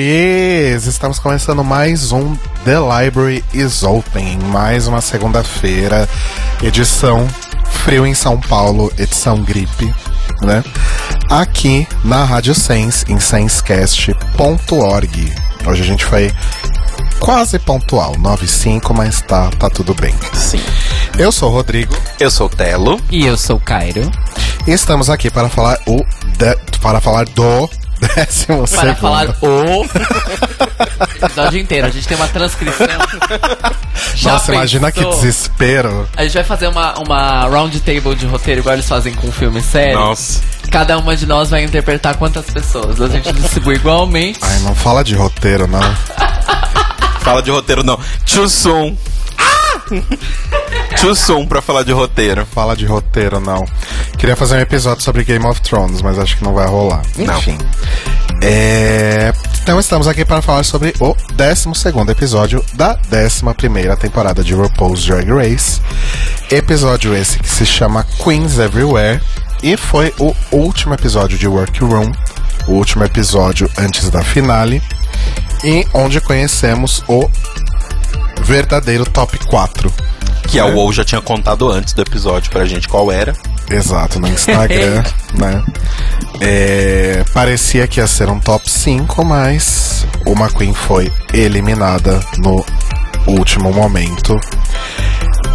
Amores! Estamos começando mais um The Library is Open, mais uma segunda-feira, edição Frio em São Paulo, edição gripe, né? Aqui na Rádio Sense, em sensecast.org. Hoje a gente foi quase pontual, 95, mas tá, tá tudo bem. Sim. Eu sou o Rodrigo Eu sou o Telo. E eu sou o Cairo. e estamos aqui para falar o de- para falar do décimo Para segundo. falar o episódio inteiro. A gente tem uma transcrição. Já Nossa, imagina que pensou? desespero. A gente vai fazer uma, uma round table de roteiro, igual eles fazem com filme sério. Nossa. Cada uma de nós vai interpretar quantas pessoas. A gente distribui igualmente. Ai, não fala de roteiro, não. Fala de roteiro não. Too soon. Too soon pra falar de roteiro. Fala de roteiro, não. Queria fazer um episódio sobre Game of Thrones, mas acho que não vai rolar. Não. Enfim. É, Então estamos aqui para falar sobre o 12 episódio da 11 temporada de RuPaul's Drag Race. Episódio esse que se chama Queens Everywhere. E foi o último episódio de Workroom. O último episódio antes da finale. E onde conhecemos o verdadeiro top 4. Que a WoW já tinha contado antes do episódio pra gente qual era. Exato, no Instagram, né? É, parecia que ia ser um top 5, mas uma Queen foi eliminada no último momento.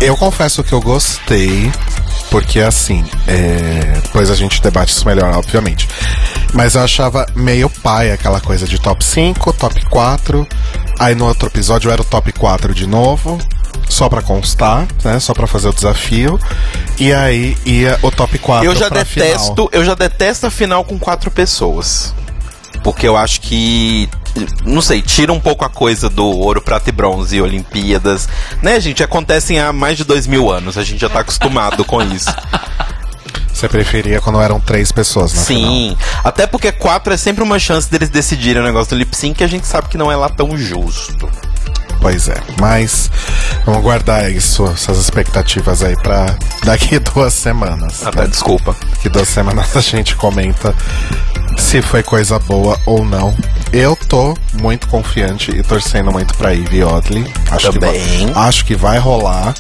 Eu confesso que eu gostei, porque assim, é, depois a gente debate isso melhor, obviamente. Mas eu achava meio pai aquela coisa de top 5, top 4. Aí no outro episódio era o top 4 de novo. Só pra constar, né? Só pra fazer o desafio. E aí ia o top 4 Eu já detesto, final. eu já detesto a final com quatro pessoas. Porque eu acho que não sei, tira um pouco a coisa do ouro, prata e bronze e Olimpíadas. Né, gente? Acontecem há mais de dois mil anos. A gente já tá acostumado com isso. Você preferia quando eram três pessoas final. Sim. Até porque quatro é sempre uma chance deles decidirem o negócio do lip sync que a gente sabe que não é lá tão justo. Pois é, mas vamos guardar isso, essas expectativas aí pra daqui duas semanas. Até desculpa. Daqui duas semanas a gente comenta se foi coisa boa ou não. Eu tô muito confiante e torcendo muito pra Ivy Oddly. Acho Também. Que vai, acho que vai rolar,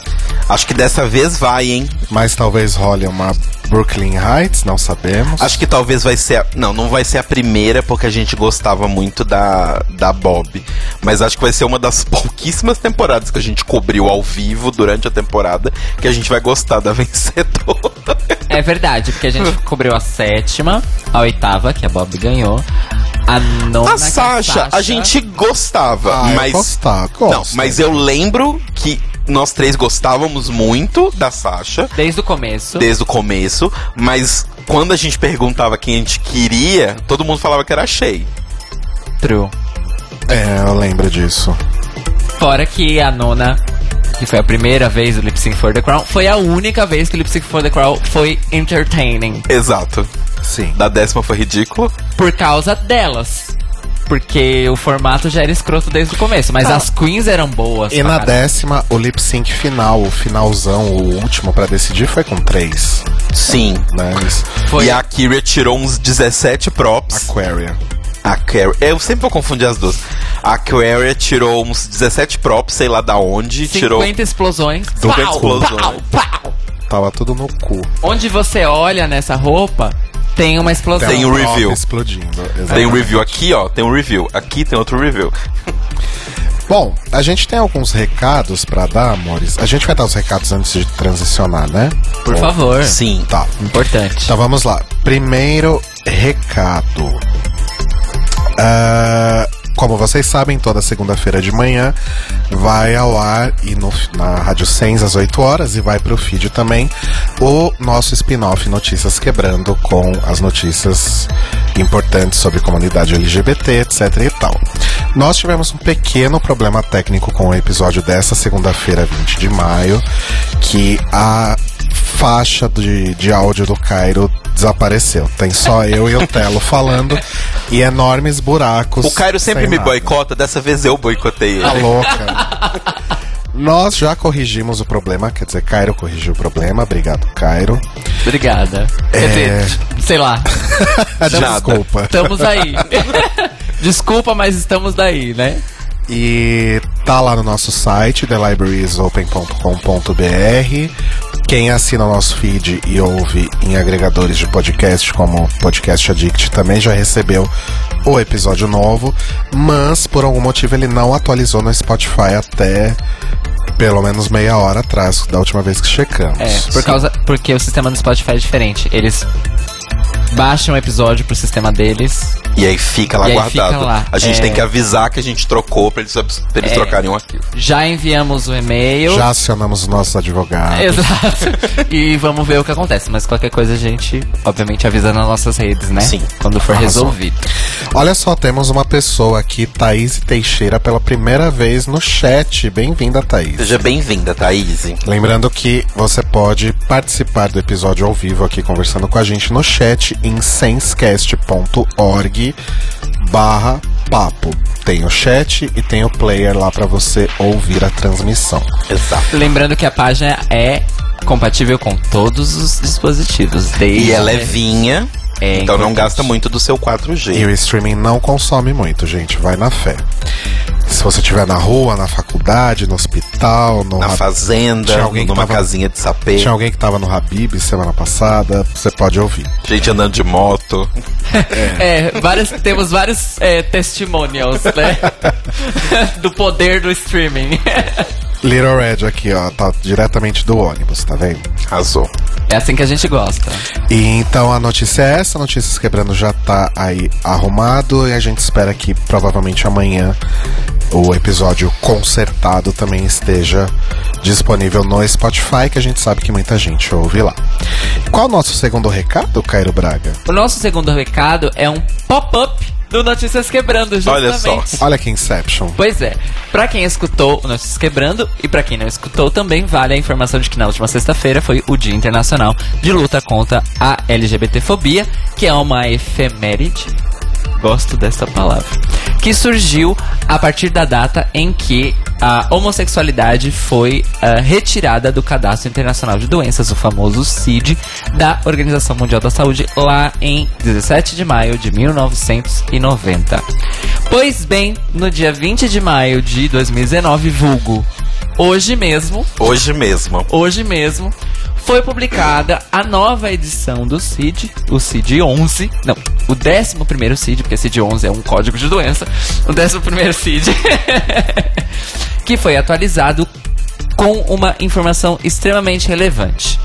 Acho que dessa vez vai, hein? mas talvez role uma Brooklyn Heights, não sabemos. Acho que talvez vai ser. A... Não, não vai ser a primeira, porque a gente gostava muito da, da Bob. Mas acho que vai ser uma das pouquíssimas temporadas que a gente cobriu ao vivo durante a temporada que a gente vai gostar da vencedora. É verdade, porque a gente cobriu a sétima, a oitava, que a Bob ganhou. A nona. A que Sasha, a gente gostava, Ah, eu mas. gostar, Não, mas eu lembro que nós três gostávamos muito da Sasha. Desde o começo. desde o começo, mas quando a gente perguntava quem a gente queria, todo mundo falava que era a Shay. True. É, eu lembro disso. Fora que a nona, que foi a primeira vez do Lip Sync for the Crown, foi a única vez que o Lip Sync for the Crown foi entertaining. Exato. Sim. Da décima foi ridículo. Por causa delas. Porque o formato já era escroto desde o começo. Mas Ah. as queens eram boas. E na décima, o lip sync final, o finalzão, o último pra decidir foi com três, Sim. né? Foi E a Kyria tirou uns 17 props. Aquaria. A. Eu sempre vou confundir as duas. A Kyria tirou uns 17 props, sei lá da onde. 50 Tirou. explosões. 50 Pau, explosões. pau, pau. Tava tudo no cu. Onde você olha nessa roupa, tem uma explosão. Tem um review. explodindo. Tem um review aqui, ó. Tem um review. Aqui tem outro review. Bom, a gente tem alguns recados pra dar, amores. A gente vai dar os recados antes de transicionar, né? Por Ou- favor. Sim. Tá. Importante. Então vamos lá. Primeiro recado. Ah, como vocês sabem, toda segunda-feira de manhã vai ao ar e no, na Rádio Sens às 8 horas e vai pro feed também o nosso spin-off Notícias Quebrando com as notícias importantes sobre comunidade LGBT, etc e tal. Nós tivemos um pequeno problema técnico com o episódio dessa segunda-feira, 20 de maio, que a faixa de, de áudio do Cairo desapareceu. Tem só eu e o Telo falando e enormes buracos. O Cairo sempre sem me nada. boicota, dessa vez eu boicotei ele. Tá louca. Nós já corrigimos o problema, quer dizer, Cairo corrigiu o problema. Obrigado, Cairo. Obrigada. Quer É. dizer, sei lá. Desculpa. Estamos aí. Desculpa, mas estamos daí, né? E tá lá no nosso site, thelibrariesopen.com.br. Quem assina o nosso feed e ouve em agregadores de podcast, como Podcast Addict, também já recebeu o episódio novo, mas por algum motivo ele não atualizou no Spotify até pelo menos meia hora atrás, da última vez que checamos. É, por causa. Porque o sistema do Spotify é diferente. Eles baixam o episódio pro sistema deles. E aí fica lá E aí guardado. fica lá. A gente É. tem que avisar que a gente trocou pra eles, pra eles É. trocarem o arquivo. Já enviamos o e-mail. Já acionamos os nossos advogados. Exato. e vamos ver o que acontece. Mas qualquer coisa a gente, obviamente, avisa nas nossas redes, né? Sim. Quando for Arrasou. resolvido. Olha só, temos uma pessoa aqui, Thaís Teixeira, pela primeira vez no chat. Bem-vinda, Thaís. Seja bem-vinda, Thaís. Lembrando que você pode participar do episódio ao vivo aqui conversando com a gente no chat em sensecast.org barra papo. Tem o chat e tem o player lá pra você ouvir a transmissão. Exato. Lembrando que a página é compatível com todos os dispositivos. Desde E é levinha, É então não gasta muito do seu 4G. E o streaming não consome muito, gente. Vai na fé. Se você estiver na rua, na faculdade, no hospital, no Na Hab- fazenda, Tinha alguém numa tava- casinha de sapê, Tinha alguém que tava no Habib semana passada, você pode ouvir. gente andando de moto. É, vários, temos vários é, testimonials, né? do poder do streaming. Little Red aqui, ó, tá diretamente do ônibus, tá vendo? Arrasou. É assim que a gente gosta. E então a notícia é essa, Notícias Quebrando já tá aí arrumado e a gente espera que provavelmente amanhã o episódio consertado também esteja disponível no Spotify, que a gente sabe que muita gente ouve lá. Qual o nosso segundo recado, Cairo Braga? O nosso segundo recado é um pop-up do Notícias Quebrando, justamente. Olha só. Olha que Inception. Pois é, pra quem escutou o Notícias Quebrando e pra quem não escutou também vale a informação de que na última sexta-feira foi o Dia Internacional de Luta contra a LGBTfobia, que é uma efeméride, gosto dessa palavra, que surgiu a partir da data em que a homossexualidade foi ah, retirada do Cadastro Internacional de Doenças, o famoso CID, da Organização Mundial da Saúde, lá em 17 de maio de 1990. Pois bem, no dia 20 de maio de 2019, vulgo, hoje mesmo, Hoje mesmo. hoje mesmo, foi publicada a nova edição do CID, o CID 11, não, o 11º CID, porque CID 11 é um código de doença, o 11º CID, que foi atualizado com uma informação extremamente relevante.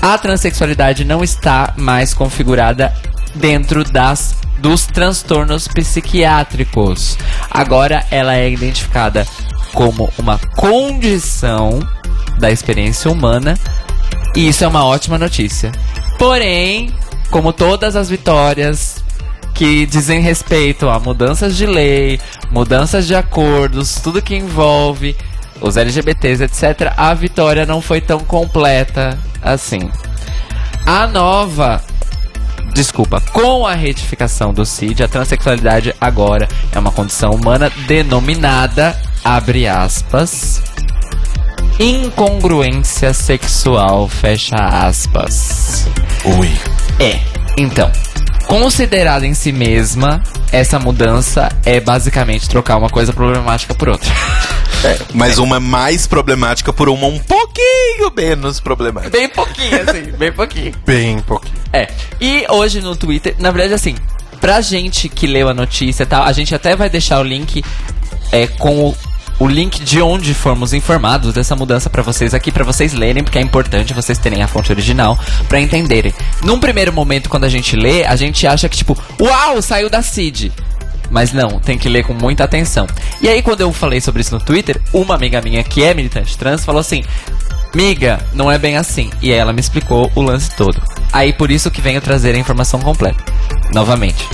A transexualidade não está mais configurada dentro das dos transtornos psiquiátricos. Agora ela é identificada como uma condição da experiência humana e isso é uma ótima notícia. Porém, como todas as vitórias que dizem respeito a mudanças de lei, mudanças de acordos, tudo que envolve os LGBTs, etc., a vitória não foi tão completa assim. A nova. Desculpa, com a retificação do CID, a transexualidade agora é uma condição humana denominada, abre aspas, incongruência sexual, fecha aspas. Ui. É, então, considerada em si mesma, essa mudança é basicamente trocar uma coisa problemática por outra. Mas uma mais problemática por uma um pouquinho menos problemática. bem pouquinho, assim, bem pouquinho. Bem pouquinho. É, e hoje no Twitter, na verdade, assim, pra gente que leu a notícia e tal, a gente até vai deixar o link é, com o, o link de onde fomos informados dessa mudança pra vocês aqui, pra vocês lerem, porque é importante vocês terem a fonte original pra entenderem. Num primeiro momento, quando a gente lê, a gente acha que, tipo, uau, saiu da CID. Mas não, tem que ler com muita atenção. E aí, quando eu falei sobre isso no Twitter, uma amiga minha que é militante trans falou assim: Miga, não é bem assim. E ela me explicou o lance todo. Aí por isso que venho trazer a informação completa. Novamente.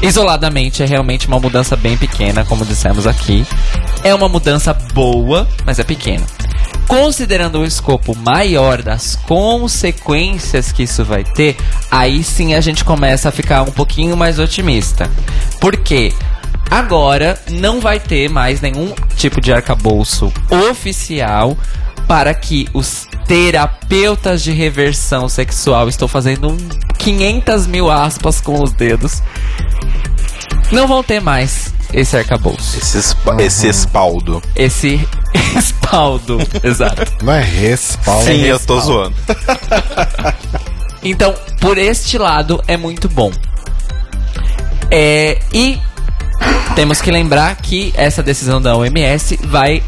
Isoladamente é realmente uma mudança bem pequena, como dissemos aqui. É uma mudança boa, mas é pequena. Considerando o escopo maior das consequências que isso vai ter, aí sim a gente começa a ficar um pouquinho mais otimista. Por quê? Agora não vai ter mais nenhum tipo de arcabouço oficial para que os terapeutas de reversão sexual, estou fazendo um 500 mil aspas com os dedos, não vão ter mais esse arcabouço. Esse, espa- esse espaldo. Esse espaldo, exato. Não é respaldo. Sim, eu tô zoando. Então, por este lado, é muito bom. É, e temos que lembrar que essa decisão da OMS vai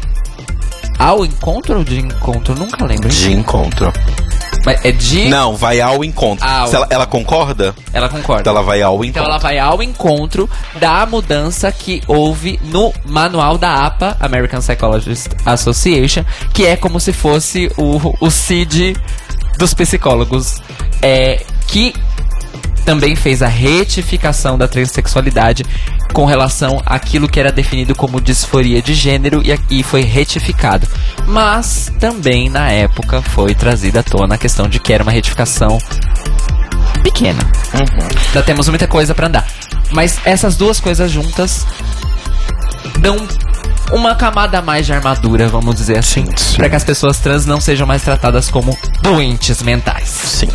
ao encontro ou de encontro? Nunca lembro. De encontro. Mas é de. Não, vai ao encontro. Ao ela, ela concorda, Ela concorda. então ela vai ao Então encontro. ela vai ao encontro da mudança que houve no manual da APA, American Psychologist Association, que é como se fosse o, o CID dos psicólogos, é, que também fez a retificação da transexualidade com relação àquilo que era definido como disforia de gênero e, foi retificado. Mas também na época foi trazida à tona a questão de que era uma retificação pequena. Ainda temos muita coisa pra andar. Mas essas duas coisas juntas dão uma camada a mais de armadura, vamos dizer assim, sim. para que as pessoas trans não sejam mais tratadas como doentes mentais. Sim.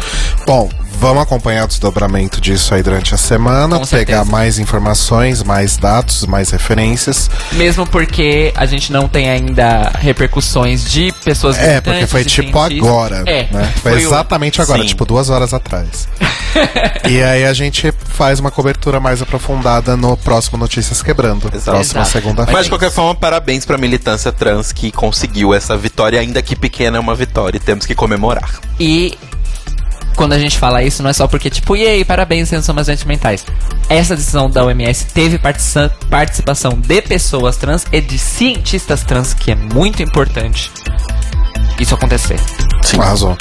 Bom, vamos acompanhar o desdobramento disso aí durante a semana, Com certeza. pegar mais informações, mais dados, mais referências. Mesmo porque a gente não tem ainda repercussões de pessoas É, porque foi tipo cientistas. agora, É, né? Foi, foi o- exatamente agora, Sim. tipo duas horas atrás. e aí a gente faz uma cobertura mais aprofundada no próximo Notícias Quebrando, próxima Exato. segunda-feira. Mas de qualquer forma, parabéns pra militância trans que conseguiu essa vitória, ainda que pequena é uma vitória e temos que comemorar. E quando a gente fala isso, não é só porque, tipo, e aí, parabéns, vocês não são mais doentes mentais. Essa decisão da OMS teve partici- participação de pessoas trans e de cientistas trans, que é muito importante isso acontecer. Sim. Arrasou.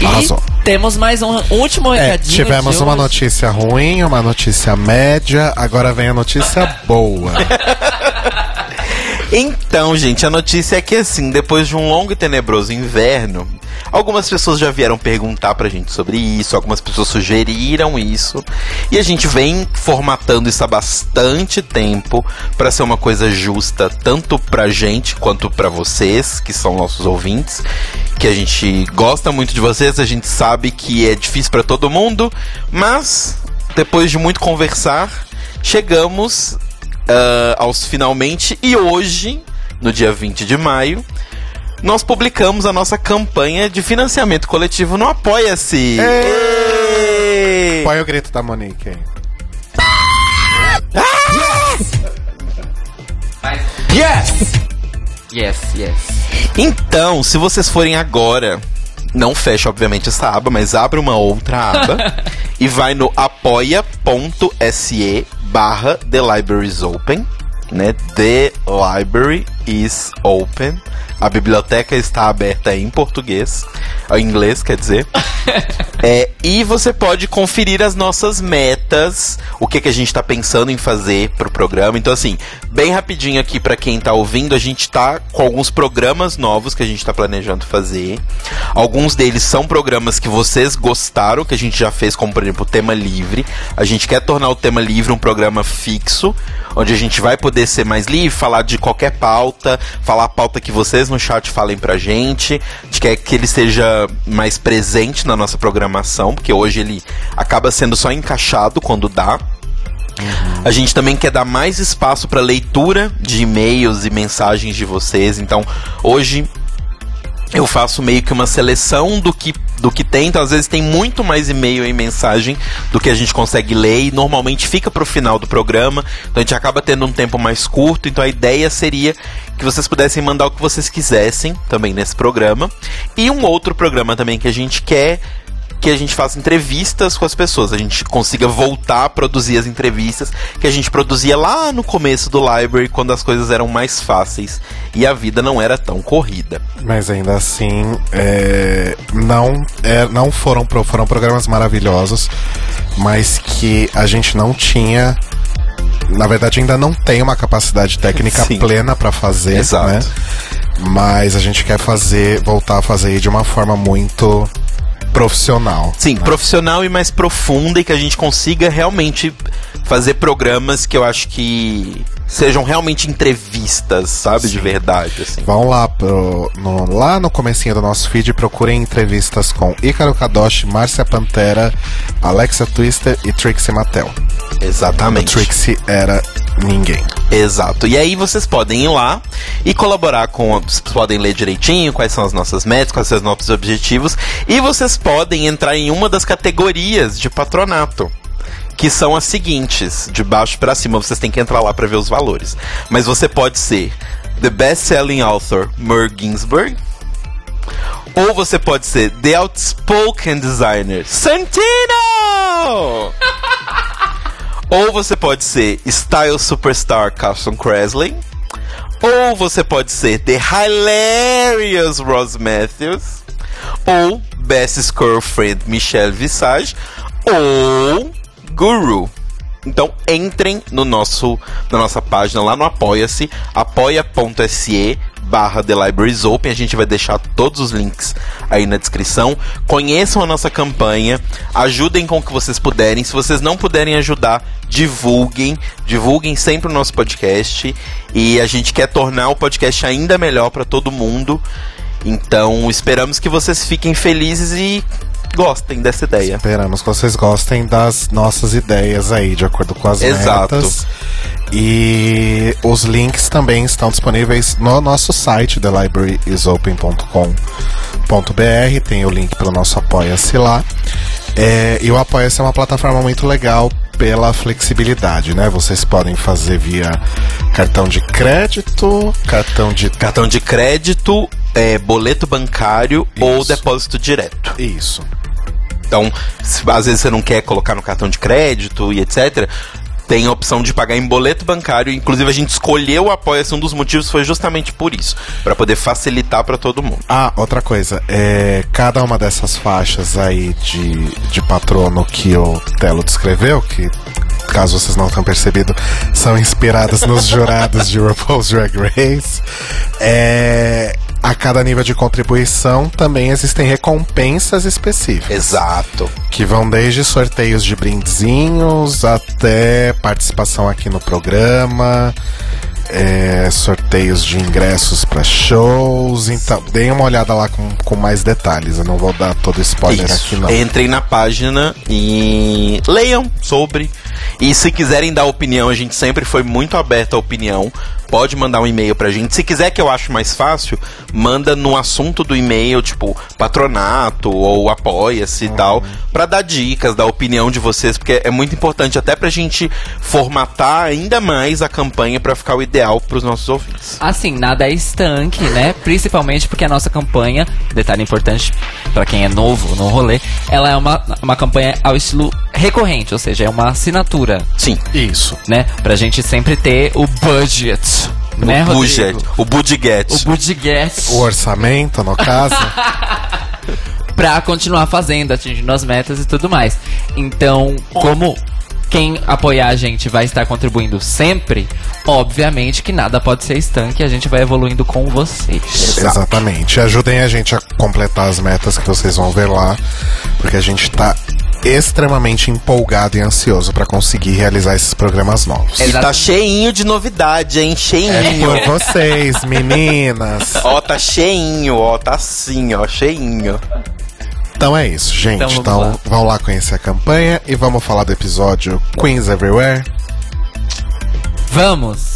E Arrasou. temos mais um último É, recadinho. tivemos uma hoje. notícia ruim, uma notícia média, agora vem a notícia boa. Então, gente, a notícia é que assim, depois de um longo e tenebroso inverno, algumas pessoas já vieram perguntar pra gente sobre isso, algumas pessoas sugeriram isso, e a gente vem formatando isso há bastante tempo pra ser uma coisa justa tanto pra gente quanto pra vocês, que são nossos ouvintes, que a gente gosta muito de vocês, a gente sabe que é difícil pra todo mundo, mas depois de muito conversar, chegamos ah, aos finalmente e hoje, no dia 20 de maio, nós publicamos a nossa campanha de financiamento coletivo no Apoia-se. Qual é o grito da Monique aí? Yes, yes. Então, se vocês forem agora, não fecha obviamente essa aba, mas abre uma outra aba e vai no apoia.se barra The Libraries Open, né? The Library is Open. A biblioteca está aberta em português, em inglês, quer dizer. É, e você pode conferir as nossas metas, o que, que a gente está pensando em fazer pro programa. Então, assim, bem rapidinho aqui para quem tá ouvindo, a gente tá com alguns programas novos que a gente tá planejando fazer. Alguns deles são programas que vocês gostaram, que a gente já fez, como por exemplo o Tema Livre. A gente quer tornar o Tema Livre um programa fixo, onde a gente vai poder ser mais livre, falar de qualquer pauta, falar a pauta que vocês no chat falem pra gente. A gente quer que ele seja mais presente na nossa programação, porque hoje ele acaba sendo só encaixado quando dá. A gente também quer dar mais espaço para leitura de e-mails e mensagens de vocês. Então, hoje eu faço meio que uma seleção do que, do que tem. Então, às vezes tem muito mais e-mail e mensagem do que a gente consegue ler. E normalmente fica pro final do programa. Então a gente acaba tendo um tempo mais curto. Então a ideia seria que vocês pudessem mandar o que vocês quisessem também nesse programa. E um outro programa também que a gente quer que a gente faça entrevistas com as pessoas, a gente consiga voltar a produzir as entrevistas que a gente produzia lá no começo do library, quando as coisas eram mais fáceis e a vida não era tão corrida. Mas ainda assim, é, não, é, não foram, foram programas maravilhosos, mas que a gente não tinha. Na verdade, ainda não tem uma capacidade técnica Sim. plena pra fazer, Exato. né? Mas a gente quer fazer, voltar a fazer de uma forma muito profissional. Sim, profissional e mais profunda e que a gente consiga realmente fazer programas que eu acho que sejam realmente entrevistas, sabe? De verdade, assim. Vão lá, pro, no, lá no comecinho do nosso feed, procurem entrevistas com Ícaro Kadoshi, Márcia Pantera, Alexa Twister e Trixie Mattel. A Exatamente. Trixie era ninguém. Exato. E aí vocês podem ir lá e colaborar com. Vocês podem ler direitinho quais são as nossas metas, quais são os nossos objetivos. E vocês podem entrar em uma das categorias de patronato. Que são as seguintes, de baixo pra cima, vocês têm que entrar lá pra ver os valores. Mas você pode ser The Best Selling Author Merv Ginsburg, ou você pode ser The Outspoken Designer Santino! Ou você pode ser Style Superstar Carson Cresley. Ou você pode ser The Hilarious Ross Matthews. Ou Best Girlfriend Michelle Visage. Ou Guru. Então entrem no nosso, na nossa página lá no Apoia-se, apoia.se barra The Libraries Open, a gente vai deixar todos os links aí na descrição. Conheçam a nossa campanha, ajudem com o que vocês puderem. Se vocês não puderem ajudar, divulguem, divulguem sempre o nosso podcast e a gente quer tornar o podcast ainda melhor para todo mundo. Então, esperamos que vocês fiquem felizes e gostem dessa ideia. Esperamos que vocês gostem das nossas ideias aí, de acordo com as Exato. metas. E os links também estão disponíveis no nosso site, thelibrariesopen.com.br. Tem o link para o nosso Apoia-se lá. É, e o Apoia-se é uma plataforma muito legal pela flexibilidade, né? Vocês podem fazer via cartão de crédito, cartão de. Cartão de crédito, é, boleto bancário ou Isso. depósito direto. Isso. Então, se às vezes você não quer colocar no cartão de crédito e etc., tem a opção de pagar em boleto bancário. Inclusive, a gente escolheu o Apoia-se. Um dos motivos foi justamente por isso para poder facilitar para todo mundo. Ah, outra coisa, é, cada uma dessas faixas aí de, de patrono que o Telo descreveu, que caso vocês não tenham percebido, são inspiradas nos jurados de RuPaul's Drag Race. É, a cada nível de contribuição também existem recompensas específicas. Exato. Que vão desde sorteios de brindezinhos até participação aqui no programa, é, sorteios de ingressos para shows. Então, deem uma olhada lá com, com mais detalhes. Eu não vou dar todo spoiler Isso. aqui, não. Entrem na página e leiam sobre. E se quiserem dar opinião, a gente sempre foi muito aberto à opinião. Pode mandar um e-mail pra gente. Se quiser que eu acho mais fácil, manda no assunto do e-mail, tipo, patronato ou apoia-se e tal, pra dar dicas, dar opinião de vocês, porque é muito importante até pra gente formatar ainda mais a campanha pra ficar o ideal pros nossos ouvintes. Assim, nada é estanque, né? Principalmente porque a nossa campanha, detalhe importante pra quem é novo no rolê, ela é uma, uma campanha ao estilo recorrente, ou seja, é uma assinatura, Sim. Isso. né? Pra gente sempre ter o budget, né, o budget, Rodrigo? o budget. O budget O orçamento, no caso. pra continuar fazendo, atingindo as metas e tudo mais. Então, como quem apoiar a gente vai estar contribuindo sempre, obviamente que nada pode ser estanque, a gente vai evoluindo com vocês. Exatamente. Ajudem a gente a completar as metas que vocês vão ver lá, porque a gente tá extremamente empolgado e ansioso para conseguir realizar esses programas novos. E tá Exato. cheinho de novidade, hein? Cheinho. É por vocês, meninas. Ó, tá cheinho, ó, tá assim, ó, cheinho. Então é isso, gente. Então Então, vamos lá. vão lá conhecer a campanha e vamos falar do episódio Queens Everywhere. Vamos!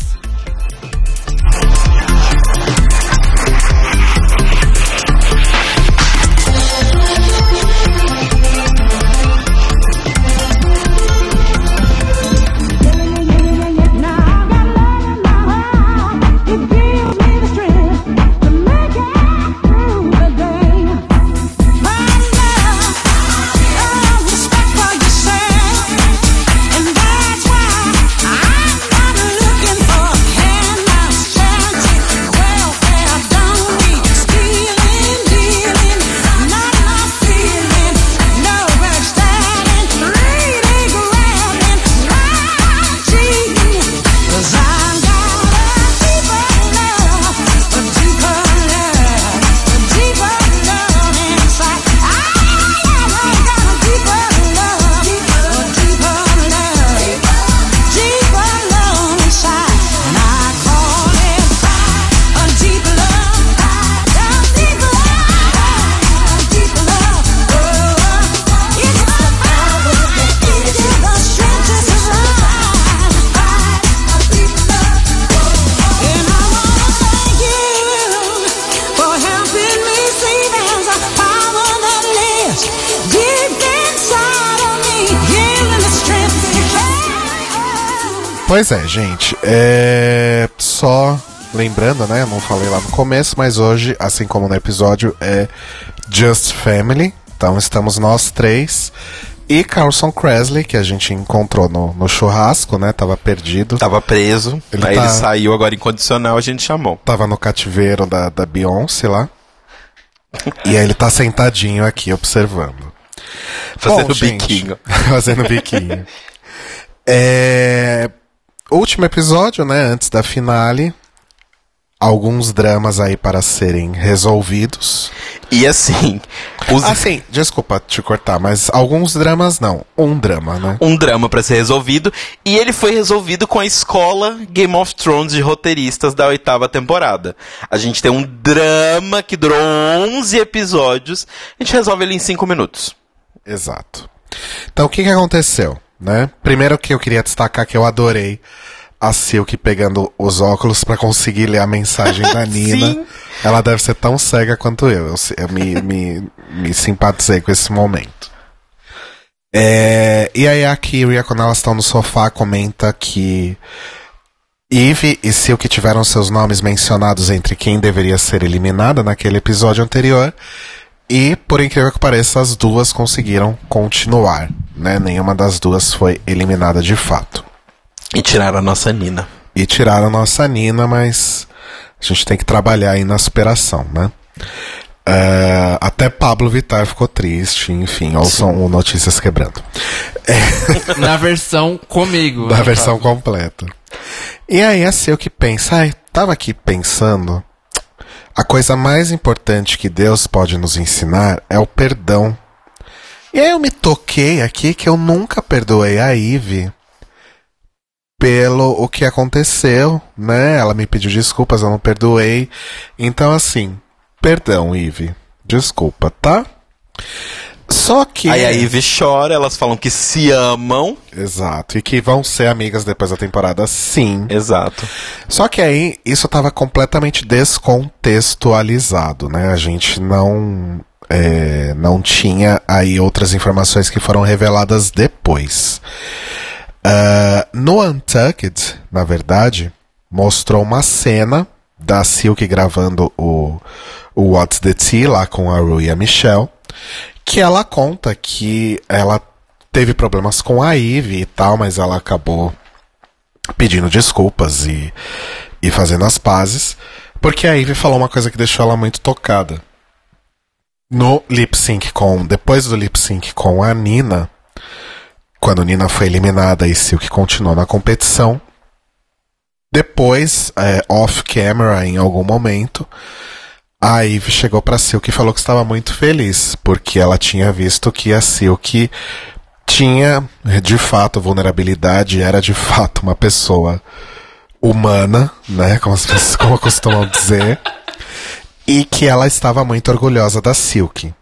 Pois é, gente. É. Só lembrando, né? Eu não falei lá no começo, mas hoje, assim como no episódio, é Just Family. Então estamos nós três. E Carlson Cresley, que a gente encontrou no, no churrasco, né? Tava perdido. Tava preso, Ele aí tá- ele saiu agora incondicional, a gente chamou. Tava no cativeiro da, da Beyoncé lá. E aí ele tá sentadinho aqui observando. Fazendo Bom, gente, biquinho. fazendo biquinho. É, Último episódio, né? Antes da finale. Alguns dramas aí para serem resolvidos. E assim, os- Assim, desculpa te cortar, mas alguns dramas não. Um drama, né? um drama pra ser resolvido. E ele foi resolvido com a escola Game of Thrones de roteiristas da oitava temporada. A gente tem um drama que durou 11 episódios. A gente resolve ele em 5 minutos. Exato. Então, o que, que aconteceu? Né? Primeiro que eu queria destacar que eu adorei a Silk pegando os óculos pra conseguir ler a mensagem da Nina. Sim. Ela deve ser tão cega quanto eu. Eu, eu me, me, me simpatizei com esse momento. É, e aí a Kyria, quando elas estão no sofá, comenta que Eve e Silk tiveram seus nomes mencionados entre quem deveria ser eliminada naquele episódio anterior. E, por incrível que pareça, as duas conseguiram continuar, né? Nenhuma das duas foi eliminada de fato. E tiraram a nossa Nina. E tiraram nossa Nina, mas a gente tem que trabalhar aí na superação, né? É, até Pablo Vittar ficou triste, enfim, ouçam o Notícias Quebrando. Na versão comigo. da versão completa. E aí a Seu que pensa, ai, tava aqui pensando, a coisa mais importante que Deus pode nos ensinar é o perdão. E aí eu me toquei aqui que eu nunca perdoei a Ive pelo o que aconteceu, né? Ela me pediu desculpas, eu não perdoei. Então assim, perdão, Ive. Desculpa, tá? Só que Aí a Ivy chora, elas falam que se amam. Exato. E que vão ser amigas depois da temporada, sim. Exato. Só que aí isso estava completamente descontextualizado, né? A gente não é, não tinha aí outras informações que foram reveladas depois. Ah, no Untucked, na verdade, mostrou uma cena da Silk gravando o, o What's the Tea lá com a Rue e a Michelle, que ela conta que ela teve problemas com a Eve e tal, mas ela acabou pedindo desculpas e, e fazendo as pazes, porque a Ivy falou uma coisa que deixou ela muito tocada. No lip sync com. Depois do lip sync com a Nina, quando Nina foi eliminada e Silk continuou na competição, depois, é, off-camera, em algum momento, a Ivy chegou pra Silk e falou que estava muito feliz, porque ela tinha visto que a Silk tinha de fato vulnerabilidade, era de fato uma pessoa humana, né, como, as como costumam dizer, e que ela estava muito orgulhosa da Silk.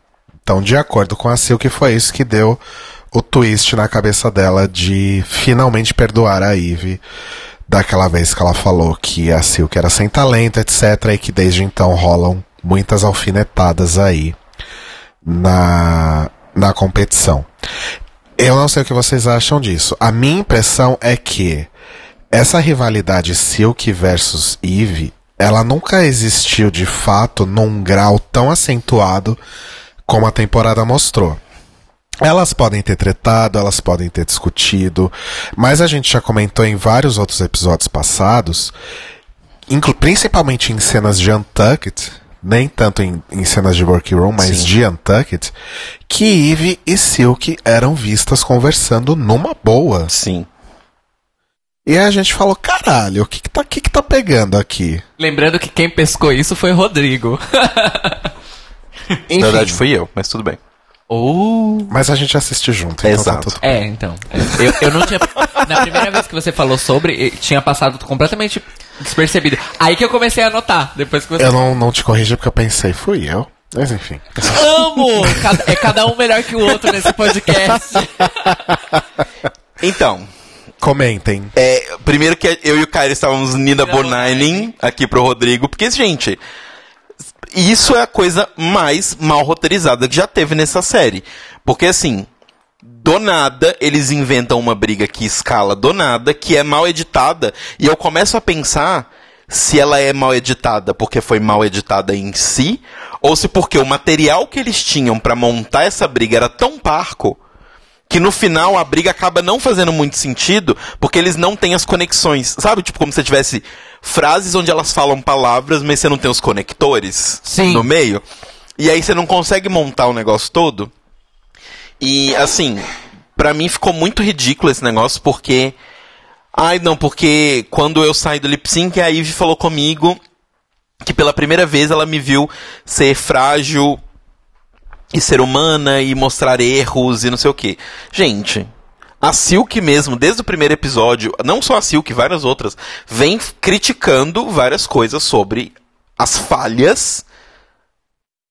Então, de acordo com a Silk, foi isso que deu o twist na cabeça dela de finalmente perdoar a Eve daquela vez que ela falou que a Silk era sem talento, etc, e que desde então rolam muitas alfinetadas aí na na competição. Eu não sei o que vocês acham disso. A minha impressão é que essa rivalidade Silk versus Eve, ela nunca existiu de fato num grau tão acentuado como a temporada mostrou. Elas podem ter tretado, elas podem ter discutido, mas a gente já comentou em vários outros episódios passados, principalmente em cenas de Untucked, nem tanto em, em cenas de Workroom, mas Sim. de Untucked, que Eve e Silk eram vistas conversando numa boa. Sim. E aí a gente falou, caralho, o que que tá, o que que tá pegando aqui? Lembrando que quem pescou isso foi Rodrigo. Na verdade fui eu, mas tudo bem. Oh. mas a gente assiste junto, então tá Exato. tudo É, então. é. Eu, eu não tinha. Na primeira vez que você falou sobre, eh, tinha passado completamente despercebido. Aí que eu comecei a anotar, depois que você. Eu não, não te corrigi porque eu pensei, fui eu. Mas enfim. amo! Cada- é cada um melhor que o outro nesse podcast. Então, Comentem. é, primeiro que eu e o Caio estávamos Nina Bonainen aqui pro Rodrigo, porque, gente, isso é a coisa mais mal roteirizada que já teve nessa série. Porque, assim, do nada, eles inventam uma briga que escala do nada, que é mal editada, e eu começo a pensar se ela é mal editada porque foi mal editada em si, ou se porque o material que eles tinham pra montar essa briga era tão parco que no final a briga acaba não fazendo muito sentido porque eles não têm as conexões. Sabe? Tipo, como se tivesse frases onde elas falam palavras, mas você não tem os conectores Sim. no meio. E aí você não consegue montar o negócio todo. E assim, pra mim ficou muito ridículo esse negócio porque. Ai, não, porque quando eu saí do lip sync, a Ivy falou comigo que pela primeira vez ela me viu ser frágil e ser humana e mostrar erros e não sei o que. Gente, a Silk mesmo, desde o primeiro episódio, não só a Silk, várias outras, vem criticando várias coisas sobre as falhas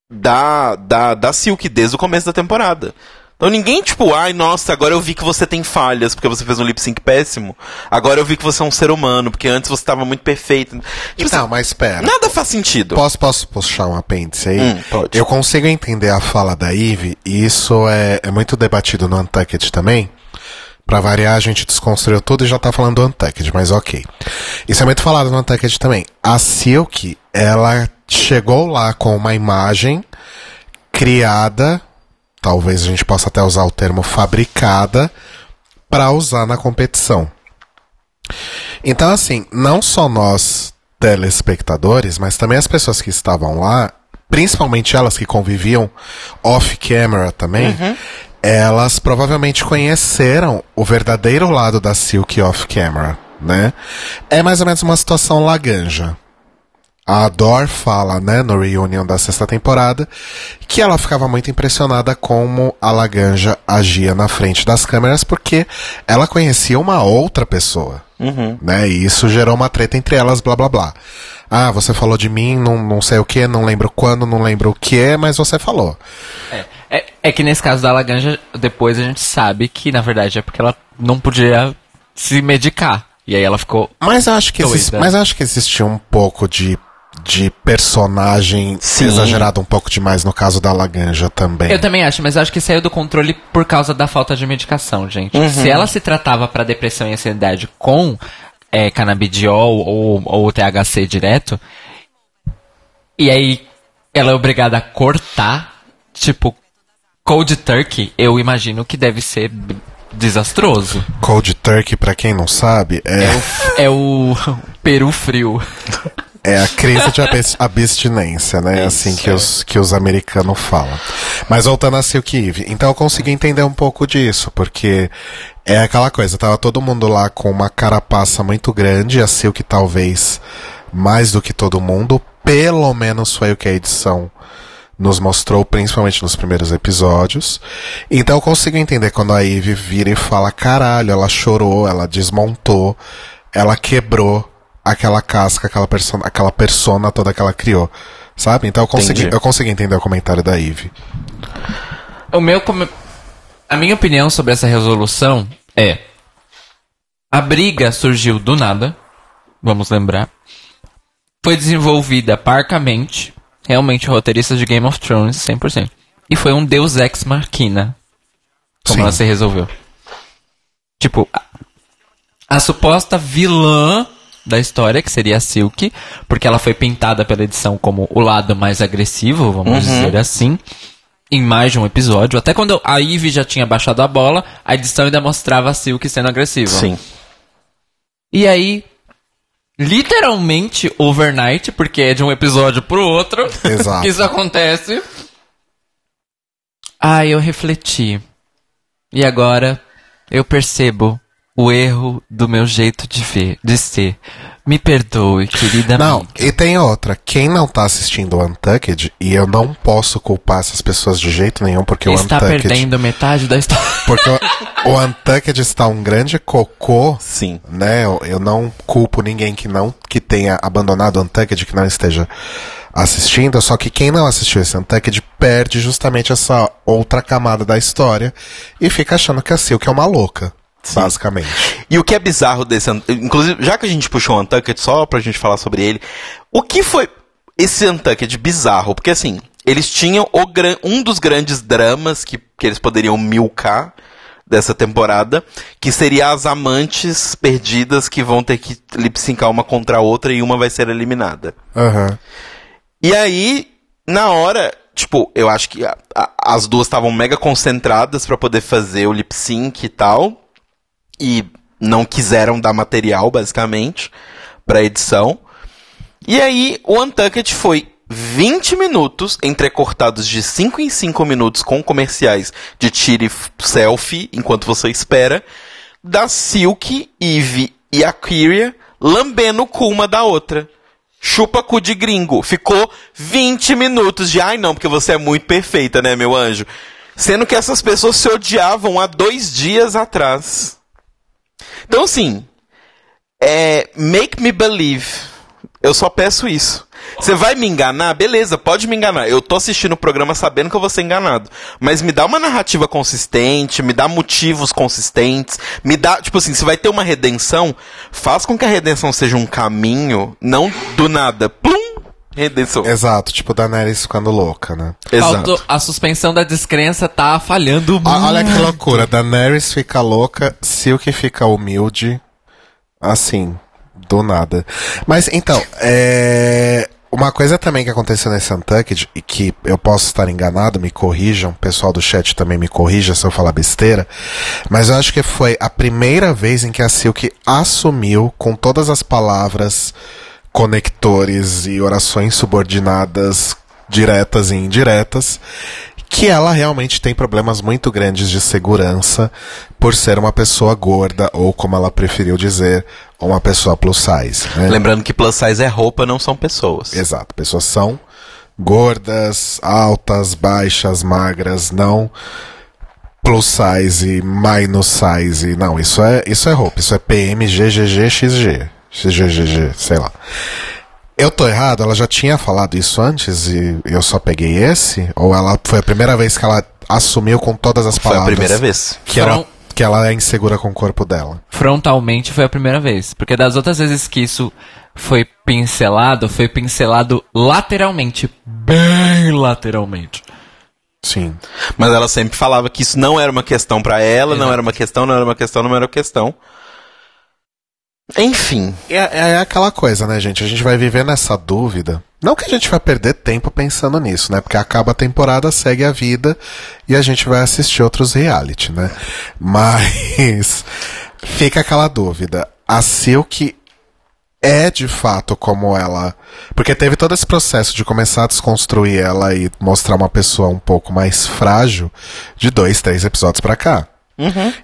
da, da, da Silk desde o começo da temporada. Então ninguém, tipo, ai, nossa, agora eu vi que você tem falhas porque você fez um lip sync péssimo. Agora eu vi que você é um ser humano, porque antes você estava muito perfeito. Tipo, Então, mas espera. nada faz sentido. Posso, posso puxar um apêndice aí? Hum, pode. Eu consigo entender a fala da Eve, e isso é, é muito debatido no Untucked também. Pra variar, a gente desconstruiu tudo e já tá falando do Untucked, mas ok. Isso é muito falado no Untucked também. A Silk, ela chegou lá com uma imagem criada, talvez a gente possa até usar o termo fabricada, pra usar na competição. Então, assim, não só nós, telespectadores, mas também as pessoas que estavam lá, principalmente elas que conviviam off-camera também, elas provavelmente conheceram o verdadeiro lado da Silk off-camera, né? É mais ou menos uma situação laganja. A Dor fala, né, no reunion da sexta temporada, que ela ficava muito impressionada como a Laganja agia na frente das câmeras, porque ela conhecia uma outra pessoa. Né, e isso gerou uma treta entre elas, blá blá blá. Ah, você falou de mim, não, não sei o que, não lembro quando, não lembro o que, mas você falou. É, é, é que nesse caso da Laganja, depois a gente sabe que, na verdade, é porque ela não podia se medicar. E aí ela ficou. Mas eu acho que, existe, mas eu acho que existia um pouco de, de personagem Sim. exagerado um pouco demais no caso da Laganja também. Eu também acho, mas eu acho que saiu do controle por causa da falta de medicação, gente. Se ela se tratava pra depressão e ansiedade com é, canabidiol ou, ou THC direto, e aí ela é obrigada a cortar, tipo, cold turkey, eu imagino que deve ser desastroso. Cold Turkey, pra quem não sabe, é, É o peru frio. é a crise de abs- abstinência, né? assim que os, que os americanos falam. Mas voltando a Silk Eve, então eu consegui entender um pouco disso, porque é aquela coisa, tava todo mundo lá com uma carapaça muito grande, a Silk talvez mais do que todo mundo, pelo menos foi o que a edição nos mostrou, principalmente nos primeiros episódios. Então eu consigo entender quando a Eve vira e fala: caralho, ela chorou, ela desmontou, ela quebrou aquela casca, aquela persona, aquela persona toda que ela criou. Sabe? Então eu consegui, Entendi. eu consegui entender o comentário da Eve. O meu a minha opinião sobre essa resolução é a briga surgiu do nada, vamos lembrar. Foi desenvolvida parcamente, realmente roteirista de Game of Thrones 100%. E foi um Deus ex machina como Sim. ela se resolveu. Tipo, a, a suposta vilã da história, que seria a Silk, porque ela foi pintada pela edição como o lado mais agressivo, vamos dizer assim, em mais de um episódio. Até quando a Ivy já tinha baixado a bola, a edição ainda mostrava a Silk sendo agressiva. Sim. E aí, literalmente overnight, porque é de um episódio pro outro, Exato. isso acontece. Ah, eu refleti. E agora eu percebo o erro do meu jeito de ver, de ser. Me perdoe, querida Não, amiga. e tem outra. Quem não tá assistindo o Untucked, e eu não posso culpar essas pessoas de jeito nenhum, porque o Está Untucked. perdendo metade da história. Porque o, o Untucked está um grande cocô Sim. né? Eu, eu não culpo ninguém que não que tenha abandonado o Untucked, que não esteja assistindo, só que quem não assistiu esse Untucked perde justamente essa outra camada da história e fica achando que a Silk é uma louca, basicamente. E o que é bizarro desse. Inclusive, já que a gente puxou o Untucked, só pra gente falar sobre ele, o que foi esse Untucked bizarro? Porque assim, eles tinham o gran- um dos grandes dramas que, que eles poderiam milcar dessa temporada, que seria as amantes perdidas que vão ter que lip syncar uma contra a outra e uma vai ser eliminada. Aham. E aí, na hora, tipo, eu acho que a- a- as duas estavam mega concentradas pra poder fazer o lip sync e tal. E não quiseram dar material, basicamente, pra edição. E aí, o Untucked foi 20 minutos, entrecortados de 5 em 5 minutos com comerciais de tire selfie enquanto você espera, da Silk, Eve e a Kyria lambendo o cu uma da outra. Chupa cu de gringo. Ficou 20 minutos de ai não, porque você é muito perfeita, né, meu anjo? Sendo que essas pessoas se odiavam há dois dias atrás. Então, assim, é. Make me believe. Eu só peço isso. Você vai me enganar? Beleza, pode me enganar. Eu tô assistindo o programa sabendo que eu vou ser enganado. Mas me dá uma narrativa consistente, me dá motivos consistentes, me dá, tipo assim, se vai ter uma redenção, faz com que a redenção seja um caminho, não do nada. Plum! Redenção. Exato, tipo Daenerys ficando louca, né? Faltou- a suspensão da descrença tá falhando muito. Ah, olha que loucura. Daenerys fica louca, Silk fica humilde. Assim, do nada. Mas então, é. Uma coisa também que aconteceu nesse Untucked, e que eu posso estar enganado, me corrijam, o pessoal do chat também me corrija se eu falar besteira, mas eu acho que foi a primeira vez em que a Silk assumiu, com todas as palavras, conectores e orações subordinadas, diretas e indiretas, que ela realmente tem problemas muito grandes de segurança por ser uma pessoa gorda, ou como ela preferiu dizer, uma pessoa plus size. né? Lembrando que plus size é roupa, não são pessoas. Exato, pessoas são gordas, altas, baixas, magras, não plus size, minus size, não, isso é, isso é roupa, isso é PM, GGG, XG, XGGG, sei lá. Eu tô errado? Ela já tinha falado isso antes e eu só peguei esse? Ou ela foi a primeira vez que ela assumiu com todas as Foi a palavras primeira vez. que ela, que ela é insegura com o corpo dela? Frontalmente foi a primeira vez. Porque das outras vezes que isso foi pincelado, foi pincelado lateralmente. Bem lateralmente. Sim. Mas ela sempre falava que isso não era uma questão pra ela, não era uma questão, não era uma questão, não era uma questão. Enfim. É, é aquela coisa, né, gente? A gente vai viver nessa dúvida. Não que a gente vai perder tempo pensando nisso, né? Porque acaba a temporada, segue a vida e a gente vai assistir outros reality, né? Mas fica aquela dúvida. A Silk é de fato como ela. Porque teve todo esse processo de começar a desconstruir ela e mostrar uma pessoa um pouco mais frágil de dois, três episódios pra cá.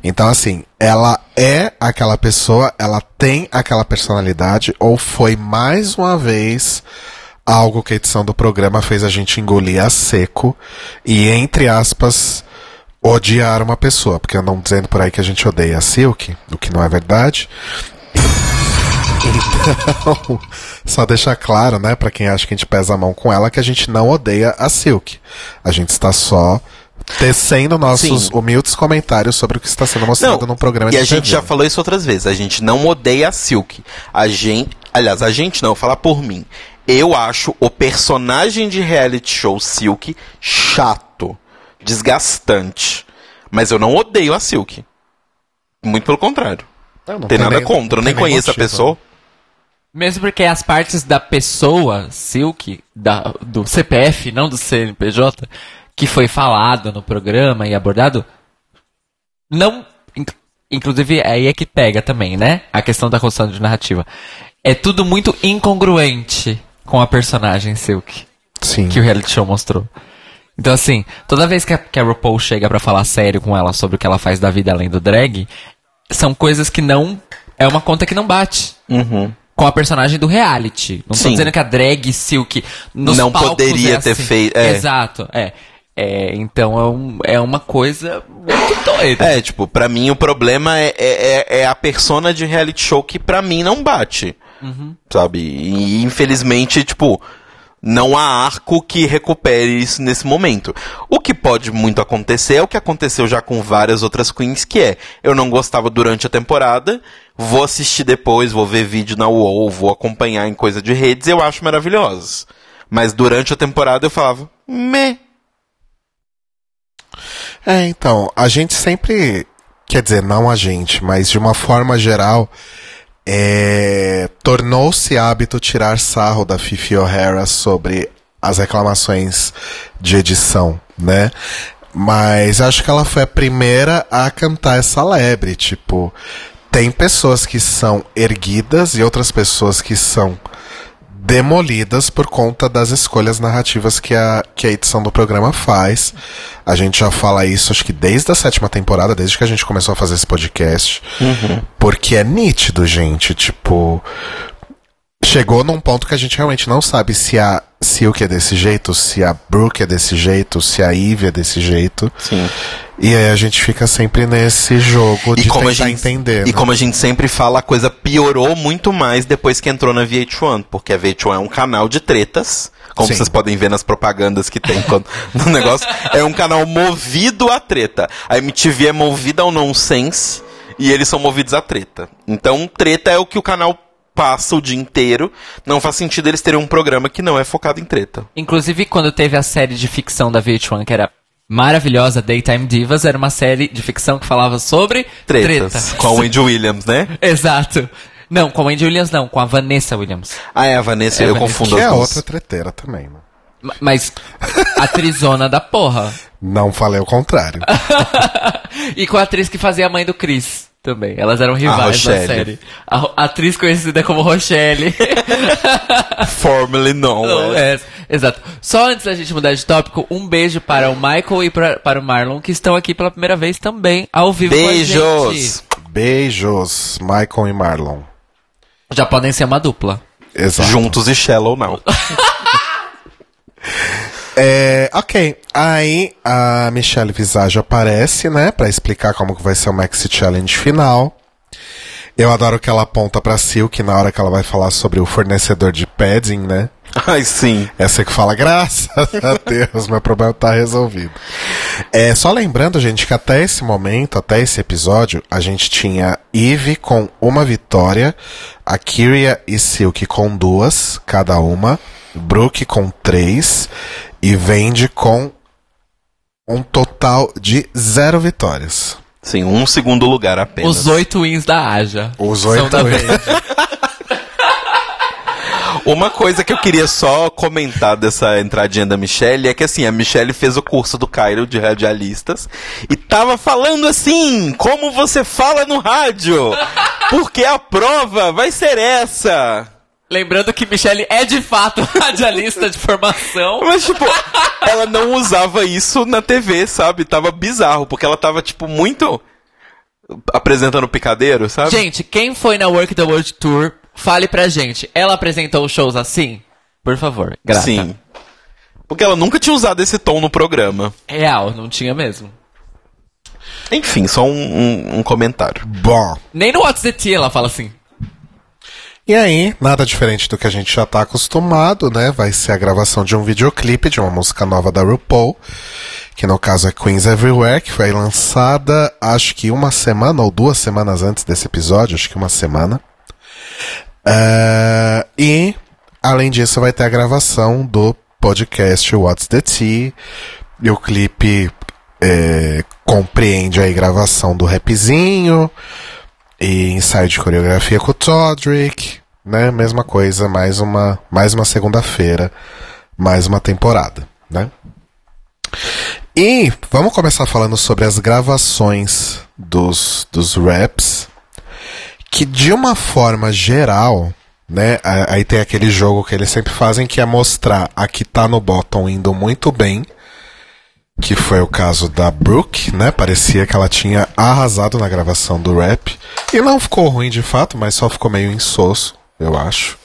Então, assim, ela é aquela pessoa, ela tem aquela personalidade, ou foi mais uma vez algo que a edição do programa fez a gente engolir a seco e, entre aspas, odiar uma pessoa. Porque andam dizendo por aí que a gente odeia a Silk, o que não é verdade. Então, só deixar claro, né, pra quem acha que a gente pesa a mão com ela, que a gente não odeia a Silk. A gente está só tecendo nossos Sim. humildes comentários sobre o que está sendo mostrado no programa e de a gente já falou isso outras vezes. A gente não odeia a Silk. A gente. Aliás, a gente não, eu vou falar por mim. Eu acho o personagem de reality show Silk chato, desgastante. Mas eu não odeio a Silk. Muito pelo contrário. Não, não Não tem nada nem- contra, eu não nem tem nem conheço a motivo. pessoa. Mesmo porque as partes da pessoa, Silk, da, do CPF, não do CNPJ, que foi falado no programa e abordado, não. inc- Inclusive, aí é que pega também, né? A questão da construção de narrativa. É tudo muito incongruente com a personagem Silk Sim. que o reality show mostrou. Então, assim, toda vez que a, que a RuPaul chega pra falar sério com ela sobre o que ela faz da vida além do drag, são coisas que não. É uma conta que não bate Uhum. com a personagem do reality. Não tô dizendo que a drag Silk nos Não palcos poderia é ter assim. feito- é. Exato, é. É, então é, um- é uma coisa muito doida. É, tipo, pra mim o problema é, é, é- é a persona de reality show que pra mim não bate. Sabe? E infelizmente, tipo, não há arco que recupere isso nesse momento. O que pode muito acontecer é o que aconteceu já com várias outras queens, que é, eu não gostava durante a temporada, vou assistir depois, vou ver vídeo na UOL, vou acompanhar em coisa de redes, eu acho maravilhosas. Mas durante a temporada eu falava, meh. É, então, a gente sempre quer dizer, não a gente, mas de uma forma geral, é, tornou-se hábito tirar sarro da Fifi O'Hara sobre as reclamações de edição, né? Mas acho que ela foi a primeira a cantar essa lebre, tipo, tem pessoas que são erguidas e outras pessoas que são demolidas por conta das escolhas narrativas que a, que a edição do programa faz. A gente já fala isso, acho que desde a sétima temporada, desde que a gente começou a fazer esse podcast. Porque é nítido, gente. Tipo, chegou num ponto que a gente realmente não sabe se a Silk é desse jeito, se a Brooke é desse jeito, se a Eve é desse jeito. Sim. E aí a gente fica sempre nesse jogo de E como, a tentar gente, entender. e né? como a gente sempre fala, a coisa piorou muito mais depois que entrou na VH1, porque a VH1 é um canal de tretas, como Sim. vocês podem ver nas propagandas que tem quando- no negócio. É um canal movido a treta. A MTV é movida ao nonsense e eles são movidos a treta. Então, treta é o que o canal passa o dia inteiro. Não faz sentido eles terem um programa que não é focado em treta. Inclusive, quando teve a série de ficção da VH1, que era maravilhosa, Daytime Divas, era uma série de ficção que falava sobre Tretas. treta. Com a Wendy Williams, né? Exato. Não, com a Wendy Williams não, com a Vanessa Williams. Ah, é a Vanessa, É a eu Vanessa. confundo Que as é duas. outra treteira também, né? Ma- Mas atrizona da porra. Não falei o contrário. e com a atriz que fazia a mãe do Chris também. Elas eram rivais da série. A, atriz conhecida como Rochelle. Formerly known. Não, é. exato. Só antes da gente mudar de tópico, um beijo para o Michael e pra- para o Marlon, que estão aqui pela primeira vez também, ao vivo com a gente. Beijos! Beijos, Michael e Marlon. Já podem ser uma dupla. Exato. Juntos e Shallow Now. É, ok. Aí a Michelle Visage aparece, né, Pra explicar como que vai ser o Maxi Challenge final. Eu adoro que ela aponta pra Silk na hora que ela vai falar sobre o fornecedor de padding, né? Ai, sim. Essa que fala, graças a Deus, meu problema tá resolvido. É, só lembrando, gente, que até esse momento, até esse episódio, a gente tinha Eve com uma vitória, a Kyria e Silk com duas, cada uma, Brooke com três, e Vendi com um total de zero vitórias. Sim, um segundo lugar apenas. Os oito wins da Aja. Os oito wins. Uma coisa que eu queria só comentar dessa entradinha da Michelle é que assim, a Michelle fez o curso do Cairo de radialistas e tava falando assim, como você fala no rádio, porque a prova vai ser essa. Lembrando que Michelle é de fato radialista de formação. Mas, tipo, ela não usava isso na TV, sabe? Tava bizarro, porque ela tava, tipo, muito apresentando picadeiro, sabe? Gente, quem foi na Work the World Tour, fale pra gente. Ela apresentou os shows assim? Por favor, grata. Sim. Porque ela nunca tinha usado esse tom no programa. Real, não tinha mesmo. Enfim, só um, um- um comentário. Bom, Nem no What's the Tea ela fala assim. E aí, nada diferente do que a gente já tá acostumado, né? Vai ser a gravação de um videoclipe de uma música nova da RuPaul, que no caso é Queens Everywhere, que foi lançada acho que uma semana ou duas semanas antes desse episódio, acho que uma semana. É, e, além disso, vai ter a gravação do podcast What's the Tea, e o clipe é, compreende aí gravação do rapzinho, e ensaio de coreografia com o Todrick, né? Mesma coisa, mais uma, mais uma segunda-feira, mais uma temporada, né? E vamos começar falando sobre as gravações dos, dos raps, que de uma forma geral, né? Aí tem aquele jogo que eles sempre fazem que é mostrar a que tá no bottom indo muito bem, que foi o caso da Brooke, né? Parecia que ela tinha arrasado na gravação do rap. E não ficou ruim de fato, mas só ficou meio insosso, eu acho.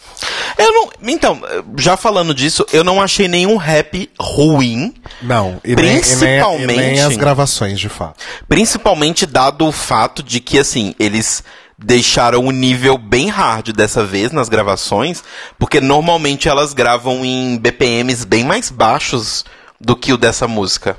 Eu não. Então, já falando disso, eu não achei nenhum rap ruim. Não, e nem, e nem, e nem Principalmente- as gravações de fato. Principalmente dado o fato de que, assim, eles deixaram o nível bem hard dessa vez nas gravações, porque normalmente elas gravam em BPMs bem mais baixos do que o dessa música.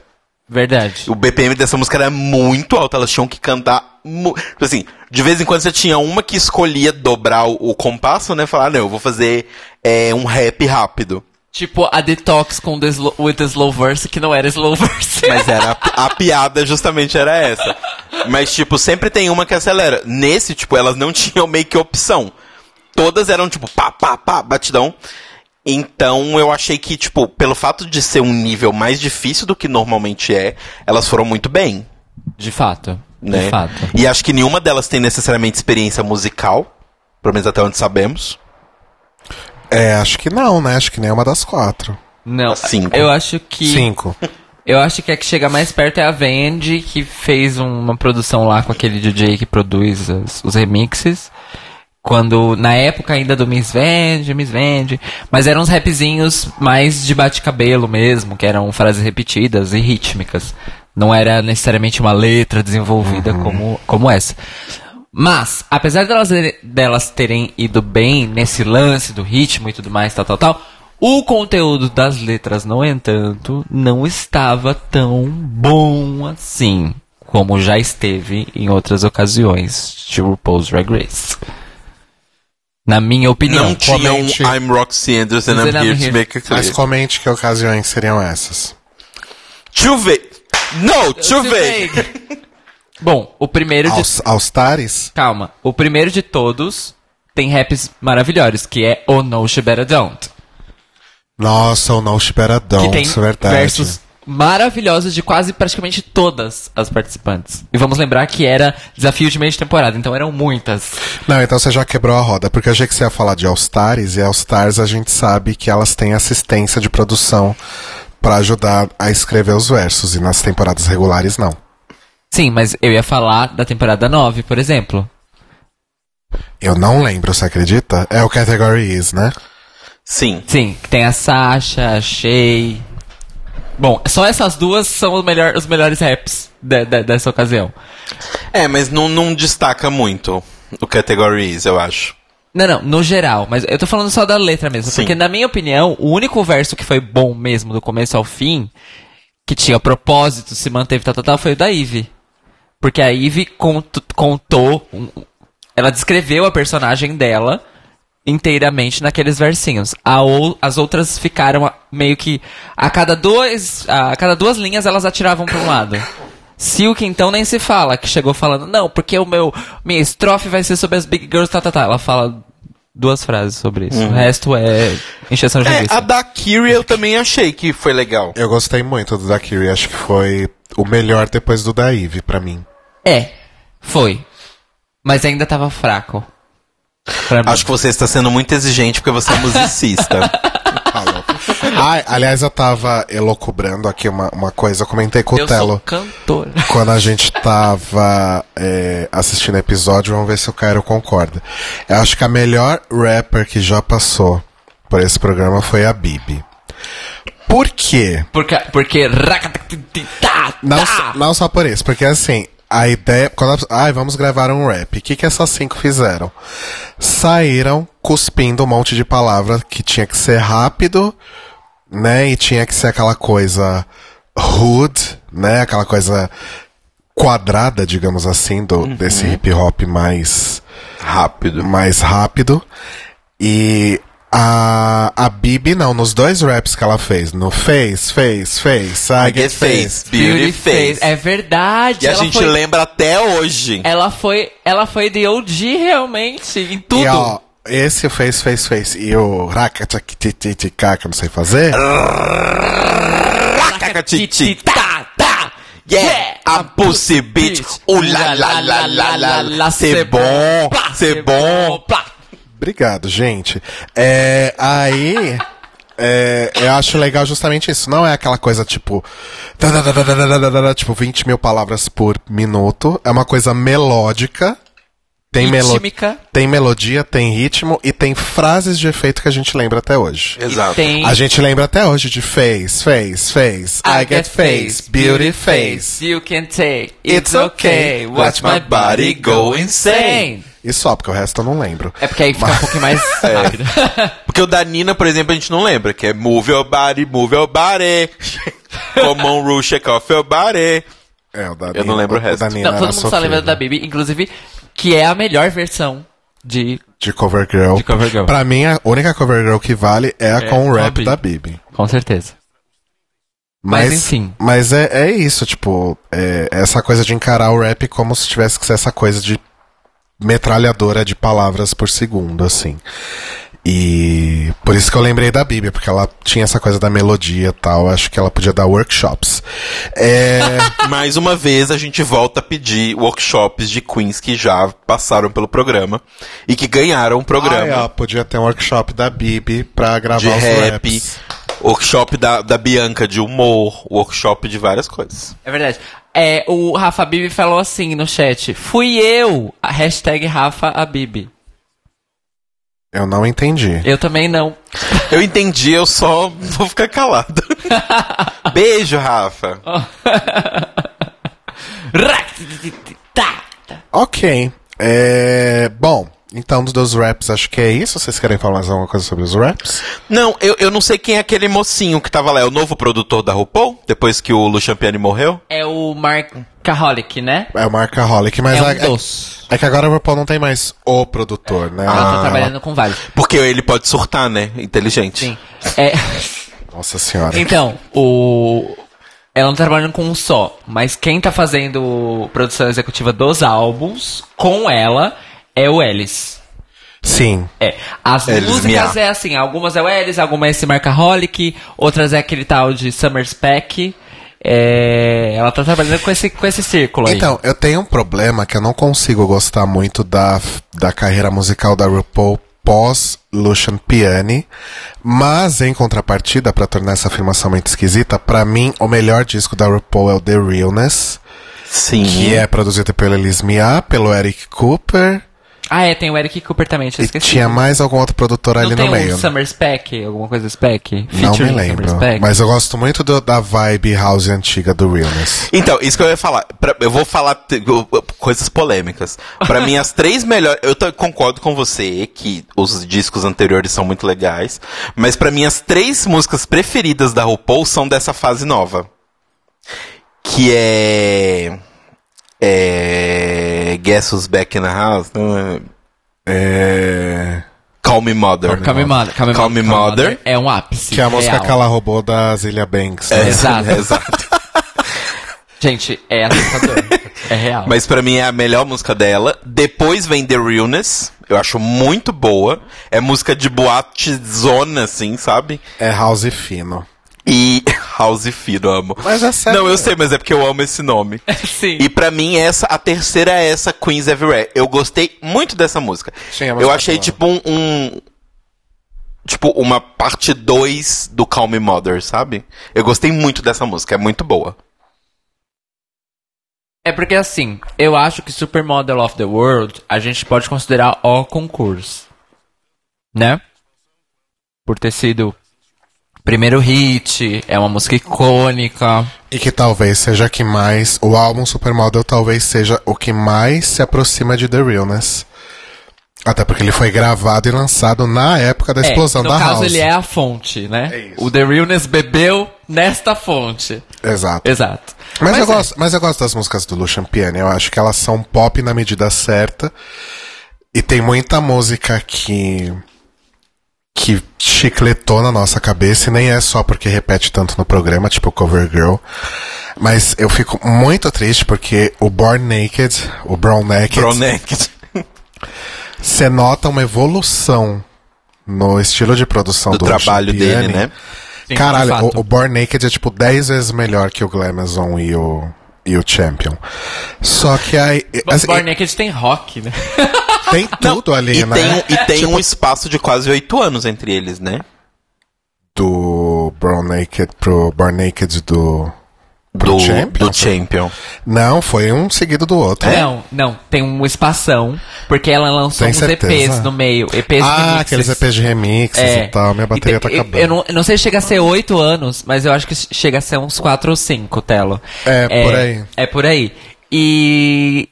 Verdade. O BPM dessa música era muito alto, elas tinham que cantar. Tipo assim, de vez em quando você tinha uma que escolhia dobrar o, o compasso, né? Falar, não, eu vou fazer é, um rap rápido. Tipo a Detox com the slow, with the slow verse, que não era slow verse. Mas era a, a piada justamente era essa. Mas, tipo, sempre tem uma que acelera. Nesse, tipo, elas não tinham meio que opção. Todas eram, tipo, pá, pá, pá, batidão. Então, eu achei que, tipo, pelo fato de ser um nível mais difícil do que normalmente é, elas foram muito bem, De fato. né? De fato. E acho que nenhuma delas tem necessariamente experiência musical, pelo menos até onde sabemos. É, acho que não, né? Acho que nem uma das quatro. Não, Cinco. eu acho que. Cinco. Eu acho que a que chega mais perto é a Vendi, que fez uma produção lá com aquele DJ que produz as- os remixes. Quando, na época ainda do Miss Vende, Miss Vende. Mas eram uns rapzinhos mais de bate-cabelo mesmo, que eram frases repetidas e rítmicas. Não era necessariamente uma letra desenvolvida como, como essa. Mas, apesar delas, delas terem ido bem nesse lance do ritmo e tudo mais, tal, tal, tal, o conteúdo das letras, no entanto, não estava tão bom assim, como já esteve em outras ocasiões de RuPaul's Drag Race. Na minha opinião. não tinha um comente. I'm Roxy Anderson and I'm here I'm to here. make a Mas clear. comente que ocasiões seriam essas. Too vague. No, too vague. Bom, o primeiro de Aos, aos tares? Calma. O primeiro de todos tem raps maravilhosos, que é O No She Better Don't. Nossa, o No Chiperadão, que tem isso é verdade. versos maravilhosos de quase praticamente todas as participantes. E vamos lembrar que era desafio de meio de temporada, então eram muitas. Não, então você já quebrou a roda, porque eu achei que você ia falar de All Stars, e All Stars a gente sabe que elas têm assistência de produção pra ajudar a escrever os versos, e nas temporadas regulares não. Sim, mas eu ia falar da temporada 9, por exemplo. Eu não lembro, você acredita? É o Category Is, né? Sim. Sim, que tem a Sasha, a Shay. Bom, só essas duas são os, melhor, os melhores raps de- de- dessa ocasião. É, mas não, não destaca muito o Categories, eu acho. Não, não, no geral, mas eu tô falando só da letra mesmo. Sim. Porque, na minha opinião, o único verso que foi bom mesmo, do começo ao fim, que tinha propósito, se manteve, tal, tal, tal, foi o da Eve. Porque a Eve cont- contou, um- ela descreveu a personagem dela inteiramente naqueles versinhos. A ou- as outras ficaram meio que a cada dois, a cada duas linhas elas atiravam para um lado. Silk então nem se fala, que chegou falando, não, porque o meu minha estrofe vai ser sobre as big girls, tá, tá, tá. Ela fala duas frases sobre isso. O resto é encheção de É, a da Kiri eu também achei que foi legal. Eu gostei muito do da Kiri, acho que foi o melhor depois do da Eve, pra mim. É, foi. Mas ainda tava fraco. Acho que você está sendo muito exigente porque você é musicista. Ai, aliás, eu tava elocubrando aqui uma, uma coisa, eu comentei com o eu Telo. sou cantor. Quando a gente tava é, assistindo o episódio, vamos ver se o Cairo concorda. Eu acho que a melhor rapper que já passou por esse programa foi a Bibi. Por quê? Porque, porque... Não, tá. não só por isso, porque assim, a ideia. Quando, ai, vamos gravar um rap. O que, que essas cinco fizeram? Saíram cuspindo um monte de palavra que tinha que ser rápido, né? E tinha que ser aquela coisa hood, né? Aquela coisa quadrada, digamos assim, do, desse hip hop mais Rápido. mais rápido. E a, a Bibi, não, nos dois raps que ela fez, no Face, Face, Face, I, I get face, beauty face. É verdade. E a gente foi, lembra até hoje. Ela foi, ela foi de OG realmente, em tudo. E ó, esse Face, Face, Face e o Rakatatitica, que eu não sei fazer, Racacatiti. Tá, tá. Yeah, a pussy bitch. Uh, la, la, la, la, la, la. Ser bom, ser bom. Obrigado, gente. É, aí. É, eu acho legal justamente isso. Não é aquela coisa tipo. Tipo, 20 mil palavras por minuto. É uma coisa melódica. Tem, melo tem melodia, tem ritmo e tem frases de efeito que a gente lembra até hoje. Exato. Tem... A gente lembra até hoje de face, face, face. I, I get, face, beauty face. You can take. It's, okay. Watch my body go insane. E só, porque o resto eu não lembro. É porque aí fica um pouquinho mais rápido. Porque o da Nina, por exemplo, a gente não lembra, que é move your body, move your body. Come on, Ru, shake off your body. É, o da Eu não lembro o resto. da Nina Não, todo mundo só lembra da Bibi, inclusive, que é a melhor versão de. De cover girl. De cover girl. Pra mim, a única cover girl que vale é a É, com o rap Bibi. da Bibi. Com certeza. Mas, enfim. Mas é, é isso, tipo, é, essa coisa de encarar o rap como se tivesse que ser essa coisa de metralhadora de palavras por segundo, assim. E por isso que eu lembrei da Bíblia, porque ela tinha essa coisa da melodia e tal. Acho que ela podia dar workshops. É, Mais uma vez a gente volta a pedir workshops de queens que já passaram pelo programa e que ganharam o ah, programa é, podia ter um workshop da Bibi pra gravar de os rap, raps. Workshop da, da Bianca de humor, workshop de várias coisas. É verdade. É, o Rafa Bibi falou assim no chat: Fui eu! A hashtag Rafa Abibi. Eu não entendi. Eu também não. Eu entendi, eu só vou ficar calado. Beijo, Rafa. Ok. É, bom, então dos raps acho que é isso. Vocês querem falar mais alguma coisa sobre os raps? Não, eu, eu não sei quem é aquele mocinho que tava lá. É o novo produtor da RuPaul? Depois que o Lucian Piani morreu? É o Mark Kaholic, né? É o Markaholic, mas é um é, dos. é que agora o RuPaul não tem mais o produtor, né? Ela tá Ah, trabalhando com vários. Porque ele pode surtar, né? Inteligente. Sim. É, Nossa senhora. então, o. Ela não tá trabalhando com um só, mas quem tá fazendo produção executiva dos álbuns com ela é o Ellis. Sim. É, as Ellis músicas Mia. é assim, algumas é o Ellis, algumas é esse Markaholic, outras é aquele tal de Summer Spec. É, ela tá trabalhando com esse, com esse círculo aí. Então, eu tenho um problema que eu não consigo gostar muito da, da carreira musical da RuPaul pós Lucian Piani, mas em contrapartida, pra tornar essa afirmação muito esquisita, pra mim o melhor disco da RuPaul é o The Realness, Sim. que é produzido pela Liz Mia, pelo Eric Cooper, Ah, é, tem o Eric Cooper também, tinha e esquecido. tinha mais algum outro produtor Não ali no meio. um Summer Spec, alguma coisa Spec? Não me lembro. Summer Spec? Mas eu gosto muito do- da vibe house antiga do Realness. Então, isso que eu ia falar. Pra- eu vou falar coisas polêmicas. Pra mim, as três melhores. Eu concordo com você que os discos anteriores são muito legais. Mas pra mim, as três músicas preferidas da RuPaul são dessa fase nova. Que é. É. Guess Who's Back in the House? Não, é- É... Call Me Mother. Calm Me Mother. Calm Me Call Me Mother. É um ápice. Que é a música real. que ela roubou da Zilia Banks. É, né? Exato. exato. Gente, é assustador. é real. Mas pra mim é a melhor música dela. Depois vem The Realness. Eu acho muito boa. É música de boate zona, assim, sabe? É house fino. E House Fino, amo. Mas é sério. Não, eu sei, mas é porque eu amo esse nome. Sim. E pra mim, essa, a terceira é essa, Queens Everywhere. Eu gostei muito dessa música. Sim, música eu é achei tipo um, um- Tipo, uma parte 2 do Call Me Mother, sabe? Eu gostei muito dessa música, é muito boa. É porque assim, eu acho que Supermodel of the World a gente pode considerar o concurso. Né? Por ter sido primeiro hit, é uma música icônica. E que talvez seja que mais. O álbum Supermodel talvez seja o que mais se aproxima de The Realness. Até porque ele foi gravado e lançado na época da explosão é, no da caso, House. ele é a fonte, né? É isso. o The Realness bebeu nesta fonte. Exato. Exato. Mas, eu é. gosto, mas eu gosto das músicas do Lucian Piani. Eu acho que elas são pop na medida certa. E tem muita música que. Que chicletou na nossa cabeça. E nem é só porque repete tanto no programa, tipo Cover Girl. Mas eu fico muito triste porque o Born Naked, o Brown Naked, Pronect. você nota uma evolução no estilo de produção Do do, trabalho dele, né? Sim, Caralho, o, o Born Naked é tipo 10 vezes melhor que o Glamazon e o, e o Champion. Só que aí. assim, Born Naked tem rock, né? tem tudo ali, E né? tem, e tem um espaço de quase oito anos entre eles, né? Do Brown Naked pro Born Naked do. Pro Do Champion? do Champion. Não, foi um seguido do outro. Não, não, tem um espação, porque ela lançou Tem uns certeza? EPs no meio. EPs Ah, remixes. aqueles EPs de remixes É. e tal. Minha bateria E tá tem- acabando. Eu não, eu não sei se chega a ser oito anos, mas eu acho que chega a ser uns quatro ou cinco, Telo. É, por aí. É por aí. E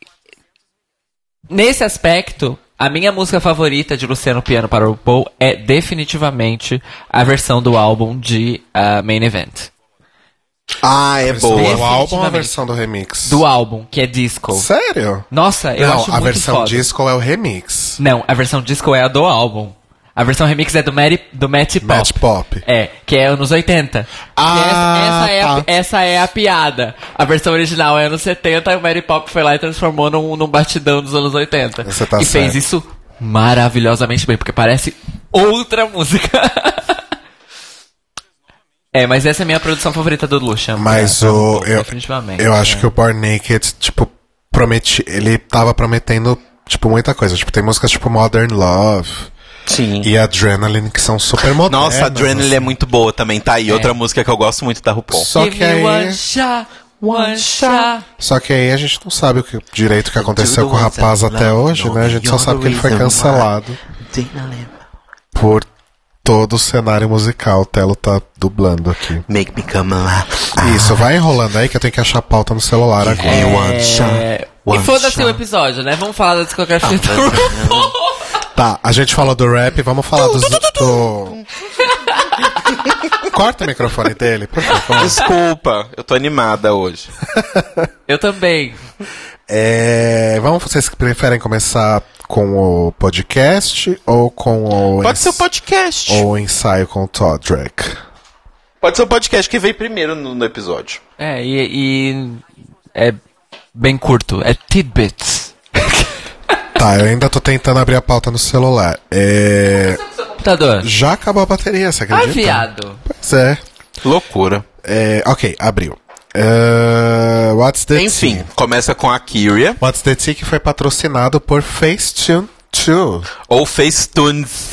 nesse aspecto, a minha música favorita de Luciano Piano para o Paul é definitivamente a versão do álbum de ah, Main Event. Ah, é boa. do álbum ou a Definitivamente. versão do remix? Do álbum, que é disco. Sério? Nossa, eu não, acho a muito versão foda. disco é o remix. Não, a versão disco é a do álbum. A versão remix é do, Mary, do Matty Pop. Match Pop. É, que é anos 80. Ah, E essa, essa, é a, tá. essa é a piada. A versão original é anos 70 e o Mary Pop foi lá e transformou num, num batidão dos anos 80. Você tá e fez certo. isso maravilhosamente bem, porque parece outra música. é, mas essa é a minha produção favorita do Lucian. Mas É, o. Eu, definitivamente. eu acho é. que o Born Naked, tipo, prometi. Ele tava prometendo, tipo, muita coisa. Tipo, tem músicas tipo Modern Love Sim. e Adrenaline que são super modernas. Nossa, a Adrenaline assim. é muito boa também, tá aí. Outra música que eu gosto muito da RuPaul. Só Give que aí. one shot, one shot. Só que aí a gente não sabe o que, direito que aconteceu com o rapaz até hoje, né? A gente só sabe que ele foi cancelado por todo o cenário musical. O Telo tá dublando aqui. Make me come alive. Isso, vai enrolando aí que eu tenho que achar a pauta no celular agora. É. one shot, É... E foda-se o episódio, né? Vamos falar da discografia do RuPaul. Tá, a gente falou do rap, vamos falar dos, do... Corta o microfone dele, por favor. Desculpa, eu tô animada hoje. Eu também. É, vamos, vocês preferem começar com o podcast ou com o, Pode ser o podcast. ou o ensaio com o Todrick? Pode ser o podcast que veio primeiro no, no episódio. É, e, e é bem curto. É tidbits. Tá, eu ainda tô tentando abrir a pauta no celular. É, Computador. já acabou a bateria, você Ah, acredita? viado. Pois é. Loucura. É, ok, abriu. É, What's the Enfim, Tea? começa com a Kyria, What's the Tea que foi patrocinado por Facetune 2. ou Facetunes.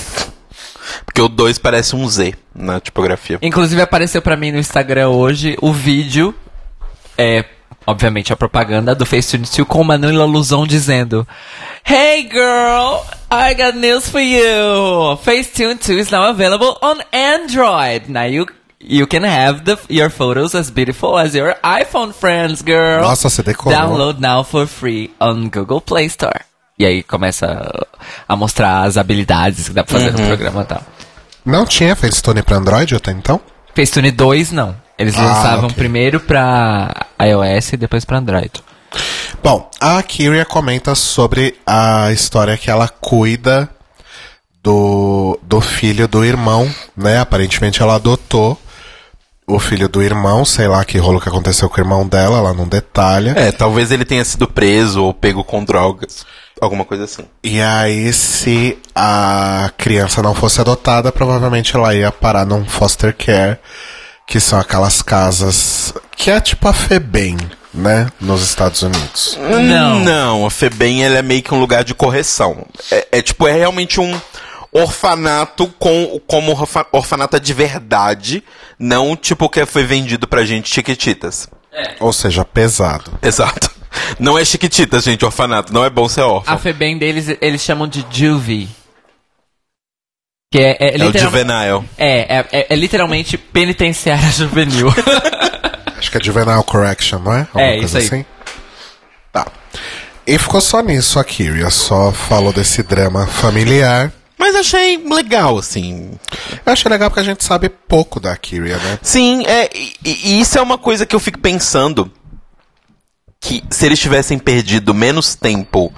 Porque o 2 parece um Z na tipografia. Inclusive apareceu pra mim no Instagram hoje o vídeo. É, obviamente, a propaganda do Facetune 2 com Manuela Luzon dizendo: Hey girl, I got news for you. Facetune 2 is now available on Android. Now you you can have the, your photos as beautiful as your iPhone friends, girl. Nossa, você decorou. Download now for free on Google Play Store. E aí começa a mostrar as habilidades que dá pra fazer no programa e tal. Não tinha Facetune pra Android até então? Facetune 2 não. Eles Ah, lançavam ok. primeiro pra iOS e depois pra Android. Bom, a Kyria comenta sobre a história que ela cuida do, do filho do irmão, né? Aparentemente ela adotou o filho do irmão, sei lá que rolo que aconteceu com o irmão dela, ela não detalha. É, talvez ele tenha sido preso ou pego com drogas. Alguma coisa assim. E aí, se a criança não fosse adotada, provavelmente ela ia parar num foster care, que são aquelas casas que é tipo a FEBEM, né? Nos Estados Unidos. Não. Não, a FEBEM ela é meio que um lugar de correção. É, é tipo, é realmente um orfanato com, como orfa- orfanato de verdade, não tipo que foi vendido pra gente chiquititas. Ou seja, pesado. Exato. Não é chiquititas, gente, orfanato. Não é bom ser órfão. A FEBEM deles, eles chamam de Juvie. Que é, é, É o juvenile. é, é, é- é literalmente penitenciária juvenil. Acho que é Juvenile Correction, não é? Alguma É, isso aí. assim? Tá. E ficou só nisso a Kyria, só falou desse drama familiar. Mas achei legal, assim. Eu achei legal porque a gente sabe pouco da Kyria, né? Sim, é, e, e isso é uma coisa que eu fico pensando. Que se eles tivessem perdido menos tempo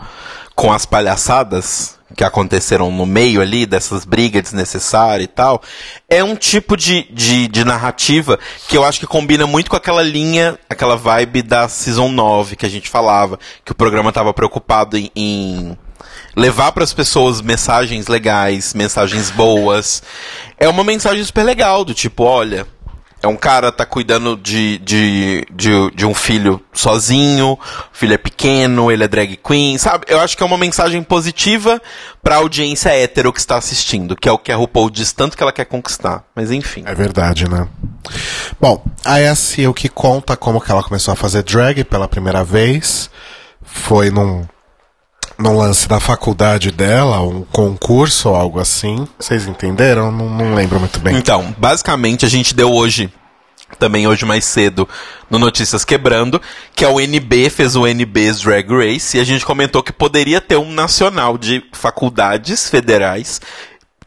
com as palhaçadas que aconteceram no meio ali, dessas brigas desnecessárias e tal, é um tipo de, de, de narrativa que eu acho que combina muito com aquela linha, aquela vibe da Season 9 que a gente falava, que o programa estava preocupado em, em levar para as pessoas mensagens legais, mensagens boas. É uma mensagem super legal, do tipo, olha, é um cara tá cuidando de, de, de, de um filho sozinho, o filho é pequeno, ele é drag queen, sabe? Eu acho que é uma mensagem positiva pra audiência hétero que está assistindo, que é o que a RuPaul diz tanto que ela quer conquistar. Mas enfim. É verdade, né? Bom, a Sil que conta como que ela começou a fazer drag pela primeira vez. Foi num, num lance da faculdade dela, um concurso ou algo assim. Vocês entenderam? Não, não lembro muito bem. Então, basicamente a gente deu hoje, também hoje mais cedo, no Notícias Quebrando, que é o NB, fez o NB's Drag Race, e a gente comentou que poderia ter um nacional de faculdades federais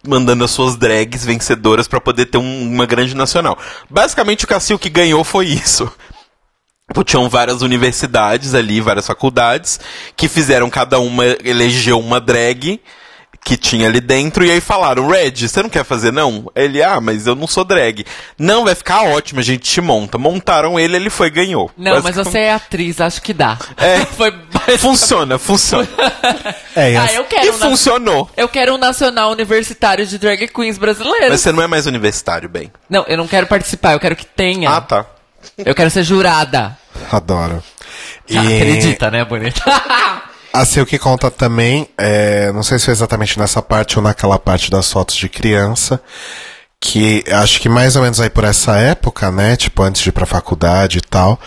mandando as suas drags vencedoras pra poder ter um- uma grande nacional. Basicamente o Cassil que ganhou foi isso. Tinham várias universidades ali, várias faculdades, que fizeram cada uma, elegeu uma drag que tinha ali dentro e aí falaram, Red, você não quer fazer não? Ele, ah, mas eu não sou drag. Não, vai ficar ótimo, a gente te monta. Montaram ele, ele foi ganhou. Não, mas você é atriz, acho que dá. É. Foi Funciona, funciona. É, Ah, eu quero e um funcionou. Eu quero um nacional universitário de drag queens brasileiros. Mas você não é mais universitário, bem. Não, eu não quero participar, eu quero que tenha. Ah, tá. Eu quero ser jurada. adoro. E, Acredita, né, bonita? Assim, o que conta também, é, não sei se foi exatamente nessa parte ou naquela parte das fotos de criança, que acho que mais ou menos aí por essa época, né, tipo antes de ir pra faculdade e tal,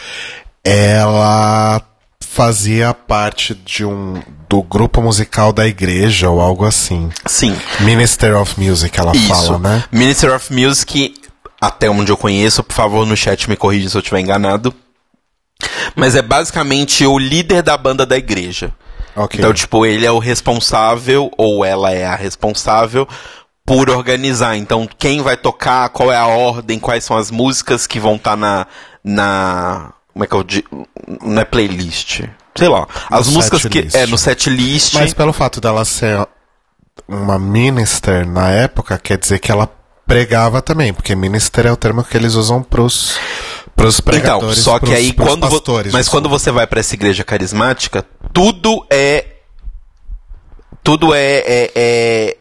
ela fazia parte de um do grupo musical da igreja ou algo assim. Sim. Minister of Music, ela Isso. fala, né? Minister of Music, até onde eu conheço, por favor, no chat me corrija se eu estiver enganado. Mas é basicamente o líder da banda da igreja. Ok. Então, tipo, ele é o responsável, ou ela é a responsável, por organizar. Então, quem vai tocar, qual é a ordem, quais são as músicas que vão estar na. na. Como é que eu digo? Não é playlist. Sei lá. As No músicas que. list. É, no set list. Mas pelo fato dela ser uma minister na época, quer dizer que ela pregava também, porque minister é o termo que eles usam pros, pros Então, pregadores. só que pros- aí pros quando pastores, mas desculpa. quando você vai pra essa igreja carismática, tudo é tudo é, é, é,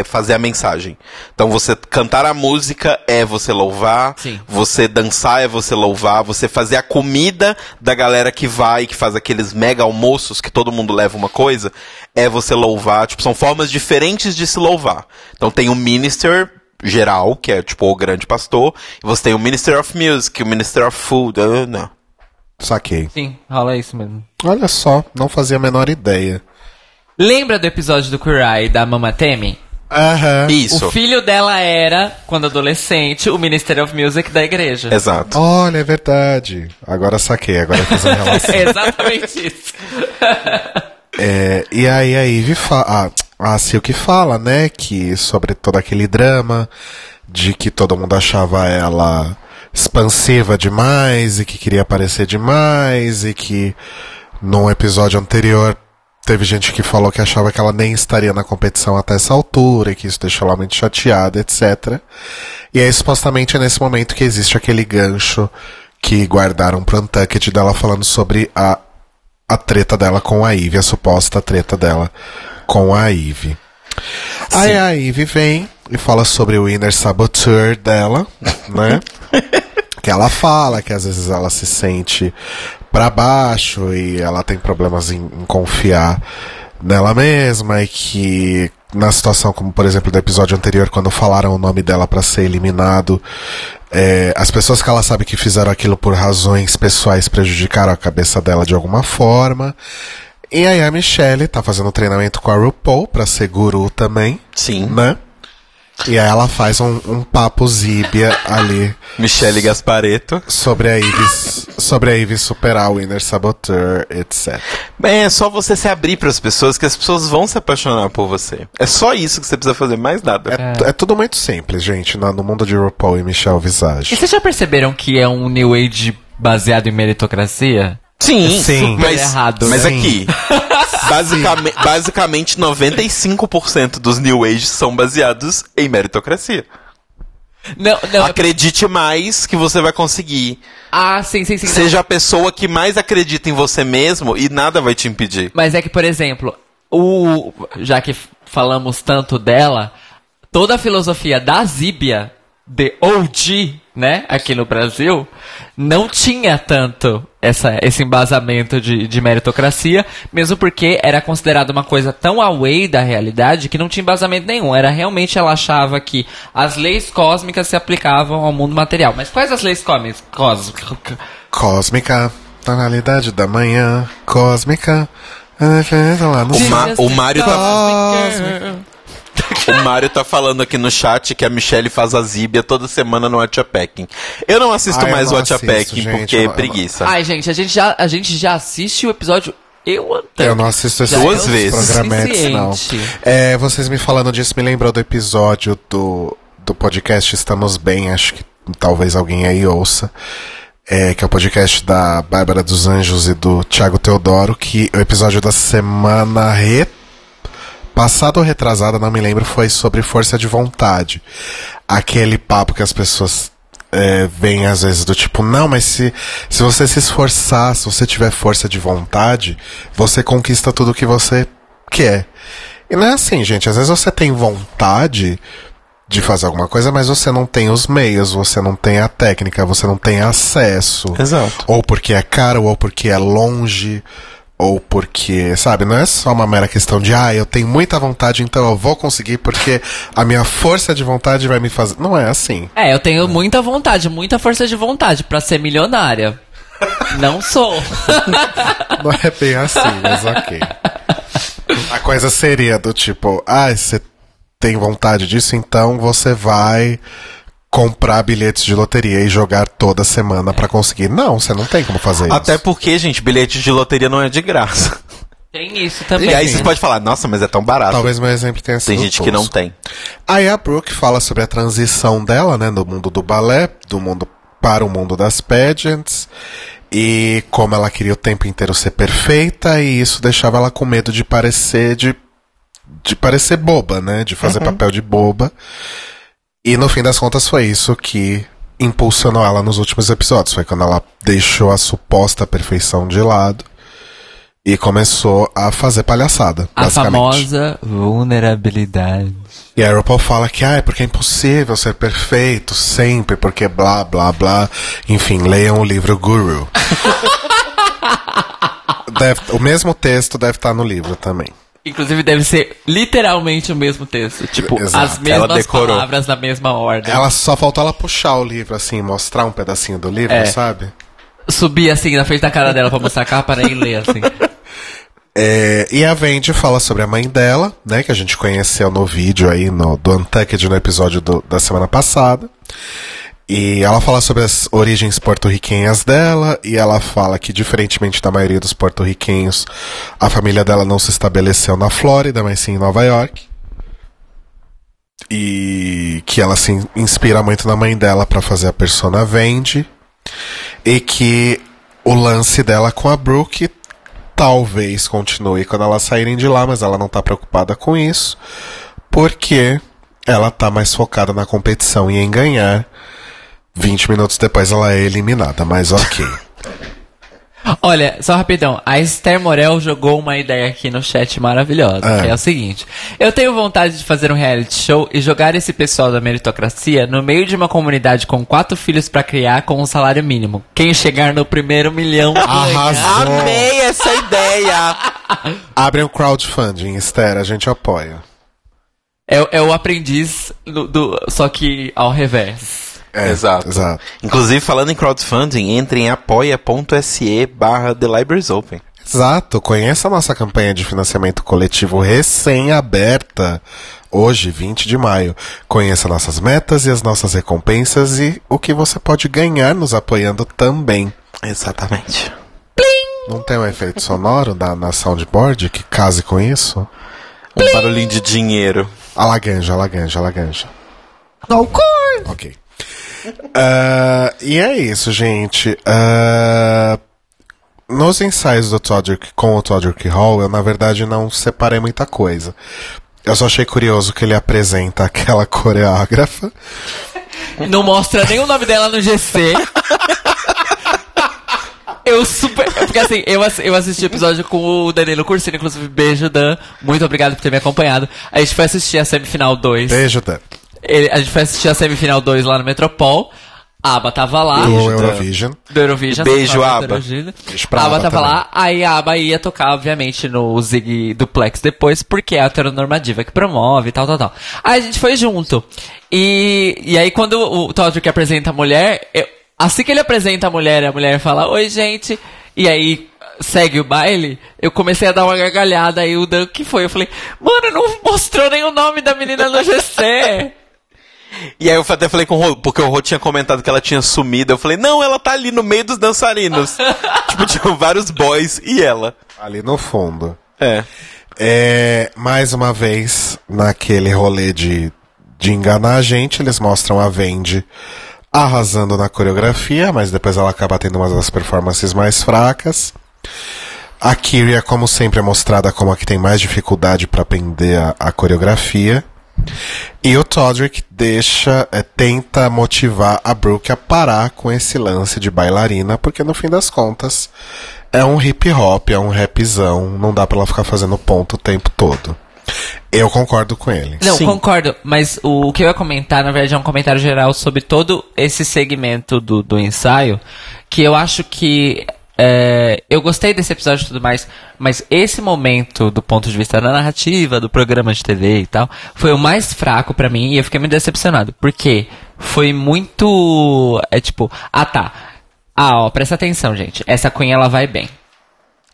é fazer a mensagem. Então você cantar a música é você louvar, Sim. você dançar é você louvar, você fazer a comida da galera que vai, que faz aqueles mega almoços que todo mundo leva uma coisa, é você louvar. Tipo, são formas diferentes de se louvar. Então tem o minister geral, que é tipo o grande pastor, e você tem o Minister of Music, o Minister of Food, ah, não. Saquei. Sim, rola isso mesmo. Olha só, não fazia a menor ideia. Lembra do episódio do Queer da Mama Temi? Aham. Isso. O filho dela era, quando adolescente, o Minister of Music da igreja. Exato. Olha, é verdade. Agora saquei, agora fiz a relação. É exatamente isso. É, e aí a Ivy fala. A Silk fala, né, que sobre todo aquele drama de que todo mundo achava ela expansiva demais e que queria aparecer demais e que num episódio anterior teve gente que falou que achava que ela nem estaria na competição até essa altura e que isso deixou ela muito chateada, etc. E aí supostamente é nesse momento que existe aquele gancho que guardaram pro Untucked dela falando sobre a a treta dela com a Ivy, a suposta treta dela com a Ivy. Aí a Ivy vem e fala sobre o inner saboteur dela, né? que ela fala que às vezes ela se sente pra baixo e ela tem problemas em, em confiar nela mesma e que na situação como por exemplo do episódio anterior quando falaram o nome dela pra ser eliminado é, as pessoas que ela sabe que fizeram aquilo por razões pessoais prejudicaram a cabeça dela de alguma forma e aí a Michelle tá fazendo treinamento com a RuPaul pra ser guru também Sim. né e aí ela faz um, um papo zíbia ali Michele Gaspareto. sobre a Ivy, sobre a Ivy superar o Inner Saboteur, etc. Bem, é só você se abrir para as pessoas que as pessoas vão se apaixonar por você. É só isso que você precisa fazer, mais nada. É, é tudo muito simples, gente, no, no mundo de RuPaul e Michelle E Visage. vocês já perceberam que é um New Age baseado em meritocracia? Sim, Sim. mas, errado, mas né? aqui, basicamente, basicamente 95% dos New Age são baseados em meritocracia. Não, não. Acredite mais que você vai conseguir. Ah, sim, sim, sim. não. Seja a pessoa que mais acredita em você mesmo e nada vai te impedir. Mas é que, por exemplo, o já que falamos tanto dela, toda a filosofia da Zíbia, de OG, né, aqui no Brasil, não tinha tanto essa, esse embasamento de, de meritocracia, mesmo porque era considerado uma coisa tão away da realidade que não tinha embasamento nenhum. Era realmente ela achava que as leis cósmicas se aplicavam ao mundo material. Mas quais as leis cósmicas? Cósmicas? Cósmica, tonalidade da manhã, cósmica. Lá no O, Ma o Mário tá, Cósmica. o Mário tá falando aqui no chat que a Michelle faz a Zíbia toda semana no Watchapacking. Eu não assisto eu mais o não Watchapacking porque eu é não- eu preguiça. Ai, gente, a gente já, a gente já assiste o episódio Eu Untucked. Eu não assisto esses Já Duas é o vezes. programetes, não. É, vocês me falando disso me lembrou do episódio do, do podcast Estamos Bem, acho que talvez alguém aí ouça. É, que é o podcast da Bárbara dos Anjos e do Thiago Teodoro, que é o episódio da semana passado ou retrasado, não me lembro, foi sobre força de vontade. Aquele papo que as pessoas é, vêm às vezes do tipo, não, mas se, se você se esforçar, se você tiver força de vontade, você conquista tudo que você quer. E não é assim, gente. Às vezes você tem vontade de fazer alguma coisa, mas você não tem os meios, você não tem a técnica, você não tem acesso. Exato. Ou porque é caro, ou porque é longe, ou porque, sabe, não é só uma mera questão de, ah, eu tenho muita vontade, então eu vou conseguir porque a minha força de vontade vai me fazer. Não é assim. É, eu tenho muita vontade, muita força de vontade pra ser milionária. Não sou. Não é bem assim, mas ok. A coisa seria do tipo, ah, você tem vontade disso, então você vai comprar bilhetes de loteria e jogar toda semana pra conseguir. Não, você não tem como fazer Até isso. porque, gente, bilhete de loteria não é de graça. Tem isso também. E aí vocês podem falar, nossa, mas é tão barato. Talvez meu exemplo tenha sido Tem gente que não tem. Aí a Brooke fala sobre a transição dela, né, do mundo do balé, do mundo para o mundo das pageants, e como ela queria o tempo inteiro ser perfeita, e isso deixava ela com medo de parecer de, de parecer boba, né, de fazer papel de boba. E no fim das contas foi isso que impulsionou ela nos últimos episódios, foi quando ela deixou a suposta perfeição de lado e começou a fazer palhaçada, A famosa vulnerabilidade. E a RuPaul fala que ah, é porque é impossível ser perfeito sempre, porque blá blá blá. Enfim, leiam o livro Guru. Deve- o mesmo texto deve estar no livro também. Inclusive deve ser literalmente o mesmo texto. Tipo, Exato. as mesmas palavras na mesma ordem. Ela só faltou ela puxar o livro assim, mostrar um pedacinho do livro, É. sabe? Subir assim na frente da cara dela pra mostrar a capa né, e ler assim. É, e a Vendi fala sobre a mãe dela, né? Que a gente conheceu no vídeo aí no, do Untucked no episódio do- da semana passada. E ela fala sobre as origens porto-riquenhas dela, e ela fala que, diferentemente da maioria dos porto-riquenhos, a família dela não se estabeleceu na Flórida, mas sim em Nova York. E que ela se inspira muito na mãe dela para fazer a persona Vendi. E que o lance dela com a Brooke talvez continue quando elas saírem de lá, mas ela não tá preocupada com isso, porque ela tá mais focada na competição e em ganhar. 20 minutos depois ela é eliminada, mas ok. Olha, só rapidão. A Esther Morel jogou uma ideia aqui no chat maravilhosa, É. que é o seguinte. Eu tenho vontade de fazer um reality show e jogar esse pessoal da meritocracia no meio de uma comunidade com quatro filhos pra criar com um salário mínimo. Quem chegar no primeiro milhão... Arrasou. Amei essa ideia! Abre um crowdfunding, Esther, a gente apoia. É, é o aprendiz do, do- só que ao revés. É, Exato. Exato. Inclusive, falando em crowdfunding, entre em apoia.se barra The Libraries Open. Exato, conheça a nossa campanha de financiamento coletivo recém-aberta, hoje, 20 de maio. Conheça nossas metas e as nossas recompensas e o que você pode ganhar nos apoiando também. Exatamente. Não tem um efeito sonoro na, na soundboard que case com isso? Um barulhinho de dinheiro. A laganja, a laganja, a laganja. Ok. Ah, e é isso, gente. Ah, nos ensaios do Todrick com o Todrick Hall, eu na verdade não separei muita coisa. Eu só achei curioso que ele apresenta aquela coreógrafa. Não mostra nem o nome dela no GC. Eu super. Porque assim, eu, eu assisti o episódio com o Danilo Cursino, inclusive, beijo, Dan. Muito obrigado por ter me acompanhado. A gente foi assistir a semifinal 2. Beijo, Dan. Ele- a gente foi assistir a semifinal 2 lá no Metropol. A Aba tava lá. Do. Eurovision. Do Eurovision. Beijo, Aba. A Aba Aba tava também. lá, aí a Aba ia tocar, obviamente, no Zig Duplex depois, porque é a heteronormativa que promove e tal, tal, tal. Aí a gente foi junto. E, e aí quando o Todrick apresenta a mulher, eu- assim que ele apresenta a mulher, a mulher fala, oi gente, e aí segue o baile, eu comecei a dar uma gargalhada, aí o Dan, o que foi? Eu falei, mano, não mostrou nem o nome da menina no GC. E aí eu até falei com o Rô, porque o Rô tinha comentado que ela tinha sumido. Eu falei, não, ela tá ali no meio dos dançarinos. tipo, tinham vários boys e ela. Ali no fundo. É. É, mais uma vez, naquele rolê de, de enganar a gente, eles mostram a Vendi arrasando na coreografia, mas depois ela acaba tendo uma das performances mais fracas. A Kyria, como sempre, é mostrada como a que tem mais dificuldade para aprender a, a coreografia. E o Todrick deixa, é, tenta motivar a Brooke a parar com esse lance de bailarina, porque no fim das contas é um hip hop, é um rapzão, não dá pra ela ficar fazendo ponto o tempo todo. Eu concordo com ele. Não, Sim. concordo, mas o, o que eu ia comentar, na verdade, é um comentário geral sobre todo esse segmento do, do ensaio, que eu acho que. É, eu gostei desse episódio e tudo mais, mas esse momento, do ponto de vista da narrativa, do programa de TV e tal, foi o mais fraco pra mim e eu fiquei muito decepcionado. Porque foi muito. É tipo, ah tá. Ah, ó, presta atenção, gente. Essa Queen ela vai bem.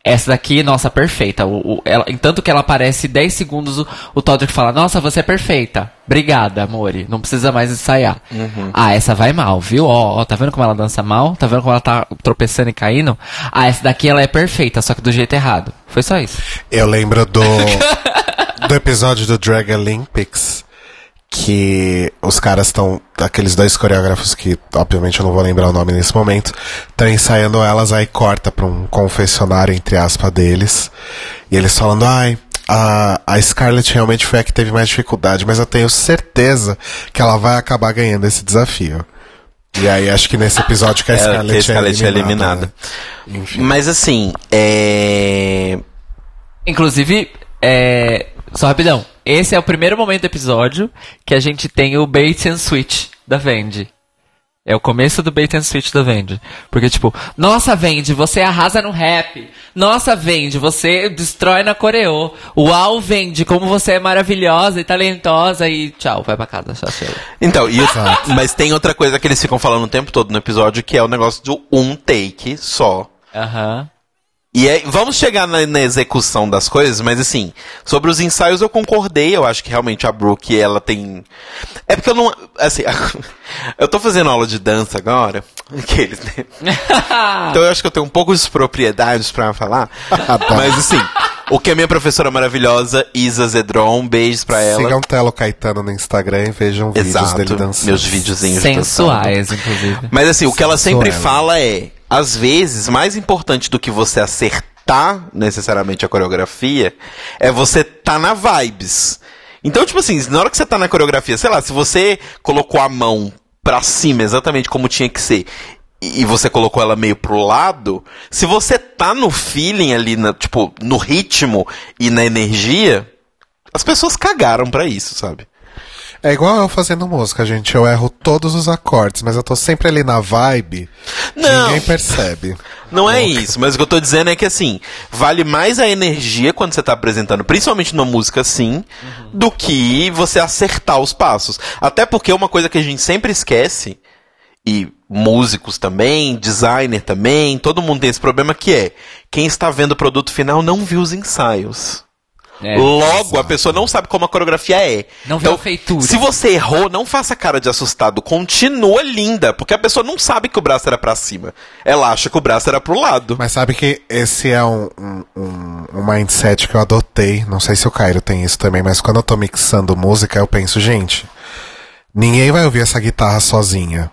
Essa daqui, nossa, perfeita. O, o- ela, tanto que ela aparece 10 segundos, o, o Todrick fala, nossa, você é perfeita. Obrigada, amore. Não precisa mais ensaiar. Ah, essa vai mal, viu? Ó, ó, tá vendo como ela dança mal? Tá vendo como ela tá tropeçando e caindo? Ah, essa daqui ela é perfeita, só que do jeito errado. Foi só isso. Eu lembro do, do episódio do Drag Olympics que os caras estão, aqueles dois coreógrafos que, obviamente, eu não vou lembrar o nome nesse momento, estão ensaiando elas, aí corta pra um confessionário, entre aspas, deles, e eles falando, ai, a, a Scarlett realmente foi a que teve mais dificuldade, mas eu tenho certeza que ela vai acabar ganhando esse desafio. E aí, acho que nesse episódio que a É, que a Scarlett, Scarlett é é eliminada. eliminada. Enfim. Mas assim, é. Inclusive, é... Só rapidão. Esse é o primeiro momento do episódio que a gente tem o bait and switch da Vendi. É o começo do bait and switch da Vendi. Porque, tipo, nossa, Vendi, você arrasa no rap. Nossa, Vendi, você destrói na coreô. Uau, Vendi, como você é maravilhosa e talentosa. E tchau, vai pra casa, tchau, chega. Então, e o- mas tem outra coisa que eles ficam falando o tempo todo no episódio, que é o negócio do um take só. Aham. E aí, vamos chegar na, na execução das coisas, mas assim, sobre os ensaios eu concordei, eu acho que realmente a Brooke, ela tem... É porque eu não... Assim, eu tô fazendo aula de dança agora, aqueles, né? Então eu acho que eu tenho um pouco de propriedades pra falar, mas assim, o que a minha professora maravilhosa, Isa Zedron, beijos pra ela. Sigam Telo Caetano no Instagram e vejam vídeos Exato, dele dançando. meus videozinhos dançando. Sensuais, inclusive. Mas assim, o que ela sempre Sensuela. fala é, às vezes, mais importante do que você acertar necessariamente a coreografia, é você tá na vibes. Então, tipo assim, na hora que você tá na coreografia, sei lá, se você colocou a mão pra cima exatamente como tinha que ser, e você colocou ela meio pro lado, se você tá no feeling ali, na, tipo, no ritmo e na energia, as pessoas cagaram pra isso, sabe? É igual eu fazendo música, gente. Eu erro todos os acordes, mas eu tô sempre ali na vibe. Não. Ninguém percebe. Não é isso, mas o que eu tô dizendo é que assim, vale mais a energia quando você tá apresentando, principalmente numa música assim, do que você acertar os passos. Até porque uma coisa que a gente sempre esquece, e músicos também, designer também, todo mundo tem esse problema que é, quem está vendo o produto final não viu os ensaios. É. Logo, a pessoa não sabe como a coreografia é. Não vê a feitura. Se você errou, não faça cara de assustado. Continua linda, porque a pessoa não sabe que o braço era pra cima. Ela acha que o braço era pro lado. Mas sabe que esse é um, um, um, um mindset que eu adotei. Não sei se o Cairo tem isso também, mas quando eu tô mixando música, eu penso, gente, ninguém vai ouvir essa guitarra sozinha.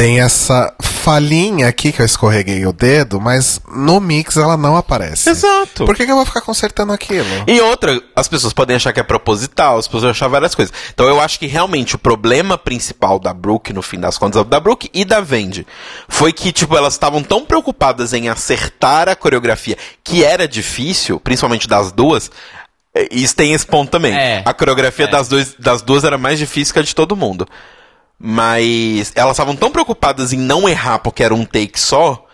Tem essa falhinha aqui que eu escorreguei o dedo, mas no mix ela não aparece. Exato. Por que, que eu vou ficar consertando aquilo? E outra, as pessoas podem achar que é proposital, as pessoas achar várias coisas. Então eu acho que realmente o problema principal da Brooke, no fim das contas, da Brooke e da Vendi, foi que, tipo, elas estavam tão preocupadas em acertar a coreografia, que era difícil, principalmente das duas. Isso tem esse ponto também. É. A coreografia É. das, dois, das duas era mais difícil que a de todo mundo. Mas elas estavam tão preocupadas em não errar porque era um take só,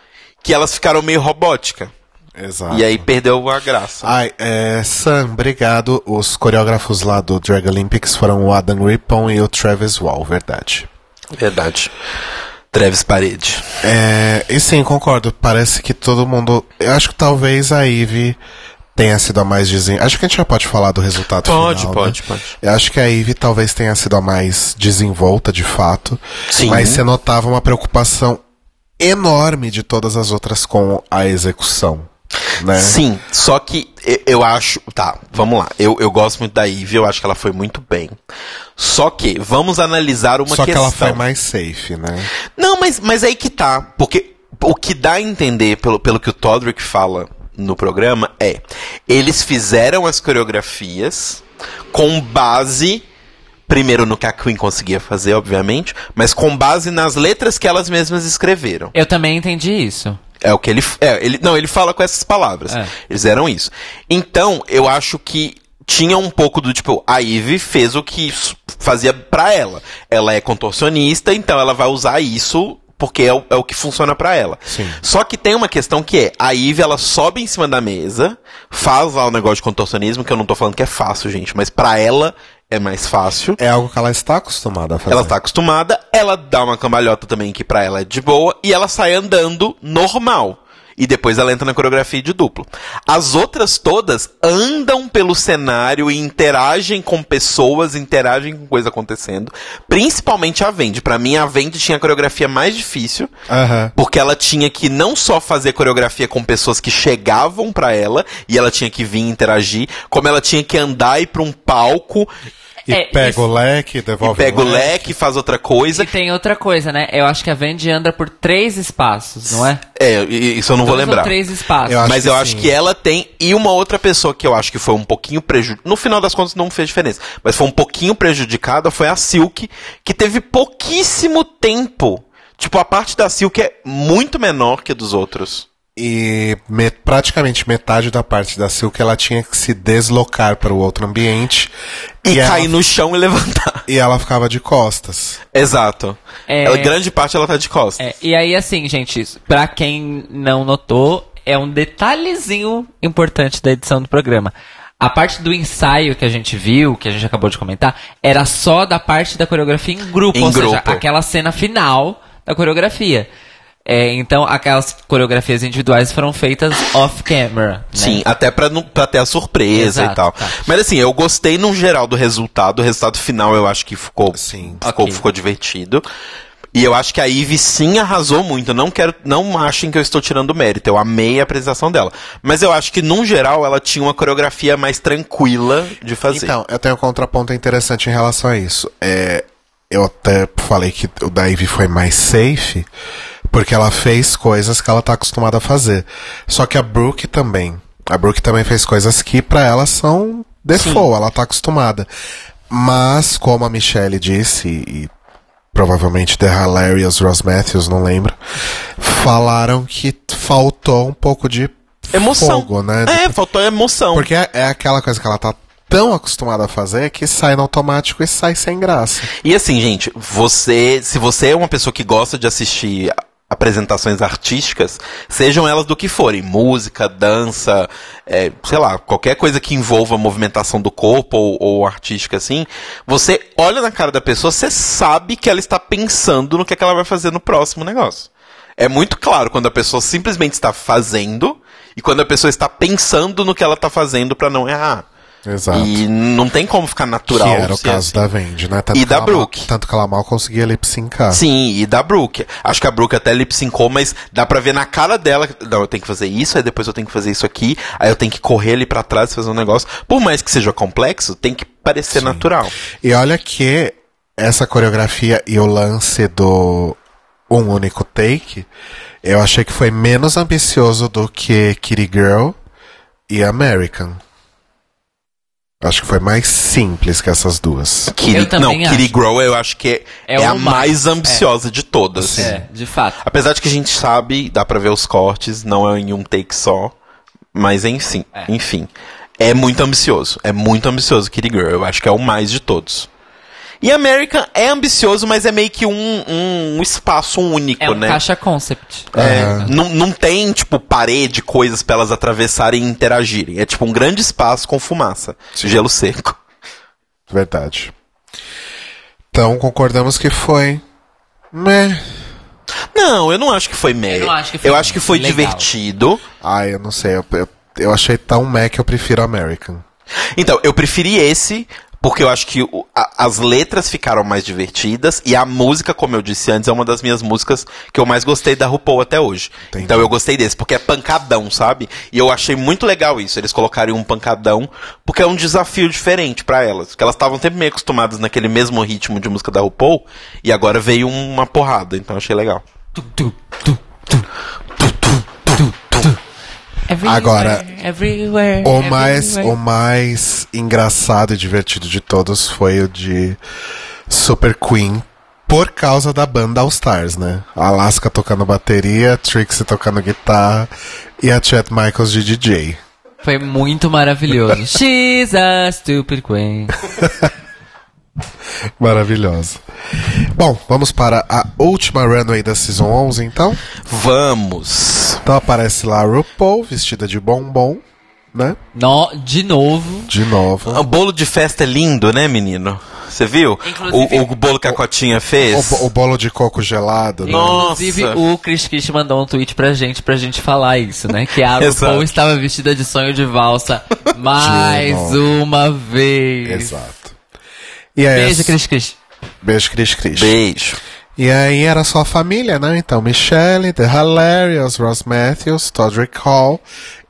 que elas ficaram meio robótica. Exato. E aí perdeu a graça. Ai, é, Sam, obrigado. Os coreógrafos lá do Drag Olympics foram o Adam Rippon e o Travis Wall, verdade. Verdade. Travis Parede. É, e sim, concordo. Parece que todo mundo. Eu acho que talvez a Ivy tenha sido a mais desen... Acho que a gente já pode falar do resultado Pode, final. pode, né? pode. Eu acho que a Ivy talvez tenha sido a mais desenvolta, de fato. Sim. Mas você notava uma preocupação enorme de todas as outras com a execução. Né? Sim, só que eu, acho. Tá, vamos lá. Eu, eu gosto muito da Ivy, eu acho que ela foi muito bem. Só que, vamos analisar uma Só que questão. ela foi mais safe, né? Não, mas, mas aí que tá. Porque o que dá a entender, pelo, pelo que o Todrick fala no programa é: eles fizeram as coreografias com base. Primeiro no que a Queen conseguia fazer, obviamente, mas com base nas letras que elas mesmas escreveram. Eu também entendi isso. É o que ele. É, ele não, ele fala com essas palavras. É. Eles fizeram isso. Então, eu acho que tinha um pouco do tipo, a Ivy fez o que fazia pra ela. Ela é contorcionista, então ela vai usar isso porque é o, é o que funciona pra ela. Sim. Só que tem uma questão que é, a Ivy ela sobe em cima da mesa, faz lá o negócio de contorcionismo, que eu não tô falando que é fácil, gente, mas pra ela é mais fácil. É algo que ela está acostumada a fazer. Ela tá acostumada, ela dá uma cambalhota também que pra ela é de boa e ela sai andando normal. E depois ela entra na coreografia de duplo. As outras todas andam pelo cenário e interagem com pessoas, interagem com coisa acontecendo. Principalmente a Vendi. Pra mim, a Vendi tinha a coreografia mais difícil. Aham. Porque ela tinha que não só fazer coreografia com pessoas que chegavam pra ela e ela tinha que vir interagir, como ela tinha que andar e ir pra um palco E É, pega isso- o leque, e devolve pega o leque, faz outra coisa. E tem outra coisa, né? Eu acho que a Vendi anda por três espaços, não é? É, e- isso eu não vou Dois ou lembrar. três espaços. Eu Mas eu sim. acho que ela tem. E uma outra pessoa que eu acho que foi um pouquinho prejudicada. No final das contas não fez diferença. Mas foi um pouquinho prejudicada foi a Silk, que teve pouquíssimo tempo. Tipo, a parte da Silk é muito menor que a dos outros. E me- praticamente metade da parte da Silk ela tinha que se deslocar para o outro ambiente. E, ela, cair no chão e levantar. e ela ficava de costas. Exato. É. Ela, grande parte ela tá de costas. É, e aí, assim, gente, pra quem não notou, é um detalhezinho importante da edição do programa. A parte do ensaio que a gente viu, que a gente acabou de comentar, era só da parte da coreografia em grupo, Em ou seja, grupo. aquela cena final da coreografia. É, então, aquelas coreografias individuais foram feitas off-camera. né? Sim, até pra, não- pra ter a surpresa Exato, e tal. tá. Mas assim, eu gostei no geral do resultado. O resultado final eu acho que ficou, Sim. ficou, Ok. ficou divertido. E eu acho que a Ivy sim arrasou muito. Não quero, não achem que eu estou tirando mérito. Eu amei a apresentação dela. Mas eu acho que, num geral, ela tinha uma coreografia mais tranquila de fazer. Então, eu tenho um contraponto interessante em relação a isso. É, eu até falei que o da Ivy foi mais safe, porque ela fez coisas que ela tá acostumada a fazer. Só que a Brooke também. A Brooke também fez coisas que pra ela são default, ela tá acostumada. Mas, como a Michelle disse, e provavelmente The Hilarious Ross Matthews, não lembro, falaram que faltou um pouco de emoção. fogo, né? É, faltou emoção. Porque é, é aquela coisa que ela tá tão acostumada a fazer que sai no automático e sai sem graça. E assim, gente, você, se você é uma pessoa que gosta de assistir apresentações artísticas, sejam elas do que forem, música, dança, é, sei lá, qualquer coisa que envolva movimentação do corpo ou, ou artística assim, você olha na cara da pessoa, você sabe que ela está pensando no que, é que ela vai fazer no próximo negócio. É muito claro quando a pessoa simplesmente está fazendo e quando a pessoa está pensando no que ela está fazendo para não errar. Exato. E não tem como ficar natural. que era o se caso assim. da Vendi, né? Tanto E da mal- Brooke. tanto que ela mal conseguia lip syncar. Sim, e da Brooke. Acho que a Brooke até lip syncou, mas dá pra ver na cara dela. Não, eu tenho que fazer isso, aí depois eu tenho que fazer isso aqui, aí eu tenho que correr ali pra trás fazer um negócio. Por mais que seja complexo, tem que parecer natural. E olha que essa coreografia e o lance do um único take, eu achei que foi menos ambicioso do que Kitty Girl e American. Acho que foi mais simples que essas duas. Kitty, Eu também não, Kitty acho. Grow eu acho que é, É é a mais ambiciosa de todas. É, de fato. Apesar de que a gente sabe, dá pra ver os cortes, não é em um take só. Mas enfim, É. enfim. É muito ambicioso. É muito ambicioso Kitty Girl. Eu acho que é o mais de todos. E American é ambicioso, mas é meio que um, um espaço único, É um né? caixa concept. É, Aham. não, não tem, tipo, parede, coisas pra elas atravessarem e interagirem. É tipo um grande espaço com fumaça. Gelo seco. Verdade. Então concordamos que foi. Meh. Não, eu não acho que foi meio. Eu acho que foi Eu acho que foi divertido. Ai, eu não sei. Eu, eu, eu achei tão meh que eu prefiro American. Então, eu preferi esse, porque eu acho que o- a- as letras ficaram mais divertidas e a música, como eu disse antes, é uma das minhas músicas que eu mais gostei da RuPaul até hoje. Entendi. Então eu gostei desse, porque é pancadão, sabe? E eu achei muito legal isso, eles colocarem um pancadão, porque é um desafio diferente pra elas. Porque elas estavam sempre meio acostumadas naquele mesmo ritmo de música da RuPaul, e agora veio uma porrada, então eu achei legal. Everywhere, Agora, everywhere, O mais, everywhere. o mais engraçado e divertido de todos foi o de Super Queen. Por causa da banda All Stars, né? A Alaska tocando bateria, Trixie tocando guitarra e a Chet Michaels de DJ. Foi muito maravilhoso. She's a stupid queen. Maravilhoso. Bom, vamos para a última runway da Season 11, então. Vamos. Então aparece lá a RuPaul, vestida de bombom, né? No, de novo. De novo. O bolo de festa é lindo, né, menino? Você viu? O, o bolo que a Cotinha O, fez? bo- o bolo de coco gelado, né? Nossa. Inclusive, o Chris Kish mandou um tweet pra gente, pra gente falar isso, né? Que a. RuPaul estava vestida de sonho de valsa mais novo. uma vez. Exato. E Beijo, Chris Kish. Beijo, Cris Cris. Beijo. E aí era só a família, né? Então, Michelle, The Hilarious, Ross Matthews, Todrick Hall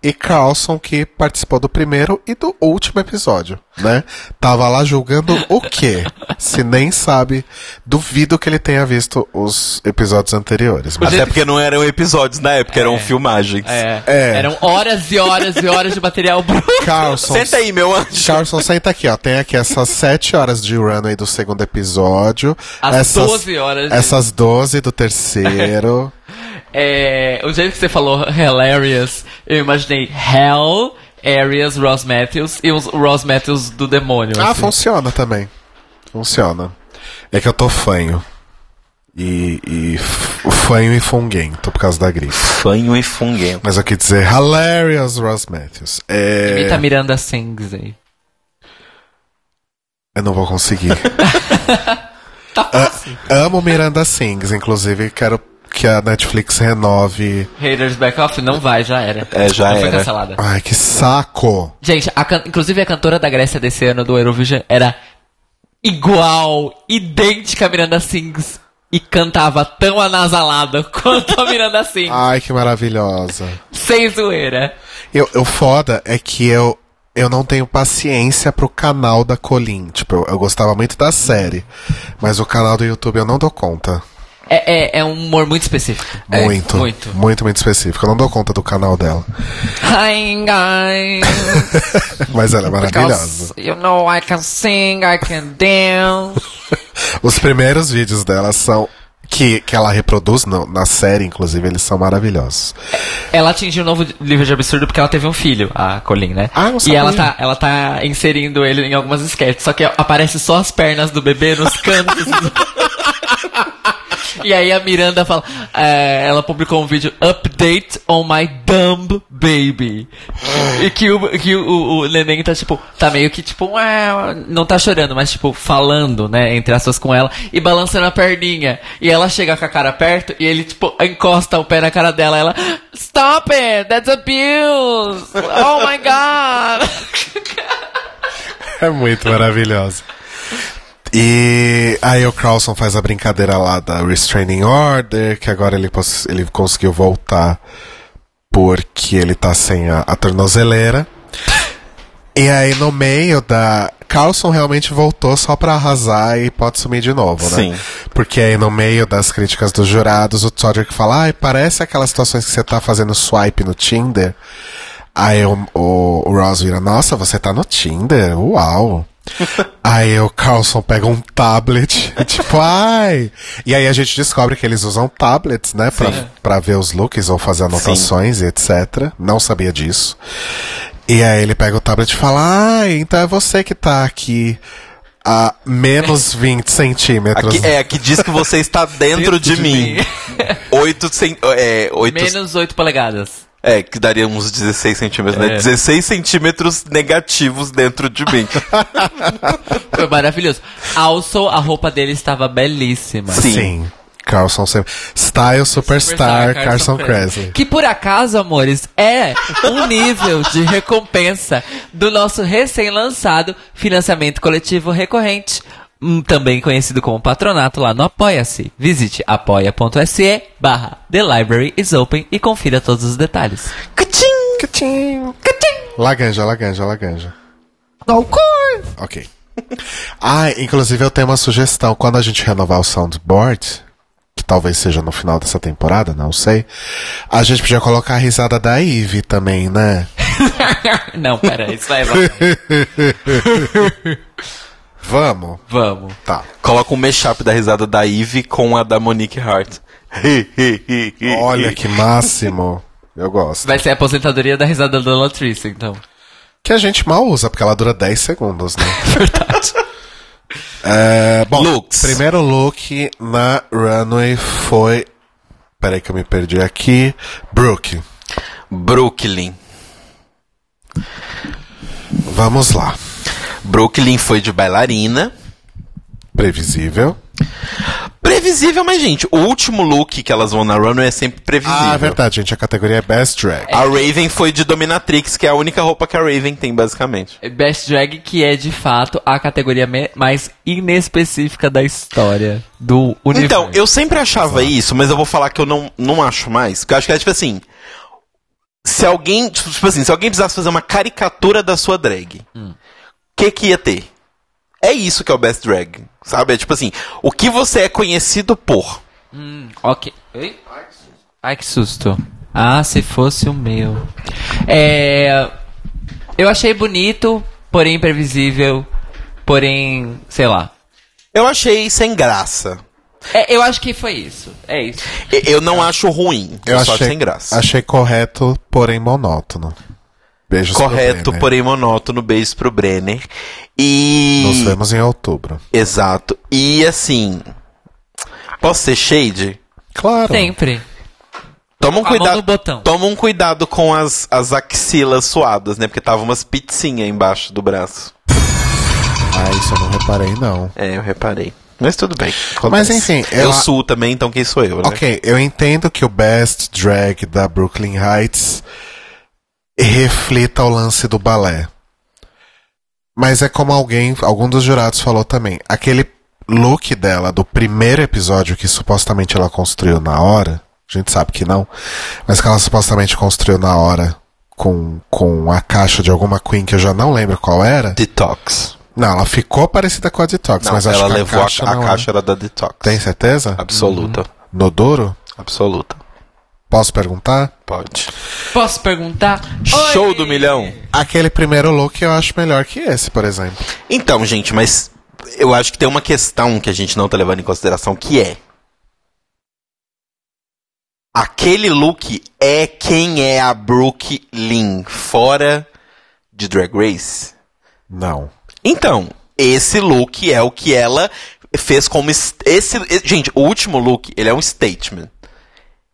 e Carlson, que participou do primeiro e do último episódio, né? Tava lá julgando o quê? Se nem sabe, duvido que ele tenha visto os episódios anteriores. Mas Até porque não eram episódios na época, eram filmagens. É, É. Eram horas e horas e horas de material bruto. Carlson, Senta aí, meu anjo. Carlson, senta aqui, ó. Tem aqui essas sete horas de runway do segundo episódio. As essas, 12 horas de- Essas 12 do terceiro. É, o jeito que você falou hilarious, eu imaginei Hell, Arias, Ross Matthews e os Ross Matthews do demônio. Ah, assim. funciona também. Funciona. É que eu tô fanho. E, e fanho e funguento por causa da gripe. Fanho e funguento. Mas eu quis dizer hilarious Ross Matthews. É... Imita Miranda Sings aí. Eu não vou conseguir. Tá fácil. Amo Miranda Sings, inclusive quero que a Netflix renove. Haters Back Off não vai, já era. É, já Foi era. cancelada. Ai, que saco! Gente, a can- inclusive a cantora da Grécia desse ano do Eurovision era igual, idêntica a Miranda Sings. E cantava tão anasalada quanto a Miranda Sings. Ai, que maravilhosa. Sem zoeira. Eu, o foda é que eu, eu não tenho paciência pro canal da Colin. Tipo, eu, eu gostava muito da série. Mas o canal do YouTube eu não dou conta. É, é, é um humor muito específico. Muito. Muito. Muito, muito específico. Eu não dou conta do canal dela. Hi guys, Mas ela é maravilhosa. because you know I can sing, I can dance. Os primeiros vídeos dela são. Que, que ela reproduz no- na série, inclusive, eles são maravilhosos. Ela atingiu um novo nível de absurdo porque ela teve um filho, a Colin, né? Ah, não e sabia. ela tá, ela tá inserindo ele em algumas sketches, só que aparece só as pernas do bebê nos cantos. E aí a Miranda fala, é, ela publicou um vídeo Update on my dumb baby. e que o, que o, o, neném tá tipo, tá meio que tipo, não tá chorando, mas tipo, falando, né, entre aspas com ela e balançando a perninha. E ela chega com a cara perto e ele tipo, encosta o pé na cara dela. Ela, Stop it, that's abuse. Oh my god. É muito maravilhosa. E aí o Carlson faz a brincadeira lá da Restraining Order, que agora ele, ele conseguiu voltar porque ele tá sem a, a tornozeleira. E aí no meio da. Carlson realmente voltou só pra arrasar e pode sumir de novo, né? Sim. Porque aí no meio das críticas dos jurados, o Todrick fala, ai, parece aquelas situações que você tá fazendo swipe no Tinder. Aí o, o, o Ross vira, nossa, você tá no Tinder? Uau! aí o Carlson pega um tablet, tipo, ai! E aí a gente descobre que eles usam tablets, né, pra, pra ver os looks ou fazer anotações e etc. Não sabia disso. E aí ele pega o tablet e fala, ai, então é você que tá aqui a menos 20 centímetros. Aqui, é, aqui diz que você está dentro, de, de mim. mim. Oito cen- é, oito, Menos 8 polegadas. É, que daria uns 16 centímetros, né? É. 16 centímetros negativos dentro de mim. Foi maravilhoso. Also, a roupa dele estava belíssima. Sim. Sim. Carlson sempre. Style Superstar, Carson Kressley. Que por acaso, amores, é um nível de recompensa do nosso recém-lançado financiamento coletivo recorrente. Hum, Também conhecido como patronato lá no Apoia-se. Visite apoia.se barra The Library is Open e confira todos os detalhes. Catim, catim. Laganja, laganja, laganja. Ok. Ah, inclusive eu tenho uma sugestão. Quando a gente renovar o soundboard, que talvez seja no final dessa temporada, não sei. A gente podia colocar a risada da Eve também, né? Não, pera, isso vai. Vamos? Vamos. Tá. Coloca um mashup da risada da Eve com a da Monique Hart. Olha que máximo. Eu gosto. Vai ser a aposentadoria da risada da Latrice, então. Que a gente mal usa, porque ela dura 10 segundos, né? Verdade. É, bom, Looks. primeiro look na runway foi. Peraí que eu me perdi aqui. Brooke. Brooklyn. Vamos lá. Brooklyn foi de bailarina. Previsível. Previsível, mas, gente, o último look que elas vão na runway é sempre previsível. Ah, é verdade, gente. A categoria é Best Drag. A Raven foi de Dominatrix, que é a única roupa que a Raven tem, basicamente. Best Drag, que é de fato a categoria mais inespecífica da história do universo. Então, eu sempre achava isso, mas eu vou falar que eu não, não acho mais. Porque eu acho que é tipo assim. Se alguém. Tipo assim, se alguém precisasse fazer uma caricatura da sua drag, o que que ia ter? É isso que é o best drag. Sabe? É tipo assim, o que você é conhecido por. Ok. Oi? Ai, que susto. Ah, se fosse o meu. É. Eu achei bonito, porém imprevisível, porém, sei lá. Eu achei sem graça. É, eu acho que foi isso. É isso. Eu não acho ruim. Eu, Eu só acho achei, sem graça. achei correto, porém monótono. Beijos Correto, porém monótono. Beijo pro Brenner. E. Nos vemos em outubro. Exato. E assim. Posso ser shade? Claro. Sempre. Toma um cuidado. Toma um cuidado com as, as axilas suadas, né? Porque tava umas pizzinhas embaixo do braço. Ah, isso eu não reparei, não. É, eu reparei. Mas tudo bem. Mas, enfim, eu, eu- suo também, então quem sou eu, né? Ok, eu entendo que o Best Drag da Brooklyn Heights reflita o lance do balé. Mas é como alguém, algum dos jurados falou também. Aquele look dela do primeiro episódio que supostamente ela construiu na hora, a gente sabe que não, mas que ela supostamente construiu na hora com, com a caixa de alguma Queen que eu já não lembro qual era. Detox. Não, ela ficou parecida com a Detox, Não, mas acho que levou a a caixa, a não caixa era. era da Detox. Tem certeza? Absoluta. No duro? Absoluta. Posso perguntar? Pode. Posso perguntar? Show Oi! do milhão. Aquele primeiro look eu acho melhor que esse, por exemplo. Então, gente, mas eu acho que tem uma questão que a gente não tá levando em consideração que é. Aquele look é quem é a Brooke Lynn fora de Drag Race. Não. Então, esse look é o que ela fez como es- esse, gente, o último look, ele é um statement.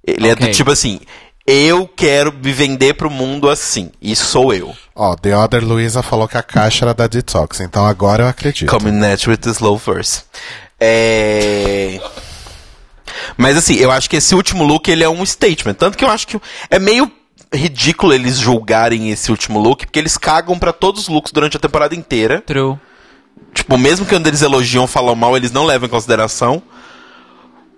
Ele é Ok. do tipo assim, eu quero me vender pro mundo assim, e sou eu. Ó, The Other Luisa falou que a caixa era da Detox, então agora eu acredito. Coming natural with the slow verse. É... Mas assim, eu acho que esse último look ele é um statement. Tanto que eu acho que é meio ridículo eles julgarem esse último look, porque eles cagam pra todos os looks durante a temporada inteira. True. Tipo, mesmo que quando eles elogiam ou falam mal, eles não levam em consideração.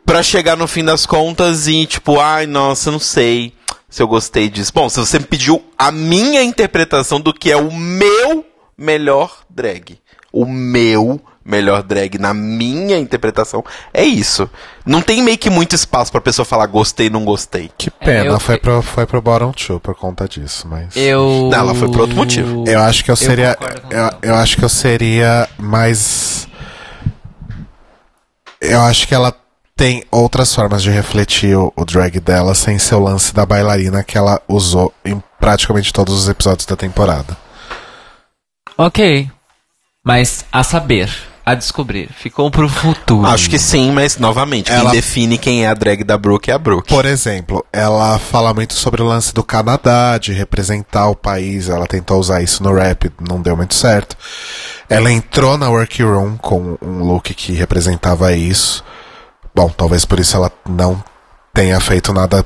Pra chegar no fim das contas e, tipo, ai, nossa, eu não sei se eu gostei disso. Bom, se você me pediu a minha interpretação do que é o meu melhor drag. O meu melhor drag, na minha interpretação, é isso. Não tem meio que muito espaço pra pessoa falar gostei, não gostei. Que pena, eu- foi, pro, foi pro bottom two por conta disso, mas... Eu. Não, ela foi por outro motivo. Eu acho que eu seria. Eu, você. eu acho que eu seria mais. Eu acho que ela tem outras formas de refletir o, o drag dela sem ser o lance da bailarina que ela usou em praticamente todos os episódios da temporada. Ok. Mas a saber, a descobrir. Ficou pro futuro. Acho que sim, mas novamente, Ela- quem define quem é a drag da Brooke é a Brooke. Por exemplo, ela fala muito sobre o lance do Canadá, de representar o país. Ela tentou usar isso no rap, não deu muito certo. Ela entrou na workroom com um look que representava isso. Bom, talvez por isso ela não tenha feito nada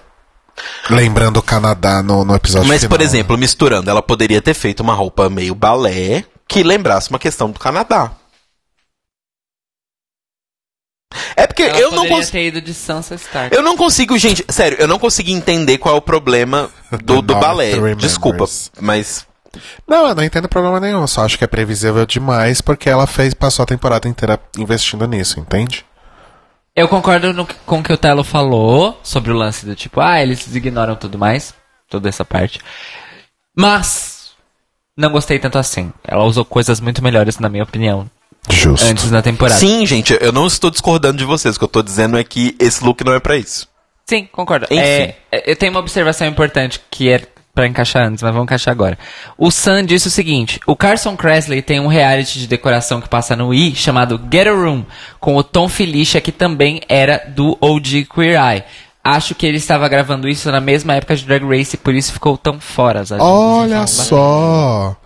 lembrando o Canadá no, no episódio Mas, final. por exemplo, misturando, ela poderia ter feito uma roupa meio balé que lembrasse uma questão do Canadá. É porque Ela eu não consigo. ter ido de Sansa Stark. Eu não consigo, gente, sério, eu não consigo entender qual é o problema do, do balé. Desculpa, mas. Não, eu não entendo problema nenhum. Só acho que é previsível demais porque ela fez, passou a temporada inteira investindo nisso, entende? Eu concordo no- com o que o Telo falou sobre o lance do tipo, ah, eles ignoram tudo mais, toda essa parte. Mas não gostei tanto assim. Ela usou coisas muito melhores, na minha opinião, Justo. antes da temporada. Sim, gente, eu não estou discordando de vocês. O que eu tô dizendo é que esse look não é pra isso. Sim, concordo. Enfim. É, é, eu tenho uma observação importante que é pra encaixar antes, mas vamos encaixar agora. O Sam disse o seguinte: o Carson Kressley tem um reality de decoração que passa no I chamado Get a Room, com o Tom Felicia, que também era do OG Queer Eye. Acho que ele estava gravando isso na mesma época de Drag Race e por isso ficou tão fora. as agendas Olha só.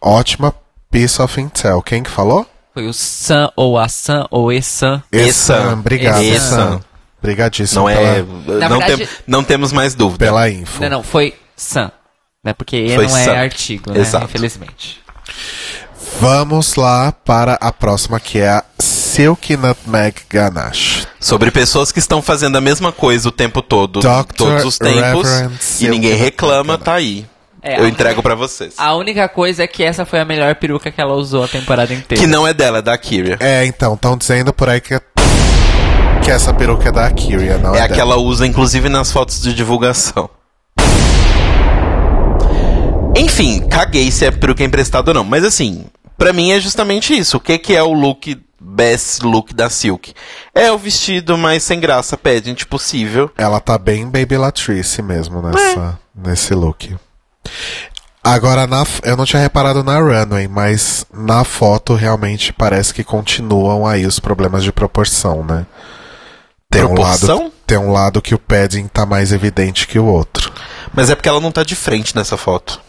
Ótima piece of intel. Quem que falou? Foi o Sam, ou a Sam, ou e Sam. Essan. Obrigado, Essan. Essan. Obrigadíssimo Não é. pela, Na Não, verdade- tem- não temos mais dúvida. pela info. Não, não, foi Sam. Né? Porque E Foi não é artigo, né? Exato. Infelizmente. Vamos lá para a próxima, que é a Silk Nutmeg Ganache. Sobre pessoas que estão fazendo a mesma coisa o tempo todo, Dr. todos os tempos, Reverend e Silk ninguém reclama, tá aí. É, eu entrego pra vocês. A única coisa é que essa foi a melhor peruca que ela usou a temporada inteira. Que não é dela, é da Kyria. É, então, estão dizendo por aí que, que essa peruca é da Kyria, não é, É a que ela usa, inclusive, nas fotos de divulgação. Enfim, caguei se é peruca emprestada ou não. Mas assim, pra mim é justamente isso. O que, que é o look, best look da Silk? É o vestido mais sem graça, pageant possível. Ela tá bem Baby Latrice mesmo nessa, nesse look. Agora, na, eu não tinha reparado na runway, mas na foto realmente parece que continuam aí os problemas de proporção, né? Tem um, Proporção? lado, tem um lado que o padding tá mais evidente que o outro. Mas é porque ela não tá de frente nessa foto.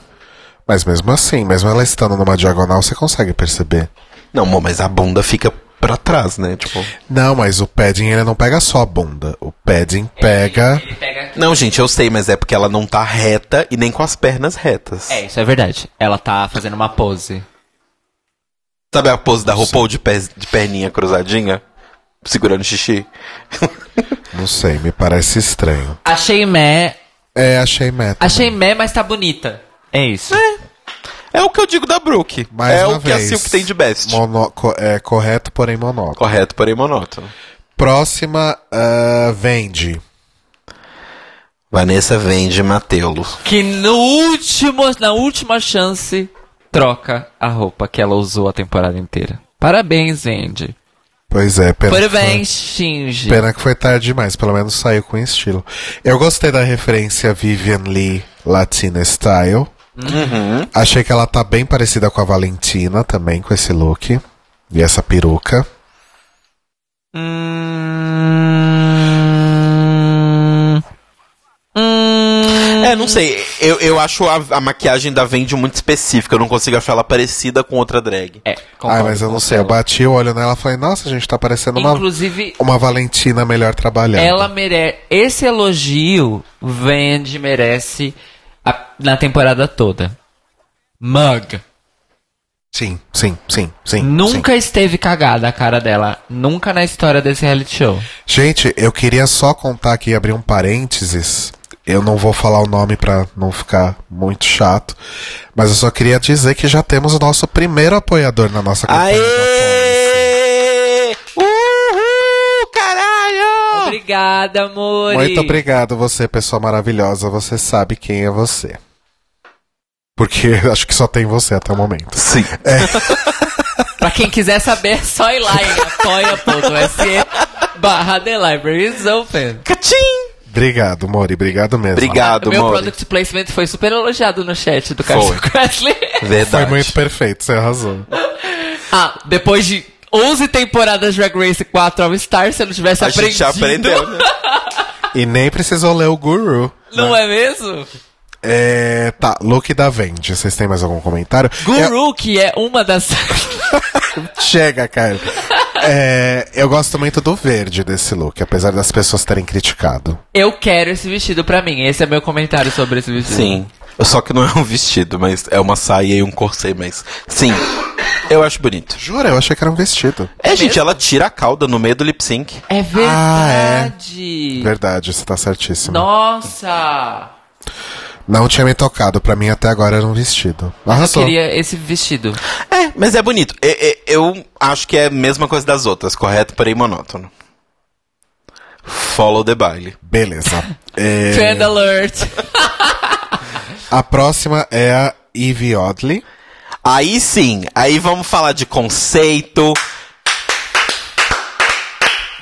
Mas mesmo assim, mesmo ela estando numa diagonal, você consegue perceber. Não, mas a bunda fica pra trás, né? Tipo. Não, mas o padding ele não pega só a bunda. O padding pega. Ele pega aqui. Não, gente, eu sei, mas é porque ela não tá reta e nem com as pernas retas. É, isso é verdade. Ela tá fazendo uma pose. Sabe a pose da RuPaul de, pés- de perninha cruzadinha? Segurando xixi? Não sei, me parece estranho. Achei meh. É, achei meta. Achei meh, mas tá bonita. É isso. É o que eu digo da Brooke. Mais é uma o que a vez. Silk tem de best. Mono- co- é correto, porém monótono. Correto, porém monótono. Próxima, ah, vende. Vanessa vende Matelo. Que no último, na última chance, troca a roupa que ela usou a temporada inteira. Parabéns, Andy. Pois é, pena, Parabéns, Que Shinji. foi, pena que foi tarde demais, pelo menos saiu com estilo. Eu gostei da referência Vivian Lee Latina Style. Achei que ela tá bem parecida com a Valentina também, com esse look. E essa peruca. Hum... Hum... É, não sei. Eu, eu acho a, a maquiagem da Vendi muito específica. Eu não consigo achar ela parecida com outra drag. É, Ai, mas eu não sei, eu bati o olho nela e falei, nossa, a gente tá parecendo uma, Inclusive, uma Valentina melhor trabalhada. ela merece. Esse elogio, Vandy merece a- na temporada toda. Mug. Sim, sim, sim, sim. Nunca esteve cagada a cara dela. Nunca na história desse reality show. Gente, eu queria só contar aqui, abrir um parênteses. Eu não vou falar o nome pra não ficar muito chato, mas eu só queria dizer que já temos o nosso primeiro apoiador na nossa campanha. Aê! Uhul! Caralho! Obrigada, amor. Muito obrigado, você, pessoa maravilhosa. Você sabe quem é você. Porque acho que só tem você até o momento. Sim. Pra quem quiser saber, é só ir lá em apoia.se barra The Library is Open. Cachim! Obrigado, Mori. Obrigado mesmo. Obrigado, meu Mori. product placement foi super elogiado no chat do. Carson Kressley. Verdade. Foi muito perfeito, você arrasou. ah, depois de 11 temporadas de Drag Race 4 All Star, se eu não tivesse A aprendido... gente já aprendeu, né? E nem precisou ler o Guru. Não né? é mesmo? É, tá, look da Vende. Vocês têm mais algum comentário? Guru, que é uma das... Chega, cara. É, eu gosto muito do verde desse look, apesar das pessoas terem criticado. eu quero esse vestido pra mim. Esse é meu comentário sobre esse vestido. Sim. Só que não é um vestido, mas é uma saia e um corset, mas. Sim. Eu acho bonito. Jura, eu achei que era um vestido. É, gente, ela tira a cauda no meio do lip sync. É verdade. Verdade, você tá certíssimo. Nossa! Não tinha me tocado, pra mim até agora era um vestido. Eu Arrasou. queria esse vestido. É, mas é bonito. É- é- eu acho que é a mesma coisa das outras, correto? Porém monótono. Follow the baile. Beleza. É, Trend alert. a próxima é a Eve Oddly. Aí sim, aí vamos falar de conceito.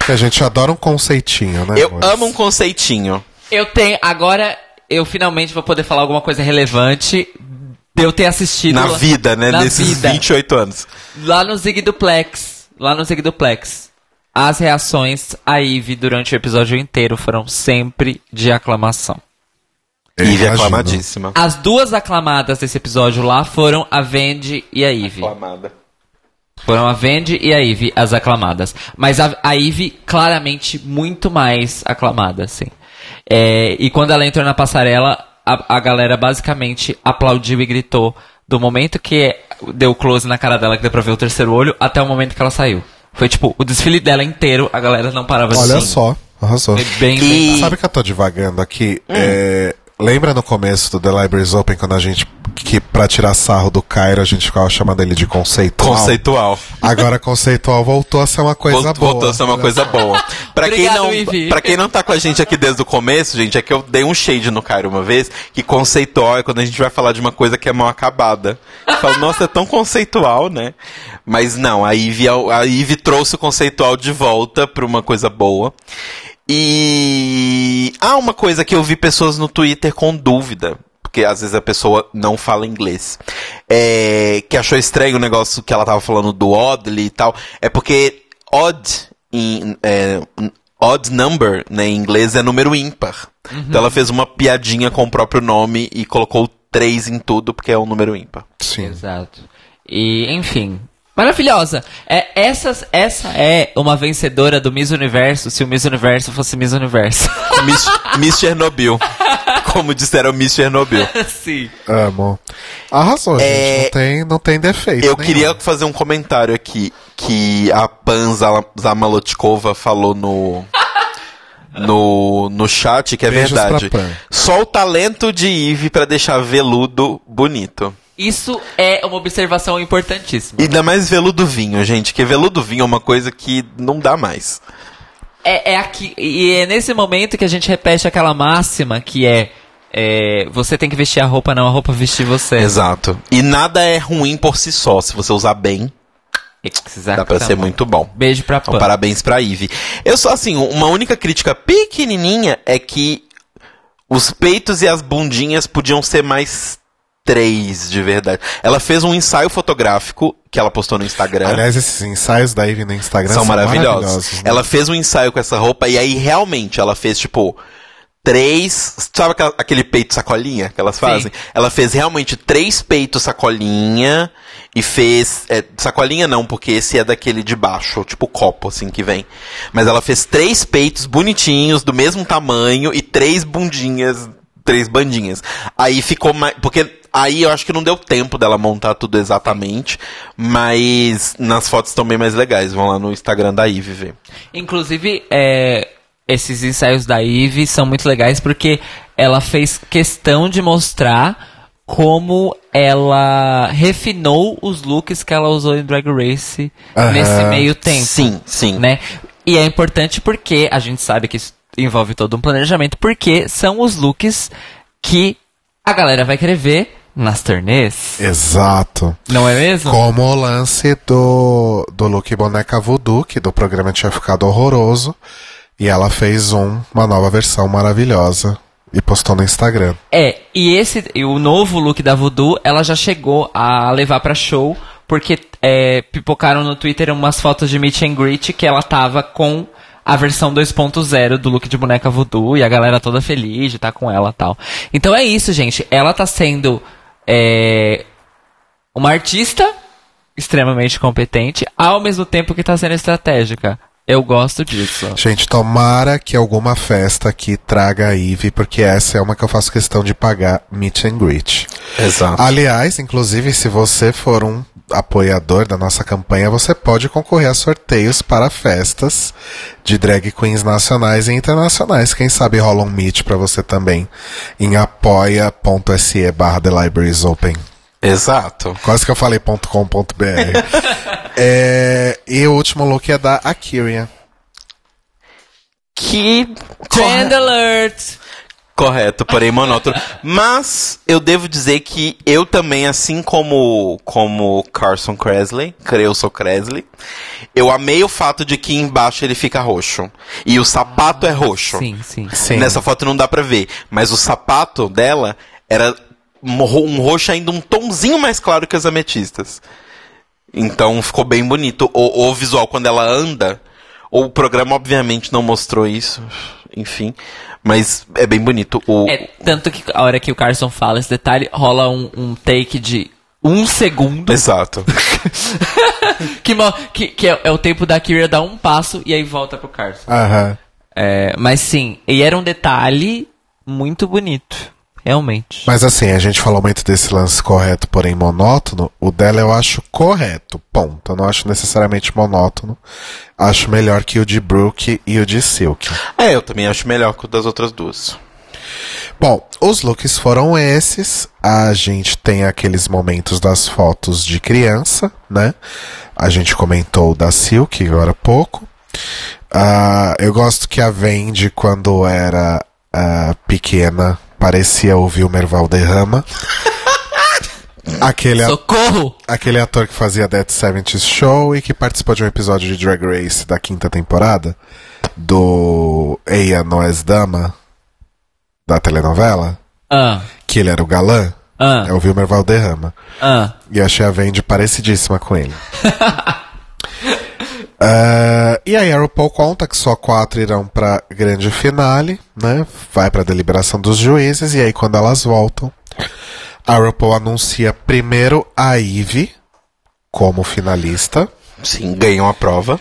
Que a gente adora um conceitinho, né? Eu amores? amo um conceitinho. Eu tenho. Agora eu finalmente vou poder falar alguma coisa relevante de eu ter assistido. Na lá- vida, né? na Nesses vida. 28 anos. Lá no Zig Duplex. Lá no Zig Duplex. As reações a Eve durante o episódio inteiro foram sempre de aclamação. Eu Eve imagino. aclamadíssima. As duas aclamadas desse episódio lá foram a Vendi e a Eve. Aclamada. Foram a Vendi e a Eve as aclamadas. Mas a, a Eve claramente muito mais aclamada, assim. É, e quando ela entrou na passarela, a, a galera basicamente aplaudiu e gritou do momento que deu close na cara dela, que deu pra ver o terceiro olho, até o momento que ela saiu. Foi tipo, o desfile dela inteiro, a galera não parava de Olha assim. só, arrasou. Foi bem, E- bem- Sabe que eu tô divagando aqui? Hum. É, lembra no começo do The Libraries Open, quando a gente, que pra tirar sarro do Cairo, a gente ficava chamando ele de conceitual? Conceitual. Agora conceitual voltou a ser uma coisa boa. Voltou a ser uma coisa boa. Pra quem, não, pra quem não tá com a gente aqui desde o começo, gente, é que eu dei um shade no Cairo uma vez, que conceitual é quando a gente vai falar de uma coisa que é mal acabada. Eu falo, nossa, é tão conceitual, né? Mas não, a Ivy, a Ivy trouxe o conceitual de volta pra uma coisa boa. E há uma coisa que eu vi pessoas no Twitter com dúvida, porque às vezes a pessoa não fala inglês, é, que achou estranho o negócio que ela tava falando do oddly e tal, é porque odd em é, odd number, né, em inglês é número ímpar. Então ela fez uma piadinha com o próprio nome e colocou três em tudo porque é um número ímpar. Sim. Exato. E, enfim. Maravilhosa. É, essas, essa é uma vencedora do Miss Universo se o Miss Universo fosse Miss Universo. Miss, Miss Chernobyl. Como disseram Miss Chernobyl. Sim. Amo. Arrasou, É, gente. Não tem, não tem defeito. Eu nenhum. queria fazer um comentário aqui que a Pan Zamalotkova falou no no no chat que é Beijos verdade. Só o talento de Eve pra deixar veludo bonito. Isso é uma observação importantíssima. E ainda mais veludo vinho, gente, que veludo vinho é uma coisa que não dá mais. É, é aqui, e é nesse momento que a gente repete aquela máxima que é, é, você tem que vestir a roupa, não a roupa vestir você. Exato. E nada é ruim por si só, se você usar bem, Exato. dá pra ser muito bom. Beijo pra Então, Pan. parabéns pra Ivy. Eu só, assim, uma única crítica pequenininha é que os peitos e as bundinhas podiam ser mais três, de verdade. Ela fez um ensaio fotográfico que ela postou no Instagram. Aliás, esses ensaios da Ivy no Instagram são maravilhosos. maravilhosos. né? Ela fez um ensaio com essa roupa e aí realmente ela fez tipo três, sabe aquela- aquele peito sacolinha que elas fazem? Ela fez realmente três peitos sacolinha e fez é, sacolinha não, porque esse é daquele de baixo, tipo copo assim que vem. Mas ela fez três peitos bonitinhos do mesmo tamanho e três bundinhas, três bandinhas. Aí ficou mais, porque Aí eu acho que não deu tempo dela montar tudo exatamente, mas nas fotos estão bem mais legais. Vão lá no Instagram da Ivy ver. Inclusive, é, esses ensaios da Eve são muito legais porque ela fez questão de mostrar como ela refinou os looks que ela usou em Drag Race Aham. nesse meio tempo. Sim, sim. Né? E é importante porque a gente sabe que isso envolve todo um planejamento, porque são os looks que a galera vai querer ver nas turnês. Exato. Não é mesmo? Como o lance do, do look boneca voodoo, que do programa tinha ficado horroroso. E ela fez um, uma nova versão maravilhosa e postou no Instagram. É, e esse, e o novo look da Voodoo, ela já chegou a levar pra show, porque é, pipocaram no Twitter umas fotos de meet and greet que ela tava com a versão 2.0 do look de boneca Voodoo, e a galera toda feliz de estar com ela tal. Então é isso, gente. Ela tá sendo é, uma artista extremamente competente, ao mesmo tempo que tá sendo estratégica. Eu gosto disso. Gente, tomara que alguma festa aqui traga a Ivy, porque essa é uma que eu faço questão de pagar meet and greet. Exato. Aliás, inclusive, se você for um apoiador da nossa campanha, você pode concorrer a sorteios para festas de drag queens nacionais e internacionais. Quem sabe rola um meet pra você também em apoia.se barra The Libraries Open. Exato. Quase que eu falei .com.br. é, e o último look é da Akira. Que. Trend alert! Correto, porém monótono. Mas eu devo dizer que eu também, assim como como Carson Cresley, creio sou Cresley, eu amei o fato de que embaixo ele fica roxo. E o sapato é roxo. Sim, sim. Sim. Nessa foto não dá pra ver, mas o sapato dela era um ro- roxo ainda um tomzinho mais claro que as ametistas. Então ficou bem bonito. O, o visual quando ela anda, o programa obviamente não mostrou isso, enfim, mas é bem bonito. O, É, tanto que a hora que o Carson fala esse detalhe, rola um, um take de um segundo, Exato. que, que, que é, é o tempo da Kira dar um passo e aí volta pro Carson. Aham. É, mas sim, e era um detalhe muito bonito, realmente. Mas assim, a gente falou muito desse lance correto, porém monótono. O dela eu acho correto, ponto. Eu não acho necessariamente monótono. Acho melhor que o de Brooke e o de Silk. É, eu também acho melhor que o das outras duas. Bom, os looks foram esses. A gente tem aqueles momentos das fotos de criança, né? A gente comentou da Silk agora há pouco. Ah, eu gosto que a Vendi, quando era ah, pequena, parecia o Wilmer Valderrama. aquele, a- aquele ator que fazia Dead 70 Show e que participou de um episódio de Drag Race da quinta temporada do Eia Noes Dama da telenovela, Ah, que ele era o galã, ah, é o Wilmer Valderrama. ah. E achei a Vendi parecidíssima com ele. Ah, e aí a RuPaul conta que só quatro irão pra grande finale, né? Vai pra deliberação dos juízes, e aí quando elas voltam, a RuPaul anuncia primeiro a Ivy como finalista. Sim, ganham a prova.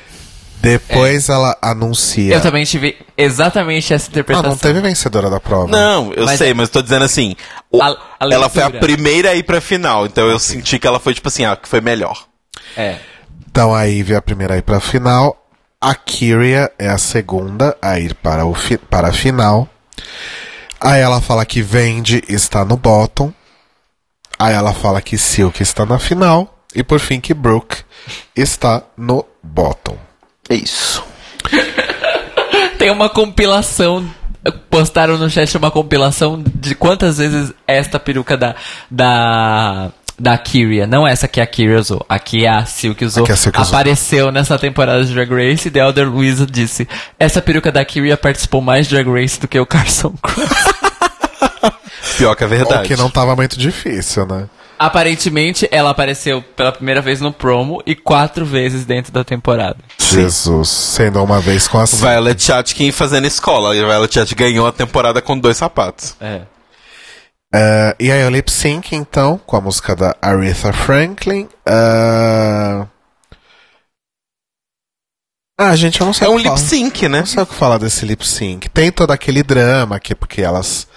Depois ela anuncia. Eu também tive exatamente essa Ah, interpretação. não teve vencedora da prova. Não, eu Mas- sei, mas tô dizendo assim, o- A- a ela foi a primeira a ir pra final, então eu senti que ela foi tipo assim, ah, que foi melhor. É. Então a Ivy é a primeira a ir pra final. A Kyria é a segunda a ir para, o fi- para a final. Aí ela fala que Vendi está no bottom. Aí ela fala que Silk está na final. E por fim que Brooke está no bottom. É isso. Tem uma compilação. Postaram no chat uma compilação de quantas vezes esta peruca da. da. Da Kyria, não essa que a Kyria usou, a que a Silk usou, A Silk usou. apareceu nessa temporada de Drag Race e The Elder Luisa disse: Essa peruca da Kyria participou mais de Drag Race do que o Carson Cross. Pior que a O verdade. que não tava muito difícil, né? Aparentemente, ela apareceu pela primeira vez no promo e quatro vezes dentro da temporada. Jesus, sendo uma vez com a Silk. Violet Chatkin fazendo escola. E a Violet Chat ganhou a temporada com dois sapatos. É. Uh, e aí o lip sync, então, com a música da Aretha Franklin. Uh... Ah, gente, eu não sei É um lip sync, né? Não sei o que falar desse lip sync. Tem todo aquele drama que é porque elas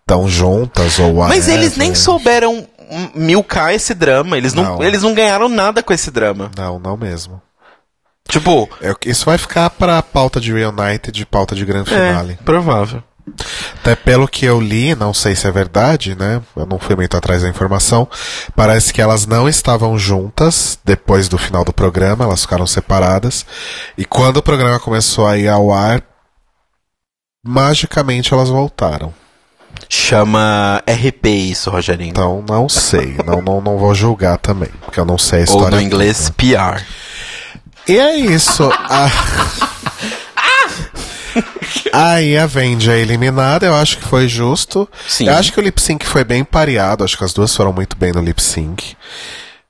estão juntas ou Mas whatever. eles nem souberam milcar esse drama. Eles não, Não. eles não ganharam nada com esse drama. Não, não mesmo. Tipo, É, isso vai ficar pra pauta de Reunited, pauta de grande finale. é, provável. Até pelo que eu li, não sei se é verdade, né? Eu não fui muito atrás da informação. Parece que elas não estavam juntas depois do final do programa, elas ficaram separadas. E quando o programa começou a ir ao ar, magicamente elas voltaram. Chama RP isso, Rogerinho. Então não sei, não, não, não vou julgar também, porque eu não sei a Ou história. no inglês, toda. PR. E é isso. A... Aí a Vendi é eliminada, eu acho que foi justo. Sim. Eu acho que o lip sync foi bem pareado, acho que as duas foram muito bem no lip sync.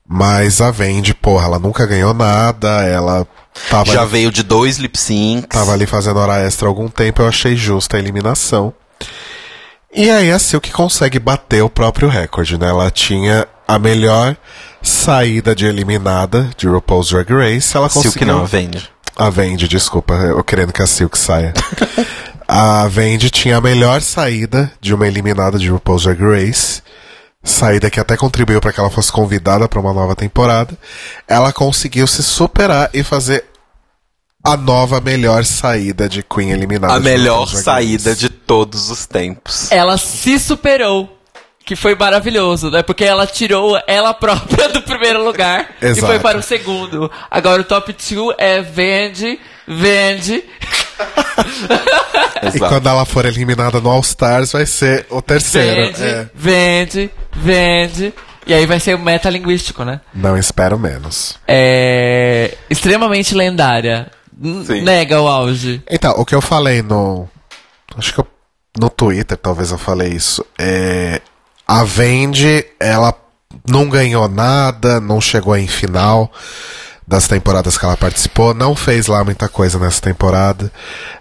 Mas a Vendi, porra, ela nunca ganhou nada, ela tava, Já ali, veio de dois lip syncs. tava ali fazendo hora extra há algum tempo, eu achei justa a eliminação. E aí a Silk consegue bater o próprio recorde, né? Ela tinha a melhor saída de eliminada de RuPaul's Drag Race, ela conseguiu... Silk não, vende. A Vendi, desculpa, eu querendo que a Silk saia. a Vendi tinha a melhor saída de uma eliminada de RuPaul's Drag Race. Saída que até contribuiu para que ela fosse convidada para uma nova temporada. Ela conseguiu se superar e fazer a nova melhor saída de Queen eliminada. A melhor saída de todos os tempos. Ela se superou. Que foi maravilhoso, né? Porque ela tirou ela própria do primeiro lugar e foi para o segundo. Agora o top 2 é vende, vende. E quando ela for eliminada no All Stars, vai ser o terceiro. Vende, É. vende, vende. E aí vai ser o metalinguístico, né? Não espero menos. É. Extremamente lendária. Sim. Nega o auge. Então, o que eu falei no. Acho que eu- no Twitter, talvez eu falei isso. É, a Vendi, ela não ganhou nada, não chegou em final das temporadas que ela participou, não fez lá muita coisa nessa temporada.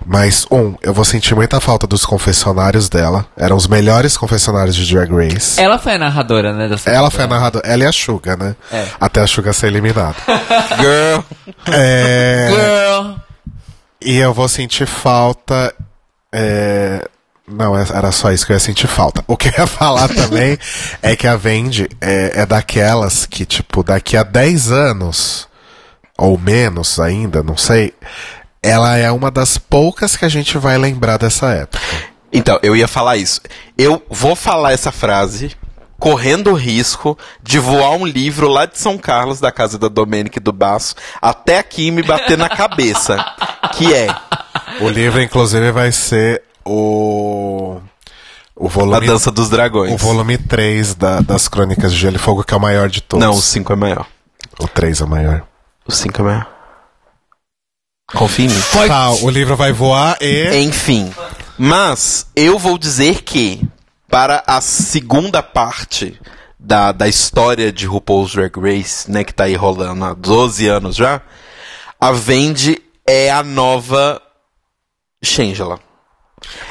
Mas, um, eu vou sentir muita falta dos confessionários dela. Eram os melhores confessionários de Drag Race. Ela foi a narradora, né? Ela foi a narradora, ela e a Suga, né? É. Até a Suga ser eliminada. Girl. é... Girl. E eu vou sentir falta. é, Não, é- era só isso que eu ia sentir falta. O que eu ia falar também é que a Vendi é, é daquelas que, tipo, daqui a 10 anos, ou menos ainda, não sei, ela é uma das poucas que a gente vai lembrar dessa época. Então, eu ia falar isso. Eu vou falar essa frase correndo o risco de voar um livro lá de São Carlos, da casa da Domênica e do Baço, até aqui me bater na cabeça. Que é O livro, inclusive, vai ser o. O A volume, Dança dos Dragões. o volume 3 da- das Crônicas de Gelo e Fogo, que é o maior de todos. Não, o 5 é maior. O 3 é o maior. O 5 é maior. Confia em mim. Tá, o livro vai voar e. Enfim. Mas eu vou dizer que, para a segunda parte da, da história de RuPaul's Drag Race, né, que tá aí rolando há 12 anos já, a Vendi é a nova Shangela.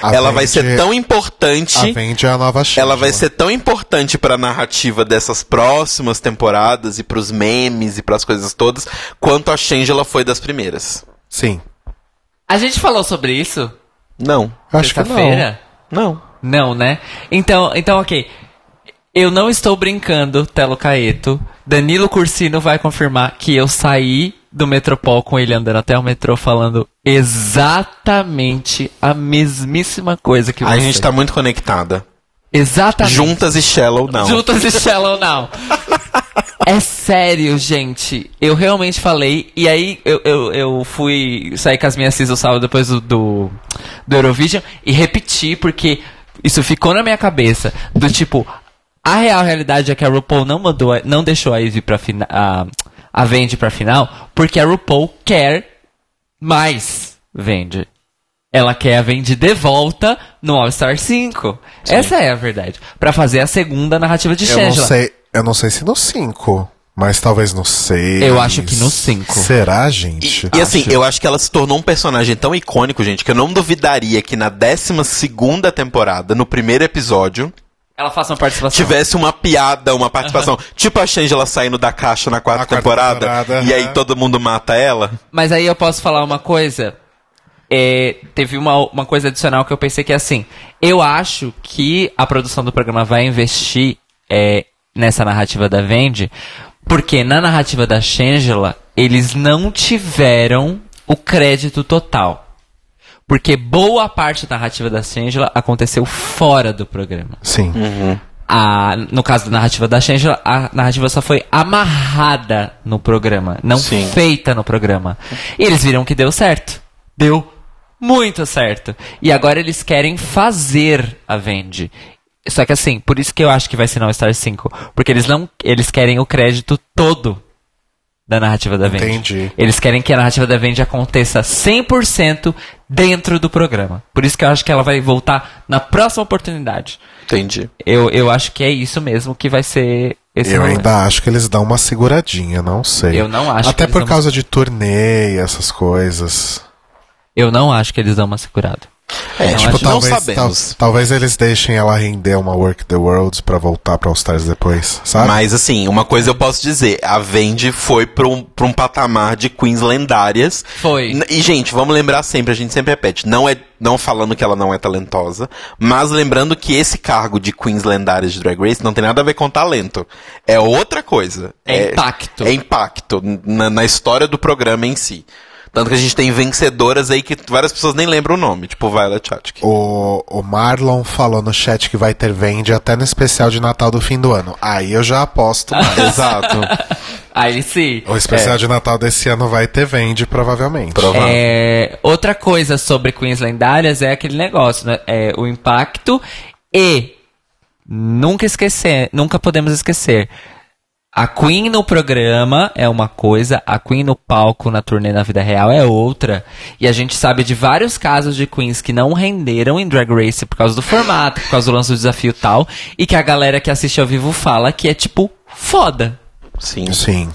A ela vai ser tão importante. A é a nova Shangela. Ela vai ser tão importante para a narrativa dessas próximas temporadas e pros memes e pras coisas todas, quanto a Shangela foi das primeiras. Sim. A gente falou sobre isso? Não. Acho que não. Não. Não, né? Então, então, ok. Eu não estou brincando, Telo Caeto. Danilo Cursino vai confirmar que eu saí do Metropol com ele andando até o metrô falando exatamente a mesmíssima coisa que você. A gente tá muito conectada. Exatamente. Juntas e Shallow não. Juntas e Shallow Now. É sério, gente. Eu realmente falei. E aí eu, eu, eu fui sair com as minhas cis o sábado depois do, do, do Eurovision e repeti, porque isso ficou na minha cabeça. Do tipo, a real realidade é que a RuPaul não mandou, não deixou a Ivy pra final. A, a Vendi pra final, porque a RuPaul quer mais Vendi. Ela quer a Vendi de volta no All Star 5. Essa é a verdade. Pra fazer a segunda narrativa de Eu não Shangela. sei. Eu não sei se no 5. Mas talvez no 6. Eu acho que no cinco. Será, E, gente? e assim, eu acho que ela se tornou um personagem tão icônico, gente, que eu não duvidaria que na 12 temporada, no primeiro episódio, Ela faça uma participação. tivesse uma piada, uma participação. Tipo a Shangela saindo da caixa na quarta, Na quarta temporada, temporada, e aí todo mundo mata ela. Mas aí eu posso falar uma coisa. É, teve uma, uma coisa adicional que eu pensei que é assim. Eu acho que a produção do programa vai investir é, nessa narrativa da Vendi, porque na narrativa da Shangela, eles não tiveram o crédito total. Porque boa parte da narrativa da Shangela aconteceu fora do programa. Sim. A, no caso da narrativa da Shangela, a narrativa só foi amarrada no programa, não Sim. feita no programa. E eles viram que deu certo. Deu muito certo. E agora eles querem fazer a Vendi. Só que assim, por isso que eu acho que vai ser no Star 5. Porque eles não. Eles querem o crédito todo da narrativa da Vendi. Entendi. Eles querem que a narrativa da Vendi aconteça 100% dentro do programa. Por isso que eu acho que ela vai voltar na próxima oportunidade. Entendi. Eu, eu acho que é isso mesmo que vai ser esse Eu rolê. ainda acho que eles dão uma seguradinha, não sei. Eu não acho Até por causa de turnê e essas coisas. Eu não acho que eles dão uma segurada. É, Não, tipo, talvez, sabemos. tal- talvez eles deixem ela render uma Work the Worlds pra voltar pra All Stars depois, sabe? Mas assim, uma coisa eu posso dizer, a Vendi foi pra um, pra um patamar de queens lendárias. Foi. E, gente, vamos lembrar sempre, a gente sempre repete, não é não falando que ela não é talentosa, mas lembrando que esse cargo de queens lendárias de Drag Race não tem nada a ver com talento. É outra coisa. É impacto. É impacto na, na história do programa em si. Tanto que a gente tem vencedoras aí que várias pessoas nem lembram o nome, tipo Violet Chachki. O, o Marlon falou no chat que vai ter vende até no especial de Natal do fim do ano. Aí eu já aposto mais. Exato. Aí sim. O especial de Natal desse ano vai ter vende, provavelmente. Provável. É, outra coisa sobre Queens lendárias é aquele negócio, né? É, o impacto e nunca esquecer, nunca podemos esquecer. A Queen no programa é uma coisa, a Queen no palco na turnê na vida real é outra. E a gente sabe de vários casos de Queens que não renderam em Drag Race por causa do formato, por causa do lance do desafio e tal, e que a galera que assiste ao vivo fala que é tipo foda. Sim. Sim.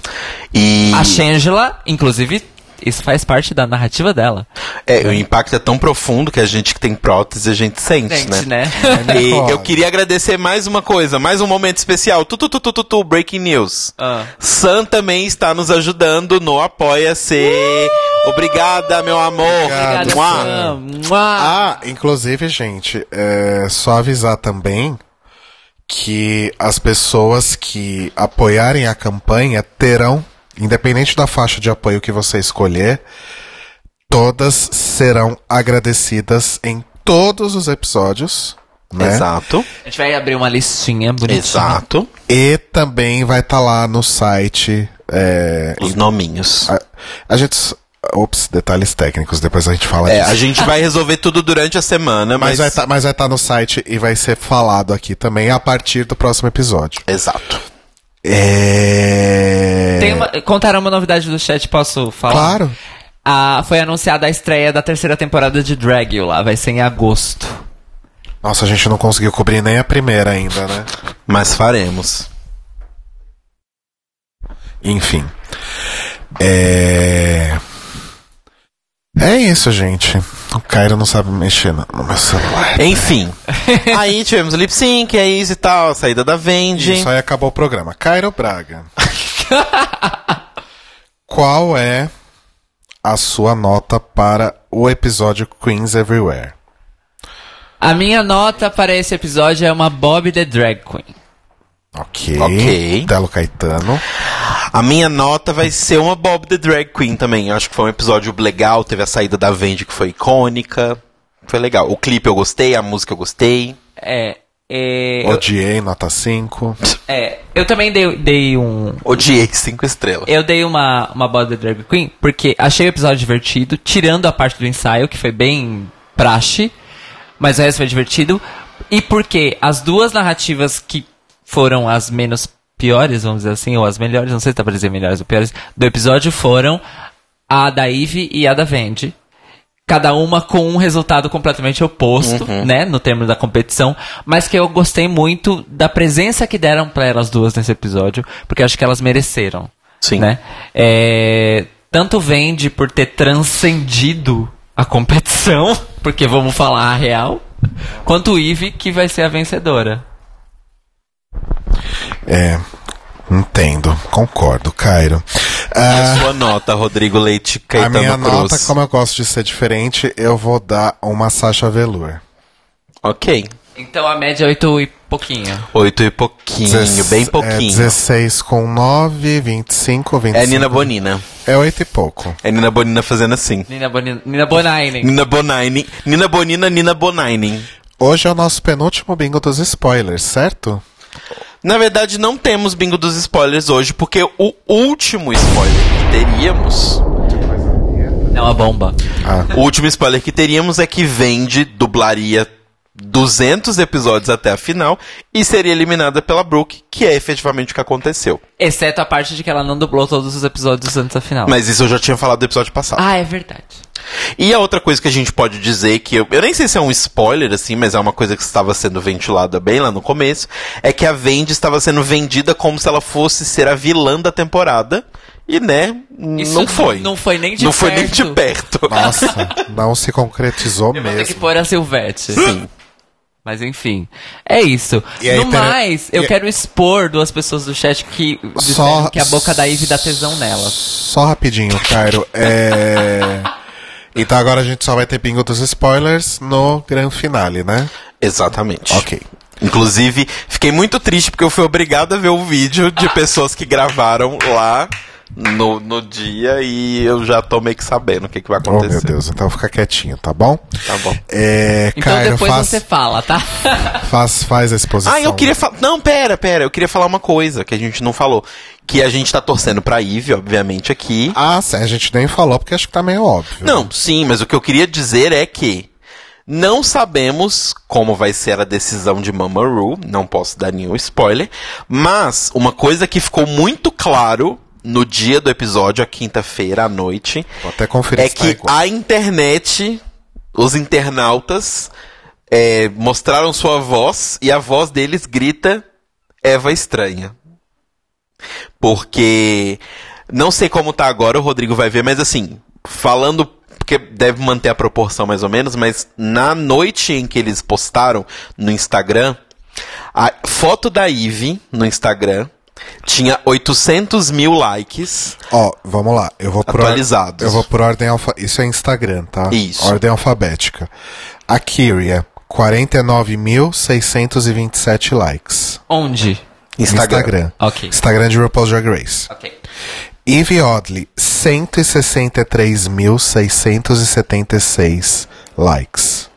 E A Shangela, inclusive, isso faz parte da narrativa dela. é, o impacto é tão profundo que a gente que tem prótese, a gente sente, Gente, né? né? E Foda. eu queria agradecer mais uma coisa, mais um momento especial. Tu, tu, tu, tu, tu, tu, breaking news. Ah. Sam também está nos ajudando no Apoia-se. Obrigada, meu amor. Obrigado, Mua. Sam. Mua. Ah, inclusive, gente, é só avisar também que as pessoas que apoiarem a campanha terão, independente da faixa de apoio que você escolher, todas serão agradecidas em todos os episódios, né? Exato. A gente vai abrir uma listinha bonitinha. Exato. E também vai estar lá no site. é, Os nominhos. a, a gente. Ops, detalhes técnicos, depois a gente fala É, disso. a gente vai resolver tudo durante a semana, Mas mas. vai tá- mas vai estar no site e vai ser falado aqui também a partir do próximo episódio. Exato. É. Tem uma, contaram uma novidade do chat, posso falar? Claro. Ah, foi anunciada a estreia da terceira temporada de Drag You lá, vai ser em agosto. Nossa, a gente não conseguiu cobrir nem a primeira ainda, né? Mas faremos. Enfim. É. É isso, gente. O Cairo não sabe mexer no no meu celular. Enfim. aí tivemos o lip sync, é isso e tal, a saída da Vendi. Isso aí acabou o programa. Cairo Braga. Qual é a sua nota para o episódio Queens Everywhere? A minha nota para esse episódio é uma Bob the Drag Queen. Ok. Ok. Telo Caetano. A minha nota vai ser uma Bob the Drag Queen também. Eu acho que foi um episódio legal, teve a saída da Vendi que foi icônica. Foi legal. O clipe eu gostei, a música eu gostei. É. é eu, Odiei, nota 5. é, eu também dei, dei um. Odiei cinco estrelas. Eu dei uma, uma Bob the Drag Queen porque achei o episódio divertido, tirando a parte do ensaio, que foi bem praxe, mas o resto foi divertido. E porque as duas narrativas que foram as menos piores, vamos dizer assim, ou as melhores, não sei se dá pra dizer melhores ou piores, do episódio foram a da Eve e a da Vendi. Cada uma com um resultado completamente oposto, né, no termo da competição, mas que eu gostei muito da presença que deram pra elas duas nesse episódio, porque acho que elas mereceram. Sim. Né? É, tanto Vendi por ter transcendido a competição, porque vamos falar a real, quanto Eve que vai ser a vencedora. É. Entendo. Concordo, Cairo. E Ah, a sua nota, Rodrigo Leite a Caetano minha Cruz. nota, como eu gosto de ser diferente, eu vou dar uma Sasha Velour. Ok. Então a média é 8 e pouquinho. Oito e pouquinho, Dezesse- bem É pouquinho. 16 com 9, 25, 25. É, Nina Bonina. É 8 e pouco. É Nina Bonina fazendo assim. Nina, Boni, Nina Bonainen. Nina Bonine. Nina Bonina, Nina Bonine. Hoje é o nosso penúltimo bingo dos spoilers, certo? Na verdade, não temos bingo dos spoilers hoje, porque o último spoiler que teríamos. É uma bomba. O último spoiler que teríamos é que Vende dublaria 200 episódios até a final e seria eliminada pela Brooke, que é efetivamente o que aconteceu. Exceto a parte de que ela não dublou todos os episódios antes da final. Mas isso eu já tinha falado do episódio passado. Ah, é verdade. E a outra coisa que a gente pode dizer, que eu, eu nem sei se é um spoiler, assim, mas é uma coisa que estava sendo ventilada bem lá no começo, é que a Vendi estava sendo vendida como se ela fosse ser a vilã da temporada. E, né, Isso não foi. não foi nem de Não foi nem perto. de perto. Nossa, não se concretizou Eu vou ter que mesmo. pôr a Silvete. Sim. Mas enfim, é isso. E aí, no pera- mais, eu e- quero expor duas pessoas do chat que Só- que a boca da Ivy dá tesão nelas. Só rapidinho, Cairo. É... Então agora a gente só vai ter bingo dos spoilers no grande finale, né? Exatamente. Ok. Inclusive, fiquei muito triste porque eu fui obrigado a ver o vídeo de pessoas que gravaram lá no, no dia e eu já tô meio que sabendo o que, que vai Oh, meu acontecer. Deus, então fica quietinho, tá bom? Tá bom. É, Então Cairo, depois faz, você fala, tá? faz, faz a exposição. Ah, eu queria falar. Não, pera, pera. Eu queria falar uma coisa que a gente não falou. Que a gente tá torcendo pra Eve, obviamente, aqui. Ah, sim, a gente nem falou porque acho que tá meio óbvio. Não, sim, mas o que eu queria dizer é que não sabemos como vai ser a decisão de Mama Ru, não posso dar nenhum spoiler, mas uma coisa que ficou muito claro no dia do episódio, a quinta-feira à noite, Vou até conferir é tá que a internet, os internautas, é, mostraram sua voz e a voz deles grita Eva Estranha. Porque não sei como tá agora, o Rodrigo vai ver, mas assim, falando porque deve manter a proporção mais ou menos, mas na noite em que eles postaram no Instagram, a foto da Eve no Instagram tinha 800 mil likes. Ó, vamos lá. Eu vou por or- Atualizados. Eu vou por ordem alfa. Isso é Instagram, tá? Isso. Ordem alfabética. A Kyria, 49.627 likes. Onde? Instagram. Instagram. Ok. Instagram de RuPaul's Drag Race. Ok. Eve Oddly, 163.676 likes.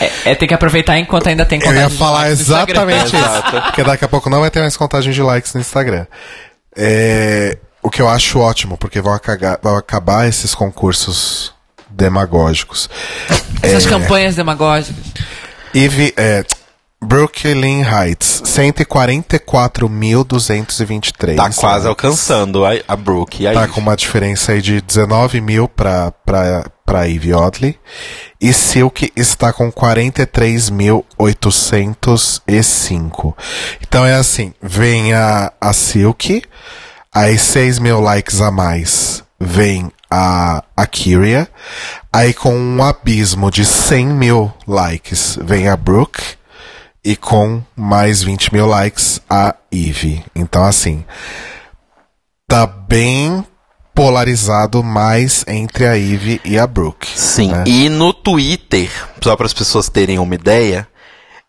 É, é, tem que aproveitar enquanto ainda tem Eu contagem ia de falar exatamente isso. Porque daqui a pouco não vai ter mais contagem de likes no Instagram. É, o que eu acho ótimo, porque vão, acagar- vão acabar esses concursos demagógicos. Essas campanhas demagógicas. Eve, é, Brooklyn Heights, 144.223. Tá quase alcançando a, a Brooke e a Tá Eve. com uma diferença aí de 19 mil pra, pra, pra Eve Oddly. E Silk está com 43.805. Então é assim, vem a, a Silk, aí 6 mil likes a mais vem a, a Kyria, aí com um abismo de 100 mil likes vem a Brooke, e com mais 20 mil likes a Eve. Então assim, tá bem polarizado mais entre a Eve e a Brooke. Sim, né? e no Twitter, só para as pessoas terem uma ideia,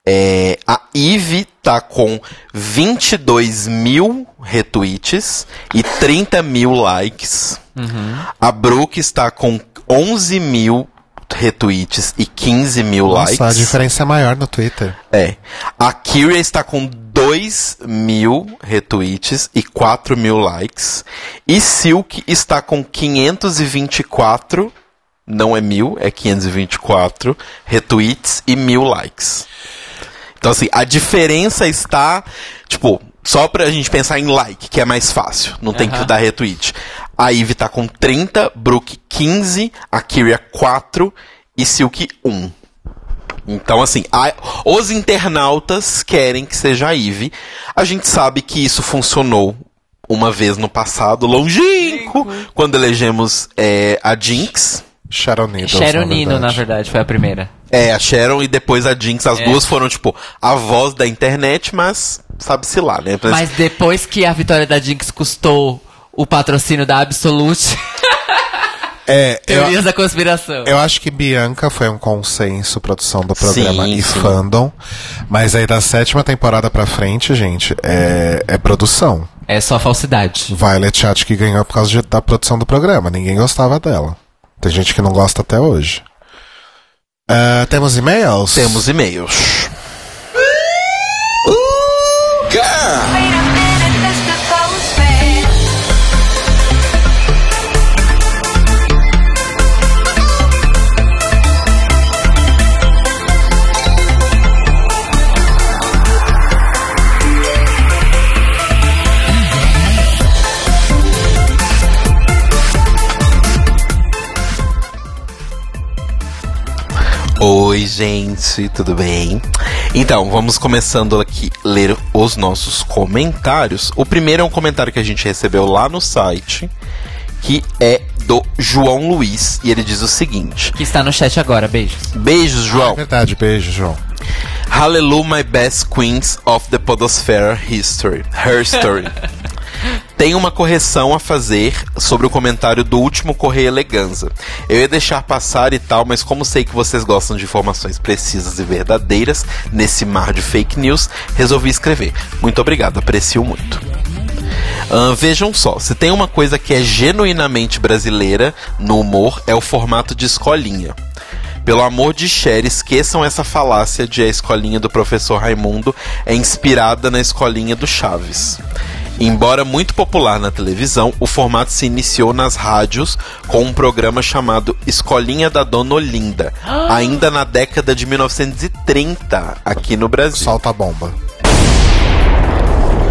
é, a Eve tá com 22 mil retweets e 30 mil likes. A Brooke está com 11 mil retweets e 15 mil Nossa, a likes. diferença é maior no Twitter. É. A Kyria está com 2 mil retweets e 4 mil likes. E Silk está com 524, não é mil, é 524 retweets e mil likes. Então, assim, a diferença está, tipo, só pra gente pensar em like, que é mais fácil, não tem que dar retweet. A Eve tá com 30, Brooke 15, a Kyria 4 e Silk 1. Então, assim, a- os internautas querem que seja a Eve. A gente sabe que isso funcionou uma vez no passado, longínquo, quando elegemos é, a Jinx. Needles, Sharon na Nino, na verdade. verdade, foi a primeira. É, a Sharon e depois a Jinx. As É. duas foram, tipo, a voz da internet, mas sabe-se lá, né? Mas- Mas depois que a vitória da Jinx custou o patrocínio da Absolute, É, eu, teorias da conspiração. eu acho que Bianca foi um consenso, produção do programa Sim, e sim. fandom. Mas aí da sétima temporada pra frente, gente, é, é produção. É só falsidade. Violet Chat que ganhou por causa de- da produção do programa. Ninguém gostava dela. Tem gente que não gosta até hoje. Ah, temos e-mails? Temos e-mails. Oi, gente, tudo bem? Então, vamos começando aqui a ler os nossos comentários. O primeiro é um comentário que a gente recebeu lá no site, que é do João Luiz, e ele diz o seguinte: Que está no chat agora, beijos. Beijos, É João. verdade, beijo, João. Hallelujah, my best queens of the Podosphera history. Her story. Tem uma correção a fazer sobre o comentário do último Correio Eleganza. Eu ia deixar passar e tal, mas como sei que vocês gostam de informações precisas e verdadeiras nesse mar de fake news, resolvi escrever. Muito obrigado, aprecio muito. Ahn, vejam só, se tem uma coisa que é genuinamente brasileira no humor, é o formato de escolinha. Pelo amor de Cher, esqueçam essa falácia de a escolinha do professor Raimundo é inspirada na escolinha do Chaves. Embora muito popular na televisão, o formato se iniciou nas rádios com um programa chamado Escolinha da Dona Olinda, ainda na década de 1930 aqui no Brasil. Solta a bomba.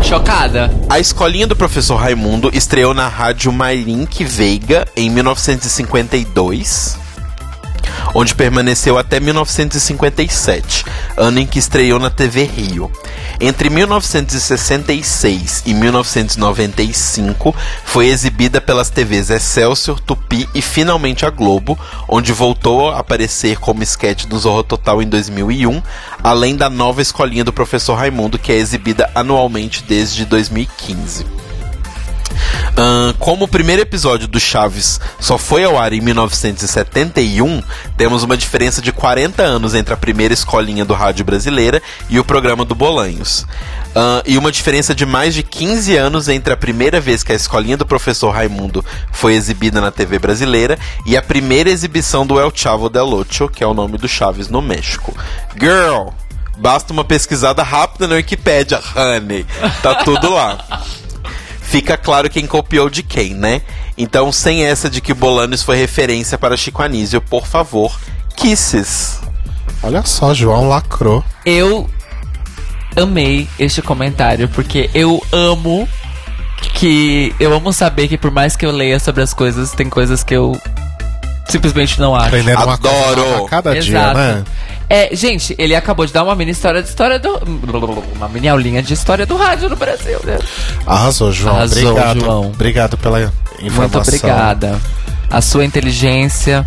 Chocada. A escolinha do professor Raimundo estreou na rádio Mairink Veiga em 1952, onde permaneceu até 1957, ano em que estreou na TV Rio. Entre 1966 e 1995, foi exibida pelas TVs Excelsior, Tupi e finalmente a Globo, onde voltou a aparecer como esquete do Zorro Total em 2001, além da nova escolinha do professor Raimundo, que é exibida anualmente desde 2015. Ahn, como o primeiro episódio do Chaves só foi ao ar em 1971, temos uma diferença de 40 anos entre a primeira escolinha do rádio brasileira e o programa do Bolanhos. Ahn, e uma diferença de mais de 15 anos entre a primeira vez que a escolinha do professor Raimundo foi exibida na TV brasileira e a primeira exibição do El Chavo del Ocho, que é o nome do Chaves no México. Girl! Basta uma pesquisada rápida na Wikipédia, honey. Tá tudo lá fica claro quem copiou de quem, né? Então, sem essa de que Bolanos foi referência para Chico Anísio, por favor, kisses. Olha só, João lacrou. Eu amei este comentário, porque eu amo que. Eu amo saber que por mais que eu leia sobre as coisas, tem coisas que eu simplesmente não acho. Aprendendo uma coisa Adoro. nova a cada dia, Exato. né? É, gente, ele acabou de dar uma mini história de história do. Uma mini aulinha de história do rádio no Brasil, né? Arrasou, João. Arrasou, obrigado. João. Obrigado pela informação. Muito obrigada. A sua inteligência.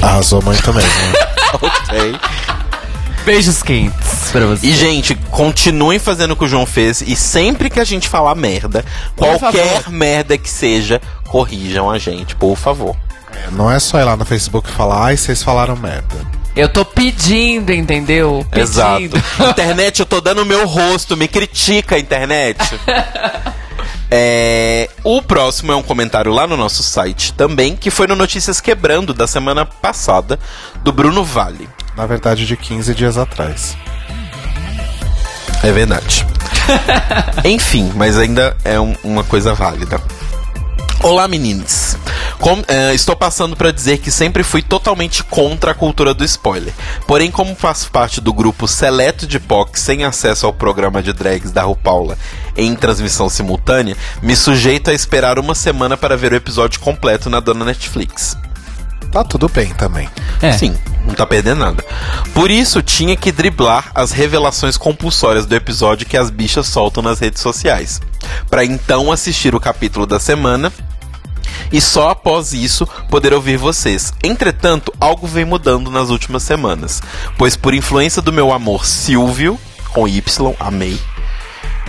Arrasou muito mesmo. ok. Beijos quentes pra você. E, gente, continuem fazendo o que o João fez. E sempre que a gente falar merda, Por qualquer favor. merda que seja, corrijam a gente, por favor. Não é só ir lá no Facebook e falar, ai, vocês falaram merda. Eu tô pedindo, entendeu? Pedindo. Exato. internet, eu tô dando o meu rosto, me critica, internet. É, o próximo é um comentário lá no nosso site também, que foi no Notícias Quebrando da semana passada, do Bruno Vale. Na verdade, de 15 dias atrás. É verdade. Enfim, mas ainda é um- uma coisa válida. Olá, meninos. Com- eh, estou passando para dizer que sempre fui totalmente contra a cultura do spoiler. Porém, como faço parte do grupo seleto de POC sem acesso ao programa de drags da RuPaula em transmissão simultânea, me sujeito a esperar uma semana para ver o episódio completo na dona Netflix. Tá tudo bem também. É. Sim, não tá perdendo nada. Por isso, tinha que driblar as revelações compulsórias do episódio que as bichas soltam nas redes sociais. Pra então assistir o capítulo da semana e só após isso poder ouvir vocês. Entretanto, algo vem mudando nas últimas semanas, pois por influência do meu amor Silvio, com Y, amei,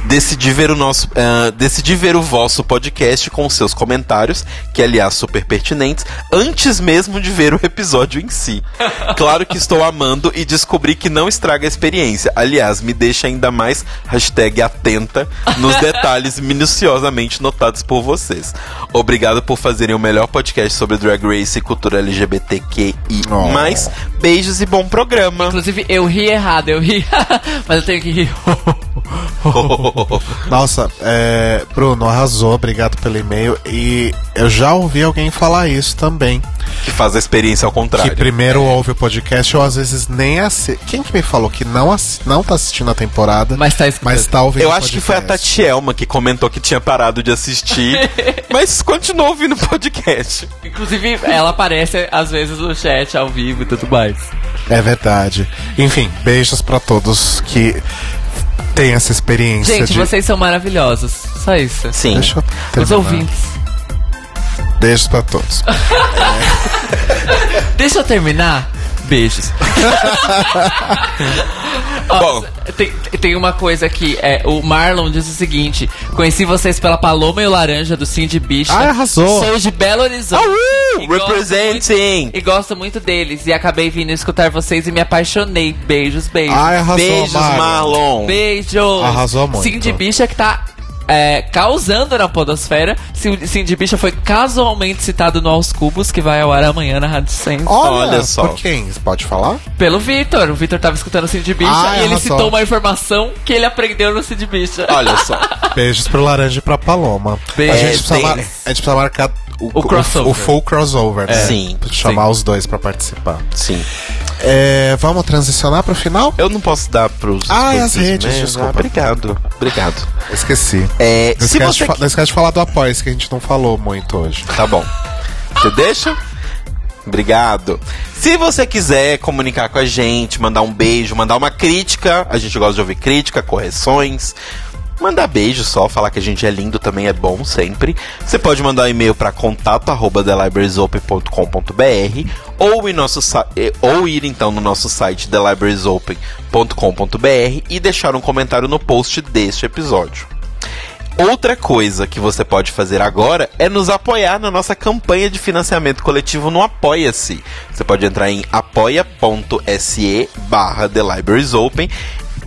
decidi ver o nosso ah, decidi ver o vosso podcast com seus comentários que aliás super pertinentes antes mesmo de ver o episódio em si claro que estou amando e descobri que não estraga a experiência aliás me deixa ainda mais hashtag atenta nos detalhes minuciosamente notados por vocês obrigado por fazerem o melhor podcast sobre drag race e cultura LGBTQI Oh. mais beijos e bom programa Inclusive, eu ri errado, eu ri. Mas eu tenho que rir. Nossa, é, Bruno, arrasou. Obrigado pelo e-mail. E eu já ouvi alguém falar isso também. que faz a experiência ao contrário Que primeiro ouve o podcast ou às vezes nem assiste. Quem que me falou que não, assi- não tá assistindo a temporada, Mas tá escutando. mas tá ouvindo Eu o acho que foi a? Tatielma que comentou que tinha parado de assistir, mas continuou ouvindo o podcast. Inclusive, ela aparece às vezes no chat ao vivo e tudo mais. É verdade. Enfim, beijos pra todos que têm essa experiência Gente, de. vocês são maravilhosos. Só isso. Sim. Deixa eu Os ouvintes. Beijos pra todos. Deixa eu terminar. Beijos. Bom. tem, tem uma coisa aqui. É, o Marlon diz o seguinte: Conheci vocês pela Paloma e o Laranja do Cindy Bicha. Ah, arrasou. Sou de Belo Horizonte. E gosto Representing. muito- E gosto muito deles. E acabei vindo escutar vocês e me apaixonei. Beijos, beijos. Ai, arrasou, Beijos, Marlon. Marlon. Beijos. Arrasou muito. Cindy Bicha que tá é, causando na podosfera. Cin- Cindy Bicha foi casualmente citado no Aos Cubos, que vai ao ar amanhã na Rádio Sense. Olha, Olha só. Por quem? Pode falar? Pelo Vitor. O Vitor tava escutando Cindy Bicha Ah, e ele citou uma informação que ele aprendeu no Cindy Bicha. Olha só. Beijos pro Laranja e pra Paloma. Beijo. A, gente precisa mar- a gente precisa marcar o, O crossover. o full crossover, né? Sim, Chamar sim. os dois pra participar. Sim. É, vamos transicionar pro final? Eu não posso dar pros. Ah, e pros as redes, e-mails. desculpa. Ah, obrigado. Obrigado. Esqueci. É, Não se esquece, você. de, não esquece de falar do apoio, que a gente não falou muito hoje. Tá bom. Você deixa? Obrigado. Se você quiser comunicar com a gente, mandar um beijo, mandar uma crítica, a gente gosta de ouvir crítica, correções. Mandar beijo só, falar que a gente é lindo também é bom sempre. Você pode mandar um e-mail para contato arroba thelibrariesopen.com.br ou, em nosso eh, ou ir então no nosso site thelibrariesopen.com.br e deixar um comentário no post deste episódio. Outra coisa que você pode fazer agora é nos apoiar na nossa campanha de financiamento coletivo no Apoia-se. Você pode entrar em apoia.se barra The Libraries Open,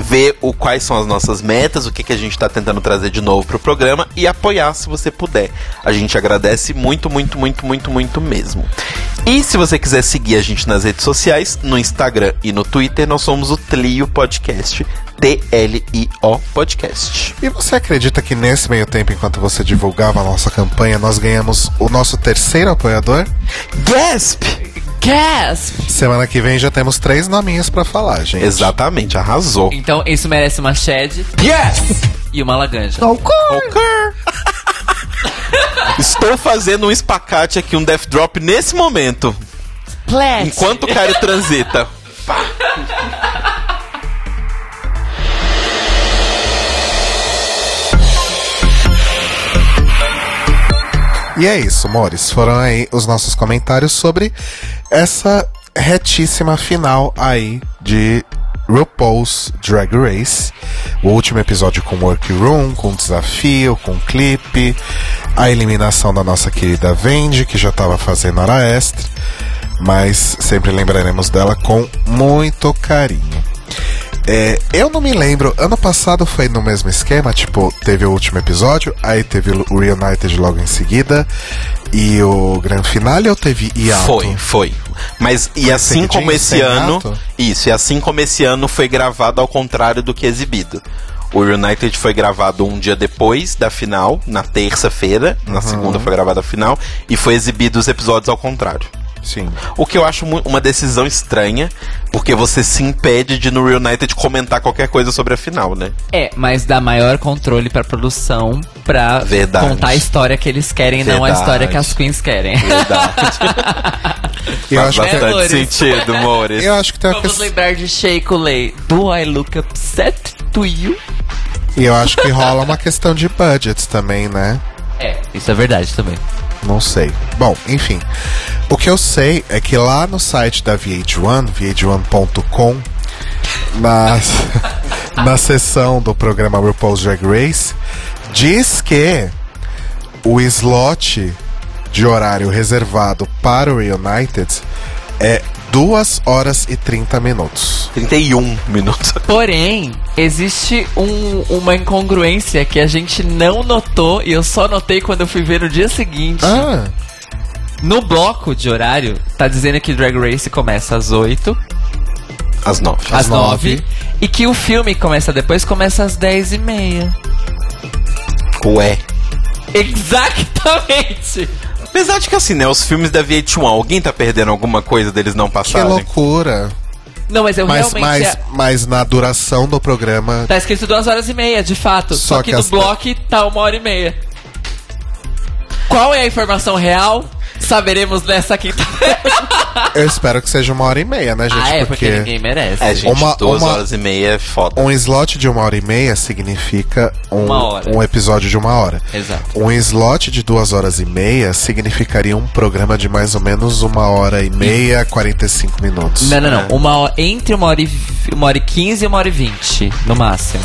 ver o, quais são as nossas metas, o que, que a gente está tentando trazer de novo para o programa e apoiar se você puder. A gente agradece muito, muito, muito, muito, muito mesmo. E se você quiser seguir a gente nas redes sociais, no Instagram e no Twitter, nós somos o Tlio Podcast. T-L-I-O Podcast. E você acredita que nesse meio tempo, enquanto você divulgava a nossa campanha, nós ganhamos o nosso terceiro apoiador? Gasp! Gasp! Semana que vem já temos três nominhos pra falar, gente. Exatamente, arrasou. Então isso merece uma shed Yes! e uma laganja. Ok. Estou fazendo um espacate aqui, um death drop nesse momento. Plat. Enquanto o cara transita. E é isso, amores. Foram aí os nossos comentários sobre essa retíssima final aí de RuPaul's Drag Race. O último episódio com workroom, com desafio, com clipe, a eliminação da nossa querida Vendi, que já estava fazendo hora extra, mas sempre lembraremos dela com muito carinho. É, eu não me lembro, ano passado foi no mesmo esquema, tipo, teve o último episódio, aí teve o Reunited logo em seguida, e o grande finale ou teve hiato? Foi, foi. Mas e assim seguidinho, como esse ano. ato? Isso, e assim como esse ano foi gravado ao contrário do que exibido. O United foi gravado um dia depois da final, na terça-feira. Na segunda foi gravada a final. E foi exibido os episódios ao contrário. Sim. O que eu acho uma decisão estranha, porque você se impede de no Reunited comentar qualquer coisa sobre a final, né? É, mas dá maior controle pra produção pra Verdade. contar a história que eles querem, não a Verdade. história que as queens querem. Verdade. Eu Faz acho, que, É, bastante Loures. sentido, Mores. eu acho que tem uma Vamos questão. lembrar de Shake Lay. Do I look upset to you? E eu acho que rola uma questão de budgets também, né? É, isso é verdade também. Não sei. Bom, enfim. O que eu sei é que lá no site da VH1, vh1.com, na, na seção do programa RuPaul's Drag Race, diz que o slot de horário reservado para o Reunited é 2 horas e 30 minutos. 31 minutos. Porém, existe um- uma incongruência que a gente não notou e eu só notei quando eu fui ver no dia seguinte. Ah, No bloco de horário, tá dizendo que Drag Race começa às 8, Às 9. às nove. 9, e que o filme começa depois, começa às 10 e meia. Ué. Exatamente! Apesar de que assim, né? Os filmes da VH1, alguém tá perdendo alguma coisa deles não que passarem? loucura. Não, mas eu Mas, realmente. mas, é- mas na duração do programa. Tá escrito duas horas e meia, de fato. Só, Só que, que no as- bloco tá uma hora e meia. Qual é a informação real? Saberemos nessa quinta-feira. Eu espero que seja uma hora e meia, né, gente? Ah, é, porque ninguém merece. É, gente, Uma- duas uma- horas e meia é foda. Um slot de uma hora e meia significa um, Uma hora. um episódio de uma hora. Exato. Um slot de duas horas e meia significaria um programa de mais ou menos uma hora e meia, 45 minutos. Não, não, não. Uma hora, entre uma hora, e, uma hora e quinze e uma hora e vinte, no máximo.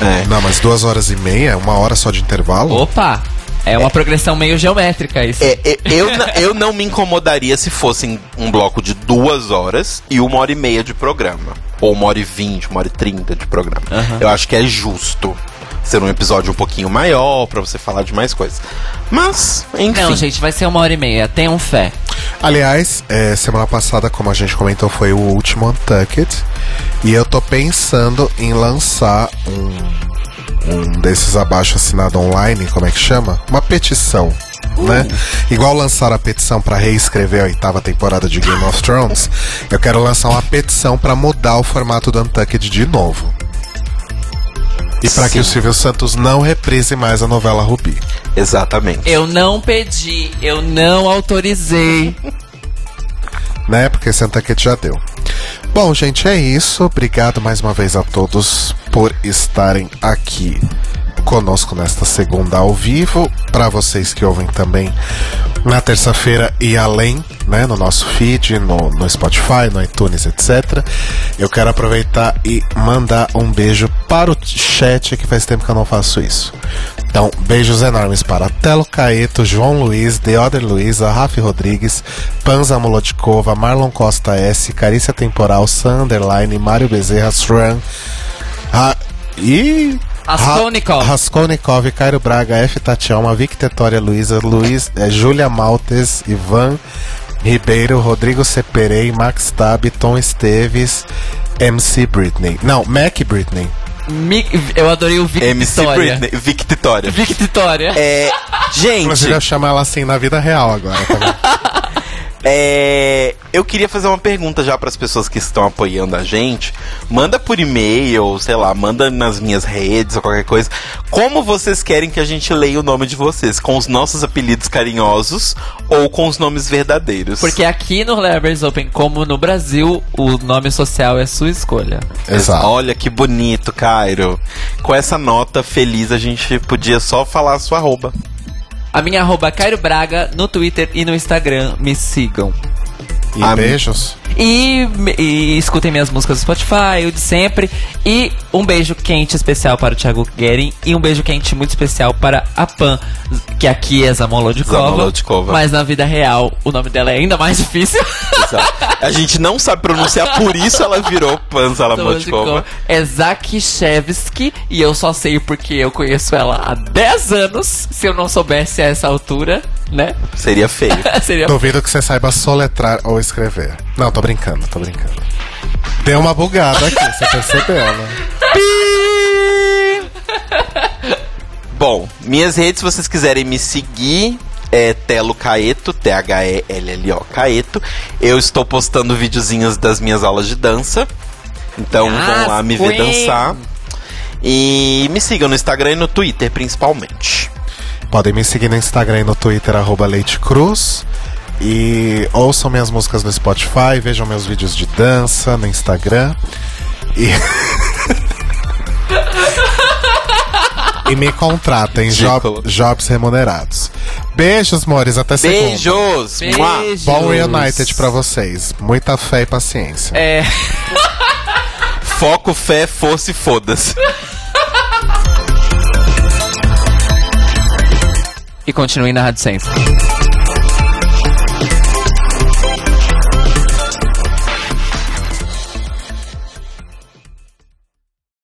É. Não, mas duas horas e meia, uma hora só de intervalo? Opa! É uma progressão meio geométrica isso. É, é, eu, eu não me incomodaria se fosse um bloco de duas horas e uma hora e meia de programa. Ou uma hora e vinte, uma hora e trinta de programa. Aham. Eu acho que é justo. ser um episódio um pouquinho maior, pra você falar de mais coisas. Mas, enfim. Não, gente, vai ser uma hora e meia. Tenham fé. Aliás, é, semana passada, como a gente comentou, foi o último Untucked. E eu tô pensando em lançar um, um desses abaixo assinado online, como é que chama? Uma petição. Né? Igual lançaram a petição pra reescrever a oitava temporada de Game of Thrones, eu quero lançar uma petição pra mudar o formato do Untucked de novo. E pra que o Silvio Santos não reprise mais a novela Rubi. Exatamente. Eu não pedi, eu não autorizei. né? Porque esse Untucked já deu. Bom, gente, é isso. Obrigado mais uma vez a todos por estarem aqui conosco nesta segunda ao vivo. Para vocês que ouvem também na terça-feira e além, né? No nosso feed, no, no Spotify, no iTunes, etc. Eu quero aproveitar e mandar um beijo para o chat, que faz tempo que eu não faço isso. Então, beijos enormes para Telo Caeto, João Luiz, Deoder Luiza, Rafi Rodrigues, Panza Molodkova, Marlon Costa S, Carícia Temporal, Sam Underline, Mário Bezerra, Sran, Ra e. Raskolnikov. Ra- Raskolnikov, Cairo Braga, F. Tatielma, Vic Tetória Luiza, Luiz, eh, Júlia Maltes, Ivan Ribeiro, Rodrigo Seperei, Max Tab, Tom Esteves, MC Britney. Não, Mac Britney. Mi- eu adorei o Vic MC. Britney, Vic Vitória. Vic Vitória. É, gente, Inclusive, eu chamo ela assim na vida real agora. Tá? É, eu queria fazer uma pergunta já para as pessoas que estão apoiando a gente. Manda por e-mail, sei lá, manda nas minhas redes ou qualquer coisa. Como vocês querem que a gente leia o nome de vocês? Com os nossos apelidos carinhosos ou com os nomes verdadeiros? Porque aqui no Lerbers Open, como no Brasil, o nome social é sua escolha. Exato. Olha que bonito, Cairo. Com essa nota feliz, a gente podia só falar a sua arroba. A minha arroba Cairo Braga no Twitter e no Instagram. Me sigam. E Am- beijos. E, e escutem minhas músicas do Spotify, o de sempre. E um beijo quente especial para o Thiago Guerin. E um beijo quente muito especial para a Pan, que aqui é Zamolodkova. Zamolodkova. Mas na vida real, o nome dela é ainda mais difícil. Exato. A gente não sabe pronunciar, por isso ela virou Panzala Motkova. É Zakishevsky. E eu só sei porque eu conheço ela há 10 anos. Se eu não soubesse a essa altura, né? Seria feio. Seria Duvido que você saiba soletrar ou escrever. Não, tô brincando, tô brincando. Deu uma bugada aqui, você percebeu, né? Bom, minhas redes, se vocês quiserem me seguir, é Telo Caeto, T-H-E-L-L-O Caeto. Eu estou postando videozinhos das minhas aulas de dança. Então Yes, vão lá me ver queen. dançar. E me sigam no Instagram e no Twitter, principalmente. Podem me seguir no Instagram e no Twitter, arroba Leite Cruz. E ouçam minhas músicas no Spotify, vejam meus vídeos de dança no Instagram. E. e me contratem, job- jobs remunerados. Beijos, mores, até segunda. Beijos! Beijos. Bom Reunited pra vocês. Muita fé e paciência. É. Foco, fé, força e foda-se. E continue na Rádio Sense.